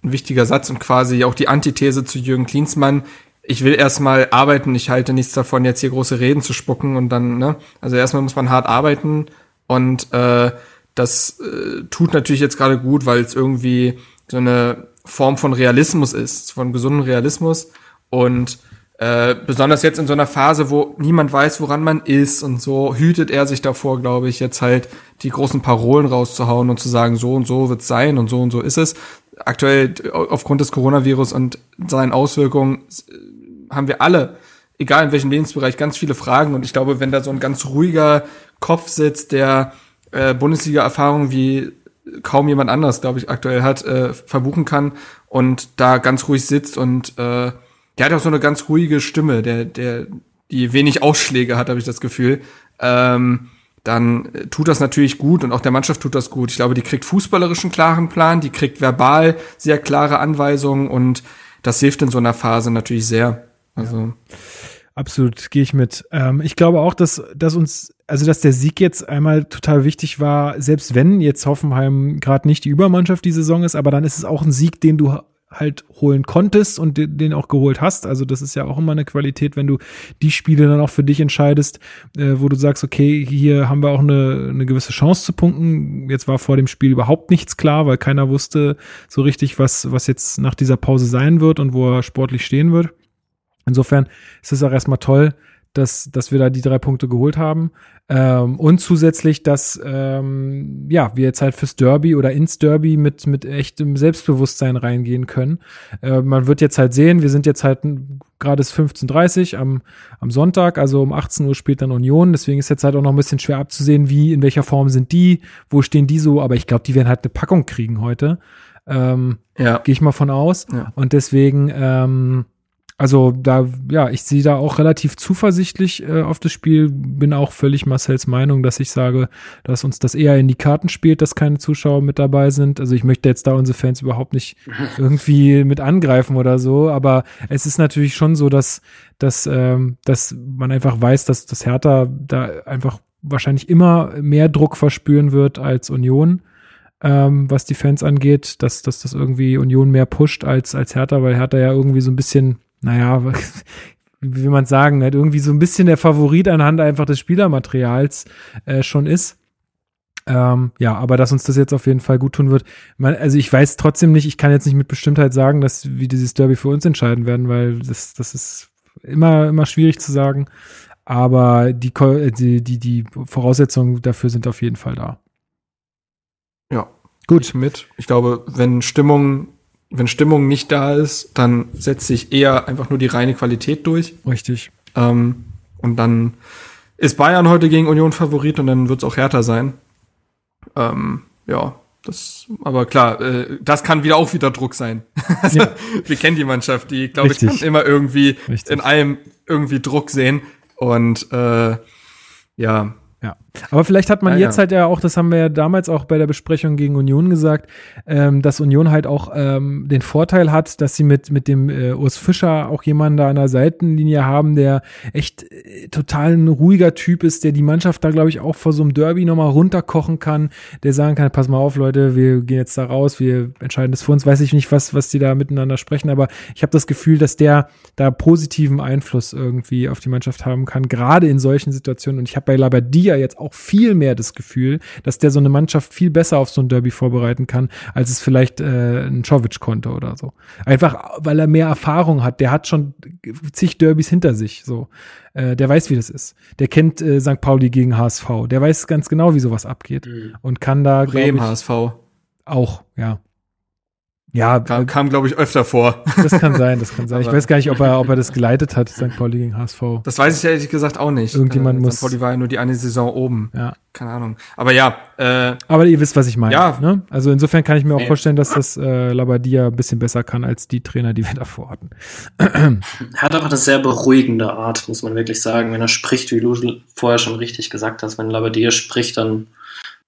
ein wichtiger Satz und quasi auch die Antithese zu Jürgen Klinsmann. Ich will erstmal arbeiten, ich halte nichts davon, jetzt hier große Reden zu spucken und dann, ne? Also erstmal muss man hart arbeiten und äh, das äh, tut natürlich jetzt gerade gut, weil es irgendwie so eine Form von Realismus ist, von gesundem Realismus und äh, besonders jetzt in so einer Phase, wo niemand weiß, woran man ist und so, hütet er sich davor, glaube ich, jetzt halt die großen Parolen rauszuhauen und zu sagen, so und so wird's sein und so und so ist es. Aktuell aufgrund des Coronavirus und seinen Auswirkungen äh, haben wir alle, egal in welchem Lebensbereich, ganz viele Fragen und ich glaube, wenn da so ein ganz ruhiger Kopf sitzt, der äh, Bundesliga-Erfahrung wie kaum jemand anders, glaube ich, aktuell hat, äh, verbuchen kann und da ganz ruhig sitzt und äh, der hat auch so eine ganz ruhige Stimme, der, der, die wenig Ausschläge hat, habe ich das Gefühl. Ähm, dann äh, tut das natürlich gut und auch der Mannschaft tut das gut. Ich glaube, die kriegt fußballerischen klaren Plan, die kriegt verbal sehr klare Anweisungen und das hilft in so einer Phase natürlich sehr. Also Absolut, gehe ich mit. Ähm, ich glaube auch, dass, dass uns, also dass der Sieg jetzt einmal total wichtig war, selbst wenn jetzt Hoffenheim gerade nicht die Übermannschaft die Saison ist, aber dann ist es auch ein Sieg, den du halt holen konntest und den auch geholt hast. Also das ist ja auch immer eine Qualität, wenn du die Spiele dann auch für dich entscheidest, äh, wo du sagst, okay, hier haben wir auch eine, eine gewisse Chance zu punkten. Jetzt war vor dem Spiel überhaupt nichts klar, weil keiner wusste so richtig, was, was jetzt nach dieser Pause sein wird und wo er sportlich stehen wird. Insofern ist es auch erstmal toll, dass, dass wir da die drei Punkte geholt haben. Ähm, und zusätzlich, dass ähm, ja, wir jetzt halt fürs Derby oder ins Derby mit, mit echtem Selbstbewusstsein reingehen können. Äh, man wird jetzt halt sehen, wir sind jetzt halt gerade ist 15.30 am, am Sonntag, also um 18 Uhr spielt dann Union. Deswegen ist jetzt halt auch noch ein bisschen schwer abzusehen, wie, in welcher Form sind die, wo stehen die so, aber ich glaube, die werden halt eine Packung kriegen heute. Ähm, ja. Gehe ich mal von aus. Ja. Und deswegen, ähm, also da, ja, ich sehe da auch relativ zuversichtlich äh, auf das Spiel, bin auch völlig Marcells Meinung, dass ich sage, dass uns das eher in die Karten spielt, dass keine Zuschauer mit dabei sind. Also ich möchte jetzt da unsere Fans überhaupt nicht irgendwie mit angreifen oder so, aber es ist natürlich schon so, dass, dass, ähm, dass man einfach weiß, dass das Hertha da einfach wahrscheinlich immer mehr Druck verspüren wird als Union ähm, was die Fans angeht, dass, dass das irgendwie Union mehr pusht als, als Hertha, weil Hertha ja irgendwie so ein bisschen naja, wie will man sagen, halt irgendwie so ein bisschen der Favorit anhand einfach des Spielermaterials äh, schon ist. Ähm, ja, aber dass uns das jetzt auf jeden Fall gut tun wird. Man, also ich weiß trotzdem nicht, ich kann jetzt nicht mit Bestimmtheit sagen, dass wir dieses Derby für uns entscheiden werden, weil das, das ist immer, immer schwierig zu sagen. Aber die, die, die, die Voraussetzungen dafür sind auf jeden Fall da. Ja, gut ich mit. Ich glaube, wenn Stimmung wenn Stimmung nicht da ist, dann setzt sich eher einfach nur die reine Qualität durch. Richtig. Ähm, und dann ist Bayern heute gegen Union Favorit und dann wird es auch härter sein. Ähm, ja, das, aber klar, äh, das kann wieder auch wieder Druck sein. also, ja. Wir kennen die Mannschaft, die, glaube ich, kann immer irgendwie Richtig. in allem irgendwie Druck sehen. Und äh, ja, ja, aber vielleicht hat man ja, jetzt ja. halt ja auch, das haben wir ja damals auch bei der Besprechung gegen Union gesagt, ähm, dass Union halt auch ähm, den Vorteil hat, dass sie mit, mit dem äh, Urs Fischer auch jemanden da an der Seitenlinie haben, der echt äh, total ein ruhiger Typ ist, der die Mannschaft da, glaube ich, auch vor so einem Derby nochmal runterkochen kann, der sagen kann, pass mal auf, Leute, wir gehen jetzt da raus, wir entscheiden das für uns. Weiß ich nicht, was, was die da miteinander sprechen, aber ich habe das Gefühl, dass der da positiven Einfluss irgendwie auf die Mannschaft haben kann, gerade in solchen Situationen. Und ich habe bei Labadia jetzt auch viel mehr das Gefühl, dass der so eine Mannschaft viel besser auf so ein Derby vorbereiten kann, als es vielleicht äh, ein Czovic konnte oder so. Einfach, weil er mehr Erfahrung hat. Der hat schon zig Derbys hinter sich, so. Äh, der weiß, wie das ist. Der kennt äh, St. Pauli gegen HSV. Der weiß ganz genau, wie sowas abgeht. Mhm. Und kann da, Bremen, HSV. Auch, ja. Ja, kam, kam glaube ich, öfter vor. Das kann sein, das kann sein. ich weiß gar nicht, ob er, ob er das geleitet hat, St. Pauli gegen HSV. Das weiß ich ehrlich gesagt auch nicht. Irgendjemand äh, muss. St. Pauli war ja nur die eine Saison oben. Ja. Keine Ahnung. Aber ja. Äh, Aber ihr wisst, was ich meine. Ja. Ne? Also insofern kann ich mir auch vorstellen, dass das äh, Labadia ein bisschen besser kann als die Trainer, die wir davor hatten. Er hat auch eine sehr beruhigende Art, muss man wirklich sagen. Wenn er spricht, wie du vorher schon richtig gesagt hast, wenn Labadia spricht, dann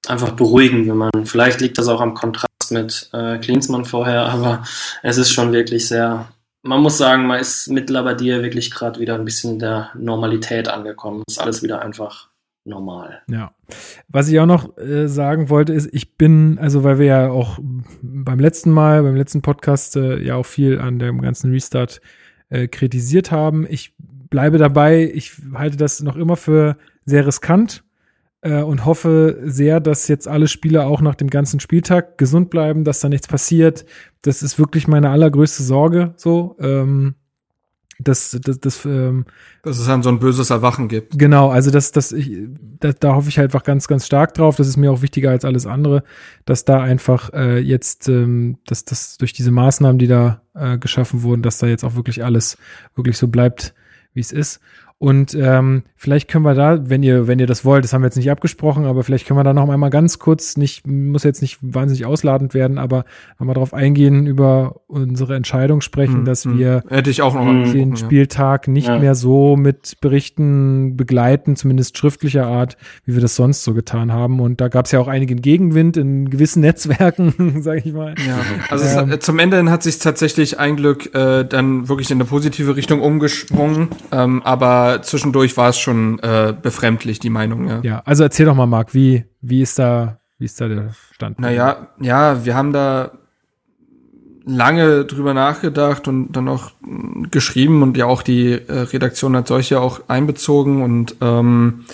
einfach beruhigend, wenn man, vielleicht liegt das auch am Kontrast mit äh, Klinsmann vorher, aber es ist schon wirklich sehr, man muss sagen, man ist mit Labadier wirklich gerade wieder ein bisschen in der Normalität angekommen. Ist alles wieder einfach normal. Ja. Was ich auch noch äh, sagen wollte, ist, ich bin, also weil wir ja auch beim letzten Mal, beim letzten Podcast äh, ja auch viel an dem ganzen Restart äh, kritisiert haben. Ich bleibe dabei, ich halte das noch immer für sehr riskant, äh, und hoffe sehr, dass jetzt alle Spieler auch nach dem ganzen Spieltag gesund bleiben, dass da nichts passiert. Das ist wirklich meine allergrößte Sorge. So, ähm, dass das, das, ähm, dass es dann so ein böses Erwachen gibt. Genau, also das, das ich, da, da hoffe ich halt einfach ganz, ganz stark drauf. Das ist mir auch wichtiger als alles andere, dass da einfach äh, jetzt, ähm, dass das durch diese Maßnahmen, die da äh, geschaffen wurden, dass da jetzt auch wirklich alles wirklich so bleibt, wie es ist. Und ähm, vielleicht können wir da, wenn ihr, wenn ihr das wollt, das haben wir jetzt nicht abgesprochen, aber vielleicht können wir da noch einmal ganz kurz, nicht, muss jetzt nicht wahnsinnig ausladend werden, aber nochmal darauf eingehen, über unsere Entscheidung sprechen, hm, dass hm. wir Hätte ich auch noch den ja. Spieltag nicht ja. mehr so mit Berichten begleiten, zumindest schriftlicher Art, wie wir das sonst so getan haben. Und da gab es ja auch einigen Gegenwind in gewissen Netzwerken, sage ich mal. Ja, also ähm, es, zum Ende hat sich tatsächlich ein Glück äh, dann wirklich in eine positive Richtung umgesprungen, ähm, aber zwischendurch war es schon äh, befremdlich, die Meinung, ja. Ja, also erzähl doch mal, Marc, wie, wie ist da, wie ist da der Stand? Naja, ja, wir haben da lange drüber nachgedacht und dann auch geschrieben und ja auch die äh, Redaktion als solche auch einbezogen und ähm,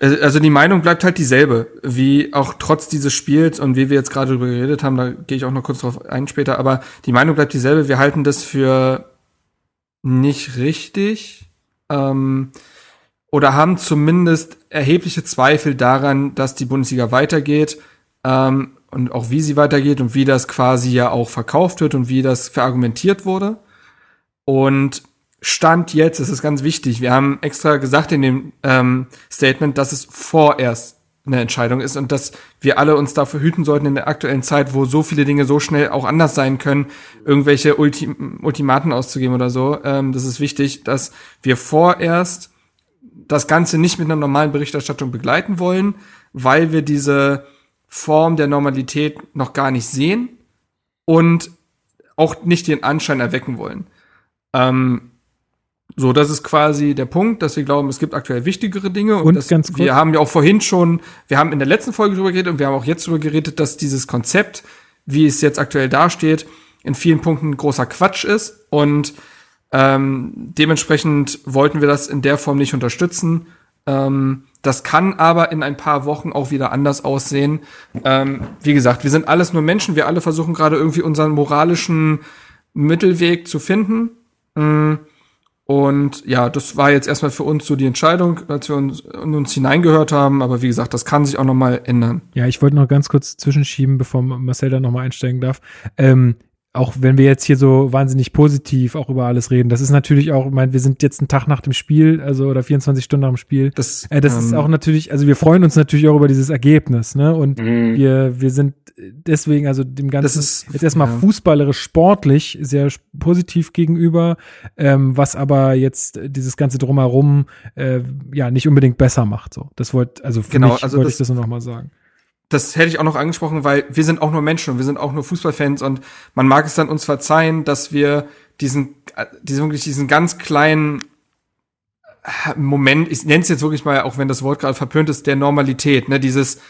also die Meinung bleibt halt dieselbe, wie auch trotz dieses Spiels und wie wir jetzt gerade drüber geredet haben, da gehe ich auch noch kurz drauf ein später, aber die Meinung bleibt dieselbe. Wir halten das für nicht richtig ähm, oder haben zumindest erhebliche Zweifel daran, dass die Bundesliga weitergeht ähm, und auch wie sie weitergeht und wie das quasi ja auch verkauft wird und wie das verargumentiert wurde. Und Stand jetzt, das ist ganz wichtig, wir haben extra gesagt in dem ähm, Statement, dass es vorerst eine Entscheidung ist und dass wir alle uns dafür hüten sollten in der aktuellen Zeit, wo so viele Dinge so schnell auch anders sein können, irgendwelche Ultim Ultimaten auszugeben oder so. Ähm, das ist wichtig, dass wir vorerst das Ganze nicht mit einer normalen Berichterstattung begleiten wollen, weil wir diese Form der Normalität noch gar nicht sehen und auch nicht den Anschein erwecken wollen. Ähm, so, das ist quasi der Punkt, dass wir glauben, es gibt aktuell wichtigere Dinge. Und, und ganz kurz. wir haben ja auch vorhin schon, wir haben in der letzten Folge drüber geredet und wir haben auch jetzt drüber geredet, dass dieses Konzept, wie es jetzt aktuell dasteht, in vielen Punkten großer Quatsch ist. Und ähm, dementsprechend wollten wir das in der Form nicht unterstützen. Ähm, das kann aber in ein paar Wochen auch wieder anders aussehen. Ähm, wie gesagt, wir sind alles nur Menschen. Wir alle versuchen gerade irgendwie unseren moralischen Mittelweg zu finden. Mhm und ja, das war jetzt erstmal für uns so die Entscheidung, als wir uns, uns hineingehört haben. Aber wie gesagt, das kann sich auch nochmal ändern. Ja, ich wollte noch ganz kurz zwischenschieben, bevor Marcel da nochmal einsteigen darf. Ähm, auch wenn wir jetzt hier so wahnsinnig positiv auch über alles reden, das ist natürlich auch, ich meine, wir sind jetzt einen Tag nach dem Spiel, also oder 24 Stunden nach dem Spiel. Das, äh, das ähm, ist auch natürlich, also wir freuen uns natürlich auch über dieses Ergebnis, ne? Und mhm. wir, wir sind deswegen, also dem Ganzen das ist, jetzt erstmal ja. fußballerisch sportlich sehr positiv gegenüber, ähm, was aber jetzt dieses ganze drumherum äh, ja nicht unbedingt besser macht. So, das wollte, also für genau, mich also wollte ich das nur noch mal sagen das hätte ich auch noch angesprochen, weil wir sind auch nur Menschen und wir sind auch nur Fußballfans und man mag es dann uns verzeihen, dass wir diesen, diesen wirklich diesen ganz kleinen Moment, ich nenne es jetzt wirklich mal, auch wenn das Wort gerade verpönt ist, der Normalität, ne, dieses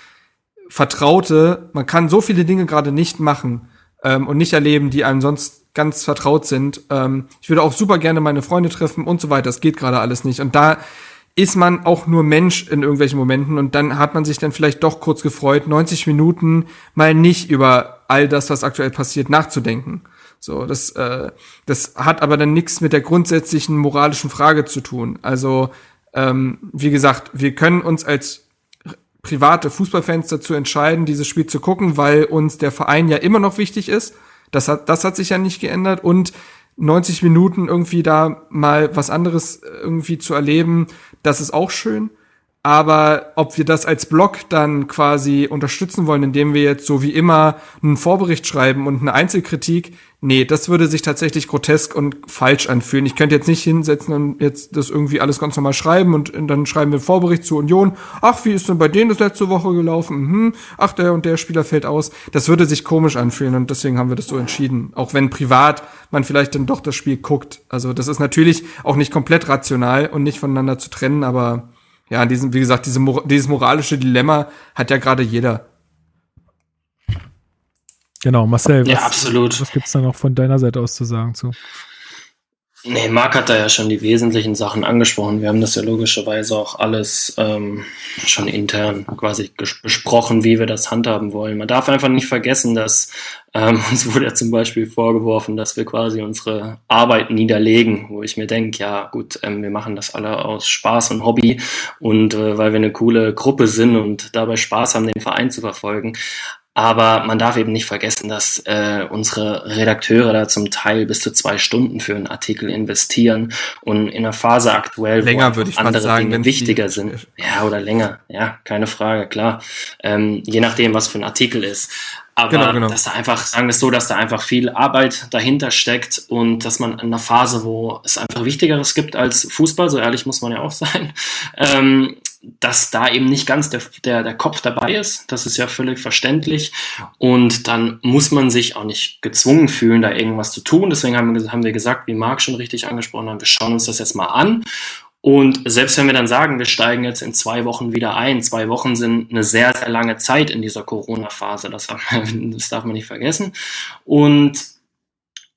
Vertraute, man kann so viele Dinge gerade nicht machen ähm, und nicht erleben, die einem sonst ganz vertraut sind. Ähm, ich würde auch super gerne meine Freunde treffen und so weiter. Das geht gerade alles nicht. Und da ist man auch nur Mensch in irgendwelchen Momenten und dann hat man sich dann vielleicht doch kurz gefreut, 90 Minuten mal nicht über all das, was aktuell passiert, nachzudenken. So, das, äh, das hat aber dann nichts mit der grundsätzlichen moralischen Frage zu tun. Also, ähm, wie gesagt, wir können uns als private Fußballfans dazu entscheiden, dieses Spiel zu gucken, weil uns der Verein ja immer noch wichtig ist. Das hat, das hat sich ja nicht geändert und 90 Minuten irgendwie da mal was anderes irgendwie zu erleben, das ist auch schön. Aber ob wir das als Blog dann quasi unterstützen wollen, indem wir jetzt so wie immer einen Vorbericht schreiben und eine Einzelkritik, nee, das würde sich tatsächlich grotesk und falsch anfühlen. Ich könnte jetzt nicht hinsetzen und jetzt das irgendwie alles ganz normal schreiben und, dann schreiben wir einen Vorbericht zu Union. Ach, wie ist denn bei denen das letzte Woche gelaufen? Mhm. Ach, der und der Spieler fällt aus. Das würde sich komisch anfühlen und deswegen haben wir das so entschieden. Auch wenn privat man vielleicht dann doch das Spiel guckt. Also das ist natürlich auch nicht komplett rational und nicht voneinander zu trennen, aber ja, diesen, wie gesagt, diese, dieses moralische Dilemma hat ja gerade jeder. Genau, Marcel, was, ja, absolut. was gibt's da noch von deiner Seite aus zu sagen zu? Nee, Marc hat da ja schon die wesentlichen Sachen angesprochen. Wir haben das ja logischerweise auch alles ähm, schon intern quasi besprochen, wie wir das handhaben wollen. Man darf einfach nicht vergessen, dass ähm, uns wurde ja zum Beispiel vorgeworfen, dass wir quasi unsere Arbeit niederlegen, wo ich mir denke, ja gut, ähm, wir machen das alle aus Spaß und Hobby und äh, weil wir eine coole Gruppe sind und dabei Spaß haben, den Verein zu verfolgen. Aber man darf eben nicht vergessen, dass äh, unsere Redakteure da zum Teil bis zu zwei Stunden für einen Artikel investieren und in einer Phase aktuell, länger, wo andere sagen, Dinge wichtiger sind. Ja, oder länger. Ja, keine Frage, klar. Ähm, je nachdem, was für ein Artikel ist. Aber genau, genau. dass da einfach, sagen wir es so, dass da einfach viel Arbeit dahinter steckt und dass man in einer Phase, wo es einfach Wichtigeres gibt als Fußball, so ehrlich muss man ja auch sein, ähm, dass da eben nicht ganz der, der, der Kopf dabei ist. Das ist ja völlig verständlich. Und dann muss man sich auch nicht gezwungen fühlen, da irgendwas zu tun. Deswegen haben wir, haben wir gesagt, wie Marc schon richtig angesprochen hat, wir schauen uns das jetzt mal an Und selbst wenn wir dann sagen, wir steigen jetzt in zwei Wochen wieder ein, zwei Wochen sind eine sehr, sehr lange Zeit in dieser Corona-Phase, das, das darf man nicht vergessen. Und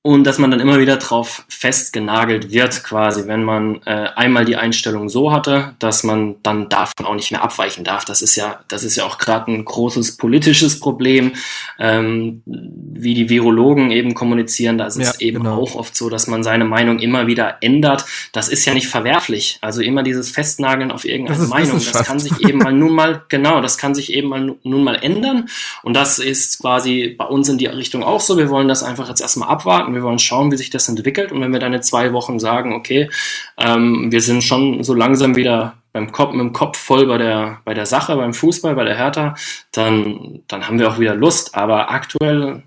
und dass man dann immer wieder drauf festgenagelt wird, quasi, wenn man äh, einmal die Einstellung so hatte, dass man dann davon auch nicht mehr abweichen darf. Das ist ja, das ist ja auch gerade ein großes politisches Problem, ähm, wie die Virologen eben kommunizieren. Da ist ja, es eben genau. auch oft so, dass man seine Meinung immer wieder ändert. Das ist ja nicht verwerflich. Also immer dieses Festnageln auf irgendeine das Meinung, das kann sich eben mal nun mal, genau, das kann sich eben mal nun mal ändern. Und das ist quasi bei uns in die Richtung auch so. Wir wollen das einfach jetzt erstmal abwarten abwarten, wir wollen schauen, wie sich das entwickelt. Und wenn wir dann in zwei Wochen sagen, okay, ähm, wir sind schon so langsam wieder beim Kopf, mit dem Kopf voll bei der, bei der Sache, beim Fußball, bei der Hertha, dann, dann haben wir auch wieder Lust. Aber aktuell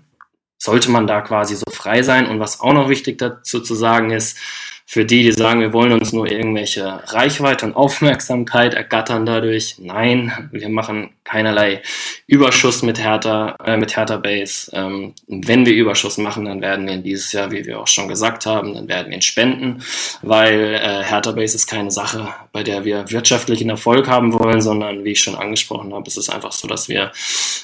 sollte man da quasi so frei sein. Und was auch noch wichtig dazu zu sagen ist, für die, die sagen, wir wollen uns nur irgendwelche Reichweite und Aufmerksamkeit ergattern dadurch. Nein, wir machen keinerlei Überschuss mit Hertha, äh, mit Hertha Base. Ähm, wenn wir Überschuss machen, dann werden wir dieses Jahr, wie wir auch schon gesagt haben, dann werden wir ihn spenden, weil äh, Hertha Base ist keine Sache, bei der wir wirtschaftlichen Erfolg haben wollen, sondern wie ich schon angesprochen habe, es ist einfach so, dass wir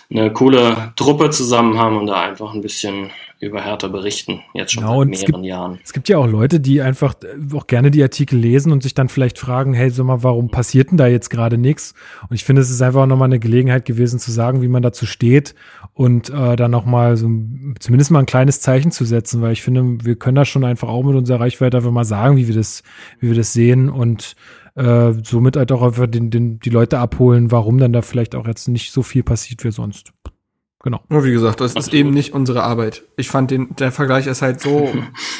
eine coole Truppe zusammen haben und da einfach ein bisschen über Hertha berichten, jetzt schon genau, seit mehreren gibt, Jahren. Es gibt ja auch Leute, die einfach äh, auch gerne die Artikel lesen und sich dann vielleicht fragen, hey, sag mal, warum passiert denn da jetzt gerade nichts? Und ich finde, es ist einfach auch nochmal eine Gelegenheit gewesen zu sagen, wie man dazu steht und äh, dann nochmal so zumindest mal ein kleines Zeichen zu setzen, weil ich finde, wir können da schon einfach auch mit unserer Reichweite einfach mal sagen, wie wir das, wie wir das sehen und äh, somit halt auch einfach den, den, die Leute abholen, warum dann da vielleicht auch jetzt nicht so viel passiert wie sonst. Genau. Nur wie gesagt, das Absolut. ist eben nicht unsere Arbeit. Ich fand den, der Vergleich ist halt so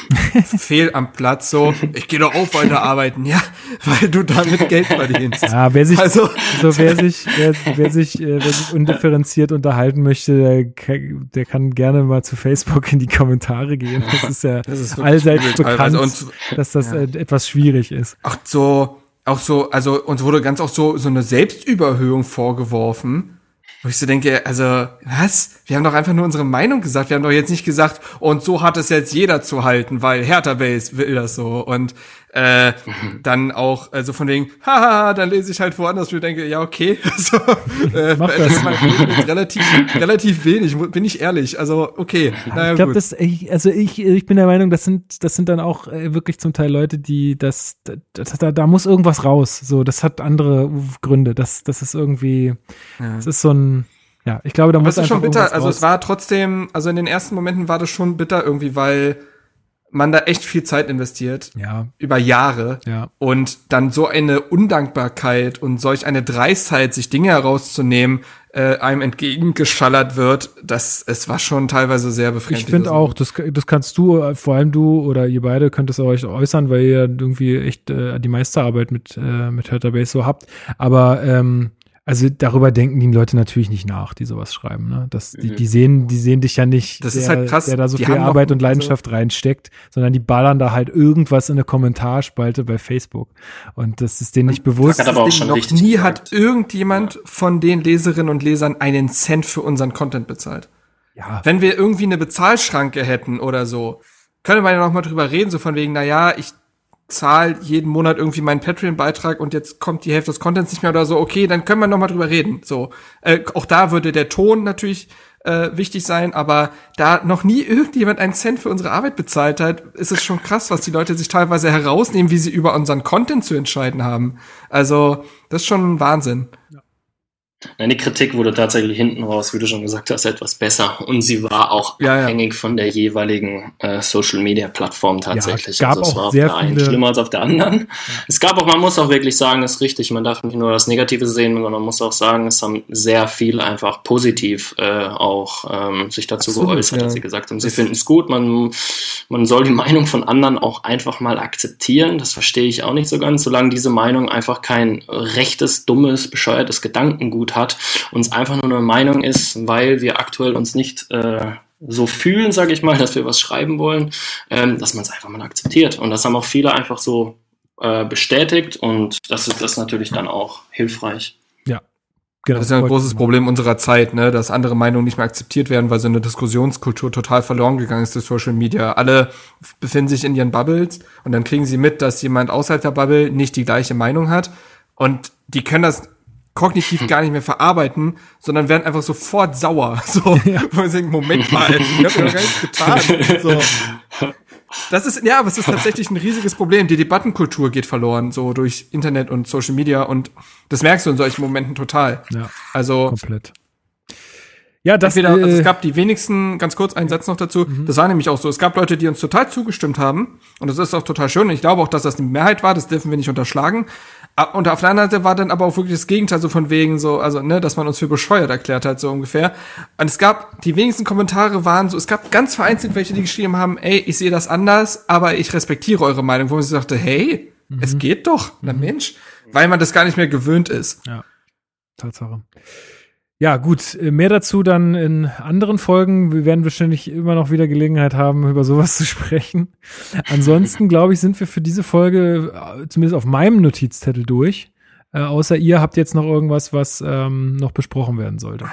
fehl am Platz, so, ich gehe doch auch weiter arbeiten, ja, weil du damit Geld verdienst. Ja, wer sich, also, also wer sich, wer, wer sich, äh, wer sich undifferenziert unterhalten möchte, der, der kann gerne mal zu Facebook in die Kommentare gehen. Das ist ja das ist allseits bekannt, und, dass das ja. Äh, etwas schwierig ist. Ach so, auch so, also uns wurde ganz auch so, so eine Selbstüberhöhung vorgeworfen wo ich so denke, also, was? Wir haben doch einfach nur unsere Meinung gesagt. Wir haben doch jetzt nicht gesagt, und so hat es jetzt jeder zu halten, weil Hertha Base will das so. Und äh, dann auch, also von wegen, haha, dann lese ich halt woanders und denke, ja, okay. so, äh, Mach das. das relativ, relativ wenig, bin ich ehrlich. Also, okay. Naja, ich glaube, das, ich, also ich, ich bin der Meinung, das sind, das sind dann auch äh, wirklich zum Teil Leute, die das, das, da, da muss irgendwas raus. So, das hat andere Gründe. Das, das ist irgendwie, ja. das ist so ein, ja, ich glaube, da muss einfach schon bitter. Also es war trotzdem, also in den ersten Momenten war das schon bitter irgendwie, weil man da echt viel Zeit investiert. Ja. Über Jahre. Ja. Und dann so eine Undankbarkeit und solch eine Dreistheit, sich Dinge herauszunehmen, äh, einem entgegengeschallert wird, das, es war schon teilweise sehr befriedigend. Ich finde auch, das, das kannst du, vor allem du oder ihr beide könnt es euch äußern, weil ihr irgendwie echt äh, die meiste Arbeit mit, äh, mit Hertha Base so habt. Aber ähm, also darüber denken die Leute natürlich nicht nach, die sowas schreiben. Ne? Das, die, die sehen, die sehen dich ja nicht, das der, ist halt krass. der da so die viel Arbeit und Leidenschaft so reinsteckt, sondern die ballern da halt irgendwas in eine Kommentarspalte bei Facebook. Und das ist denen nicht bewusst. Das hat aber auch schon noch nie gesagt. hat irgendjemand ja. von den Leserinnen und Lesern einen Cent für unseren Content bezahlt. Ja. Wenn wir irgendwie eine Bezahlschranke hätten oder so, könnte man ja noch mal drüber reden, so von wegen, na ja, ich zahle jeden Monat irgendwie meinen Patreon-Beitrag und jetzt kommt die Hälfte des Contents nicht mehr oder so, okay, dann können wir noch mal drüber reden. So, äh, auch da würde der Ton natürlich äh, wichtig sein, aber da noch nie irgendjemand einen Cent für unsere Arbeit bezahlt hat, ist es schon krass, was die Leute sich teilweise herausnehmen, wie sie über unseren Content zu entscheiden haben. Also, das ist schon Wahnsinn. Ja. Nein, die Kritik wurde tatsächlich hinten raus, wie du schon gesagt hast, etwas besser. Und sie war auch ja, abhängig ja. von der jeweiligen äh, Social Media Plattform tatsächlich. Ja, gab also es war auf der einen schlimmer als auf der anderen. Es gab auch, man muss auch wirklich sagen, ist richtig, man darf nicht nur das Negative sehen, sondern man muss auch sagen, es haben sehr viel einfach positiv äh, auch ähm, sich dazu Absolut, geäußert, dass sie gesagt haben, sie finden es gut, man, man soll die Meinung von anderen auch einfach mal akzeptieren. Das verstehe ich auch nicht so ganz, solange diese Meinung einfach kein rechtes, dummes, bescheuertes Gedankengut Blut hat, uns einfach nur eine Meinung ist, weil wir aktuell uns nicht äh, so fühlen, sage ich mal, dass wir was schreiben wollen, ähm, dass man es einfach mal akzeptiert. Und das haben auch viele einfach so äh, bestätigt und das ist das natürlich dann auch hilfreich. Ja, Genau, Das ist ja ein großes Problem unserer Zeit, ne, dass andere Meinungen nicht mehr akzeptiert werden, weil so eine Diskussionskultur total verloren gegangen ist durch Social Media. Alle befinden sich in ihren Bubbles und dann kriegen sie mit, dass jemand außerhalb der Bubble nicht die gleiche Meinung hat und die können das kognitiv gar nicht mehr verarbeiten, sondern werden einfach sofort sauer. So, wo sie denken, Moment mal, ich hab ja gar nichts getan. So. Das ist, ja, aber es ist tatsächlich ein riesiges Problem. Die Debattenkultur geht verloren, so durch Internet und Social Media und das merkst du in solchen Momenten total. Ja, Also, komplett. Ja, das entweder, also äh, es gab die wenigsten, ganz kurz einen Satz noch dazu, das war nämlich auch so, es gab Leute, die uns total zugestimmt haben und das ist auch total schön und ich glaube auch, dass das die Mehrheit war, das dürfen wir nicht unterschlagen. Ah, Und auf der anderen Seite war dann aber auch wirklich das Gegenteil, so von wegen so, also, ne, dass man uns für bescheuert erklärt hat, so ungefähr. Und es gab, die wenigsten Kommentare waren so, es gab ganz vereinzelt welche, die geschrieben haben, ey, ich sehe das anders, aber ich respektiere eure Meinung, wo man sich dachte, hey, es geht doch, na Mensch, weil man das gar nicht mehr gewöhnt ist. Tatsache. Ja, gut, äh, mehr dazu dann in anderen Folgen. Wir werden wahrscheinlich immer noch wieder Gelegenheit haben, über sowas zu sprechen. Ansonsten, glaube ich, sind wir für diese Folge äh, zumindest auf meinem Notizzettel durch. Äh, außer ihr habt jetzt noch irgendwas, was ähm, noch besprochen werden sollte.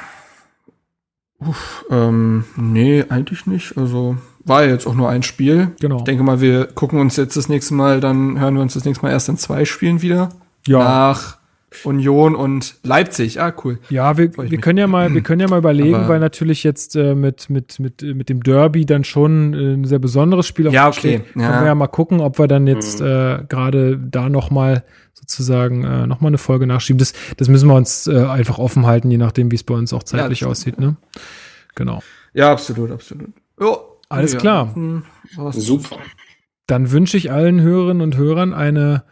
Ähm, nee, eigentlich nicht. Also war ja jetzt auch nur ein Spiel. Genau. Ich denke mal, wir gucken uns jetzt das nächste Mal, dann hören wir uns das nächste Mal erst in zwei Spielen wieder. Ja. Nach Union und Leipzig. Ah, cool. Ja, wir, wir können ja mal, wir können ja mal überlegen, Aber- weil natürlich jetzt äh, mit mit mit mit dem Derby dann schon äh, ein sehr besonderes Spiel auf Ja, okay. steht. Ja. Können wir ja mal gucken, ob wir dann jetzt äh, gerade da noch mal sozusagen äh, noch mal eine Folge nachschieben. Das das müssen wir uns äh, einfach offen halten, je nachdem, wie es bei uns auch zeitlich das aussieht. Ne? Genau. Ja, absolut, absolut. Jo. Alles Ja, klar. hm, Super. Dann wünsche ich allen Hörerinnen und Hörern eine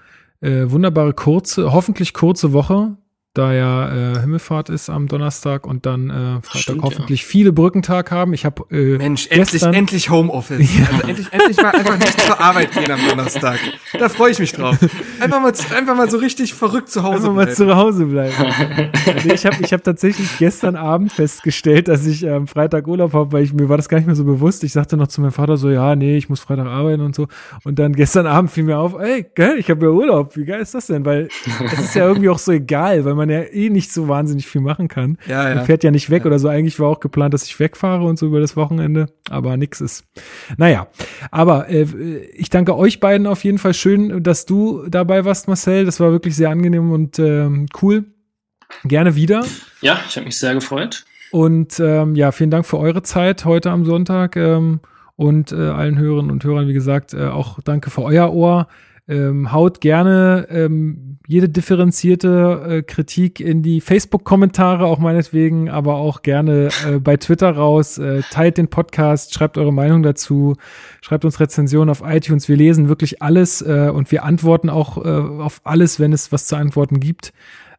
äh, wunderbare kurze, hoffentlich kurze Woche, da ja äh, Himmelfahrt ist am Donnerstag und dann äh, Freitag Stimmt, hoffentlich viele Brückentag haben. Ich habe äh, Mensch, endlich, endlich Homeoffice. Also endlich, endlich mal einfach nicht zur Arbeit gehen am Donnerstag. Da freue ich mich drauf. Einfach mal, einfach mal so richtig verrückt zu Hause Einfach mal bleiben. zu Hause bleiben. nee, ich habe ich hab tatsächlich gestern Abend festgestellt, dass ich am Freitag Urlaub habe, weil ich, mir war das gar nicht mehr so bewusst. Ich sagte noch zu meinem Vater so, ja, nee, ich muss Freitag arbeiten und so. Und dann gestern Abend fiel mir auf, ey, geil, ich habe ja Urlaub. Wie geil ist das denn? Weil es ist ja irgendwie auch so egal, weil man ja eh nicht so wahnsinnig viel machen kann. Ja, ja. Man fährt ja nicht weg oder so. Eigentlich war auch geplant, dass ich wegfahre und so über das Wochenende, aber nix ist. Naja, aber äh, ich danke euch beiden auf jeden Fall schön, dass du dabei warst, Marcel. Das war wirklich sehr angenehm und ähm, cool. Gerne wieder. Ja, ich habe mich sehr gefreut. Und ähm, ja, vielen Dank für eure Zeit heute am Sonntag ähm, und äh, allen Hörerinnen und Hörern, wie gesagt, äh, auch danke für euer Ohr. Ähm, haut gerne ähm, jede differenzierte äh, Kritik in die Facebook-Kommentare, auch meinetwegen, aber auch gerne äh, bei Twitter raus. Äh, teilt den Podcast, schreibt eure Meinung dazu, schreibt uns Rezensionen auf iTunes. Wir lesen wirklich alles äh, und wir antworten auch äh, auf alles, wenn es was zu antworten gibt.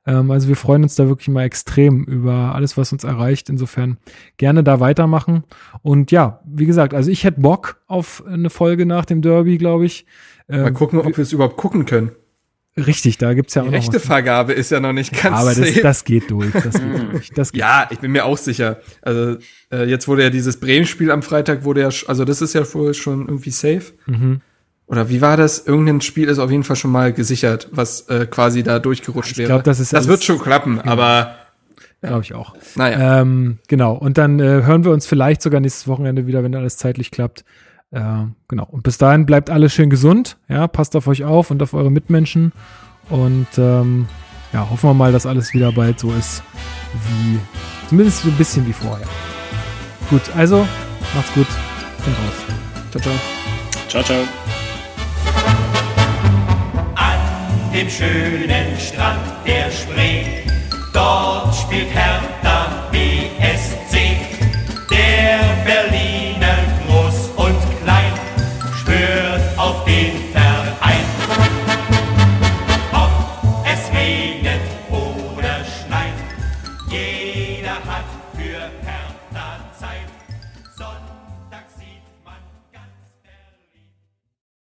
Ähm, also wir freuen uns da wirklich mal extrem über alles, was uns erreicht. Insofern gerne da weitermachen. Und ja, wie gesagt, also ich hätte Bock auf eine Folge nach dem Derby, glaube ich. Ähm, Mal gucken, ob wir es überhaupt gucken können. Richtig, da gibt's ja auch Die noch rechte. Vergabe ist ja noch nicht ganz Aber das, safe. das geht durch. Das geht durch. Das geht Ja, ich bin mir auch sicher. Also äh, jetzt wurde ja dieses Bremen-Spiel am Freitag wurde ja, also das ist ja wohl schon irgendwie safe. Mhm. Oder wie war das? Irgendein Spiel ist auf jeden Fall schon mal gesichert, was äh, quasi da durchgerutscht Ich wäre. glaub, das ist das wird schon klappen, aber glaube ich auch. naja. Ähm, genau. Und dann äh, hören wir uns vielleicht sogar nächstes Wochenende wieder, wenn alles zeitlich klappt. Äh, genau. Und bis dahin bleibt alle schön gesund. Ja, passt auf euch auf und auf eure Mitmenschen. Und ähm, ja, hoffen wir mal, dass alles wieder bald so ist wie, zumindest so ein bisschen wie vorher. Gut, also macht's gut. Bin raus. Ciao, ciao. Ciao, ciao. An dem schönen Strand der Spree, dort spielt Hertha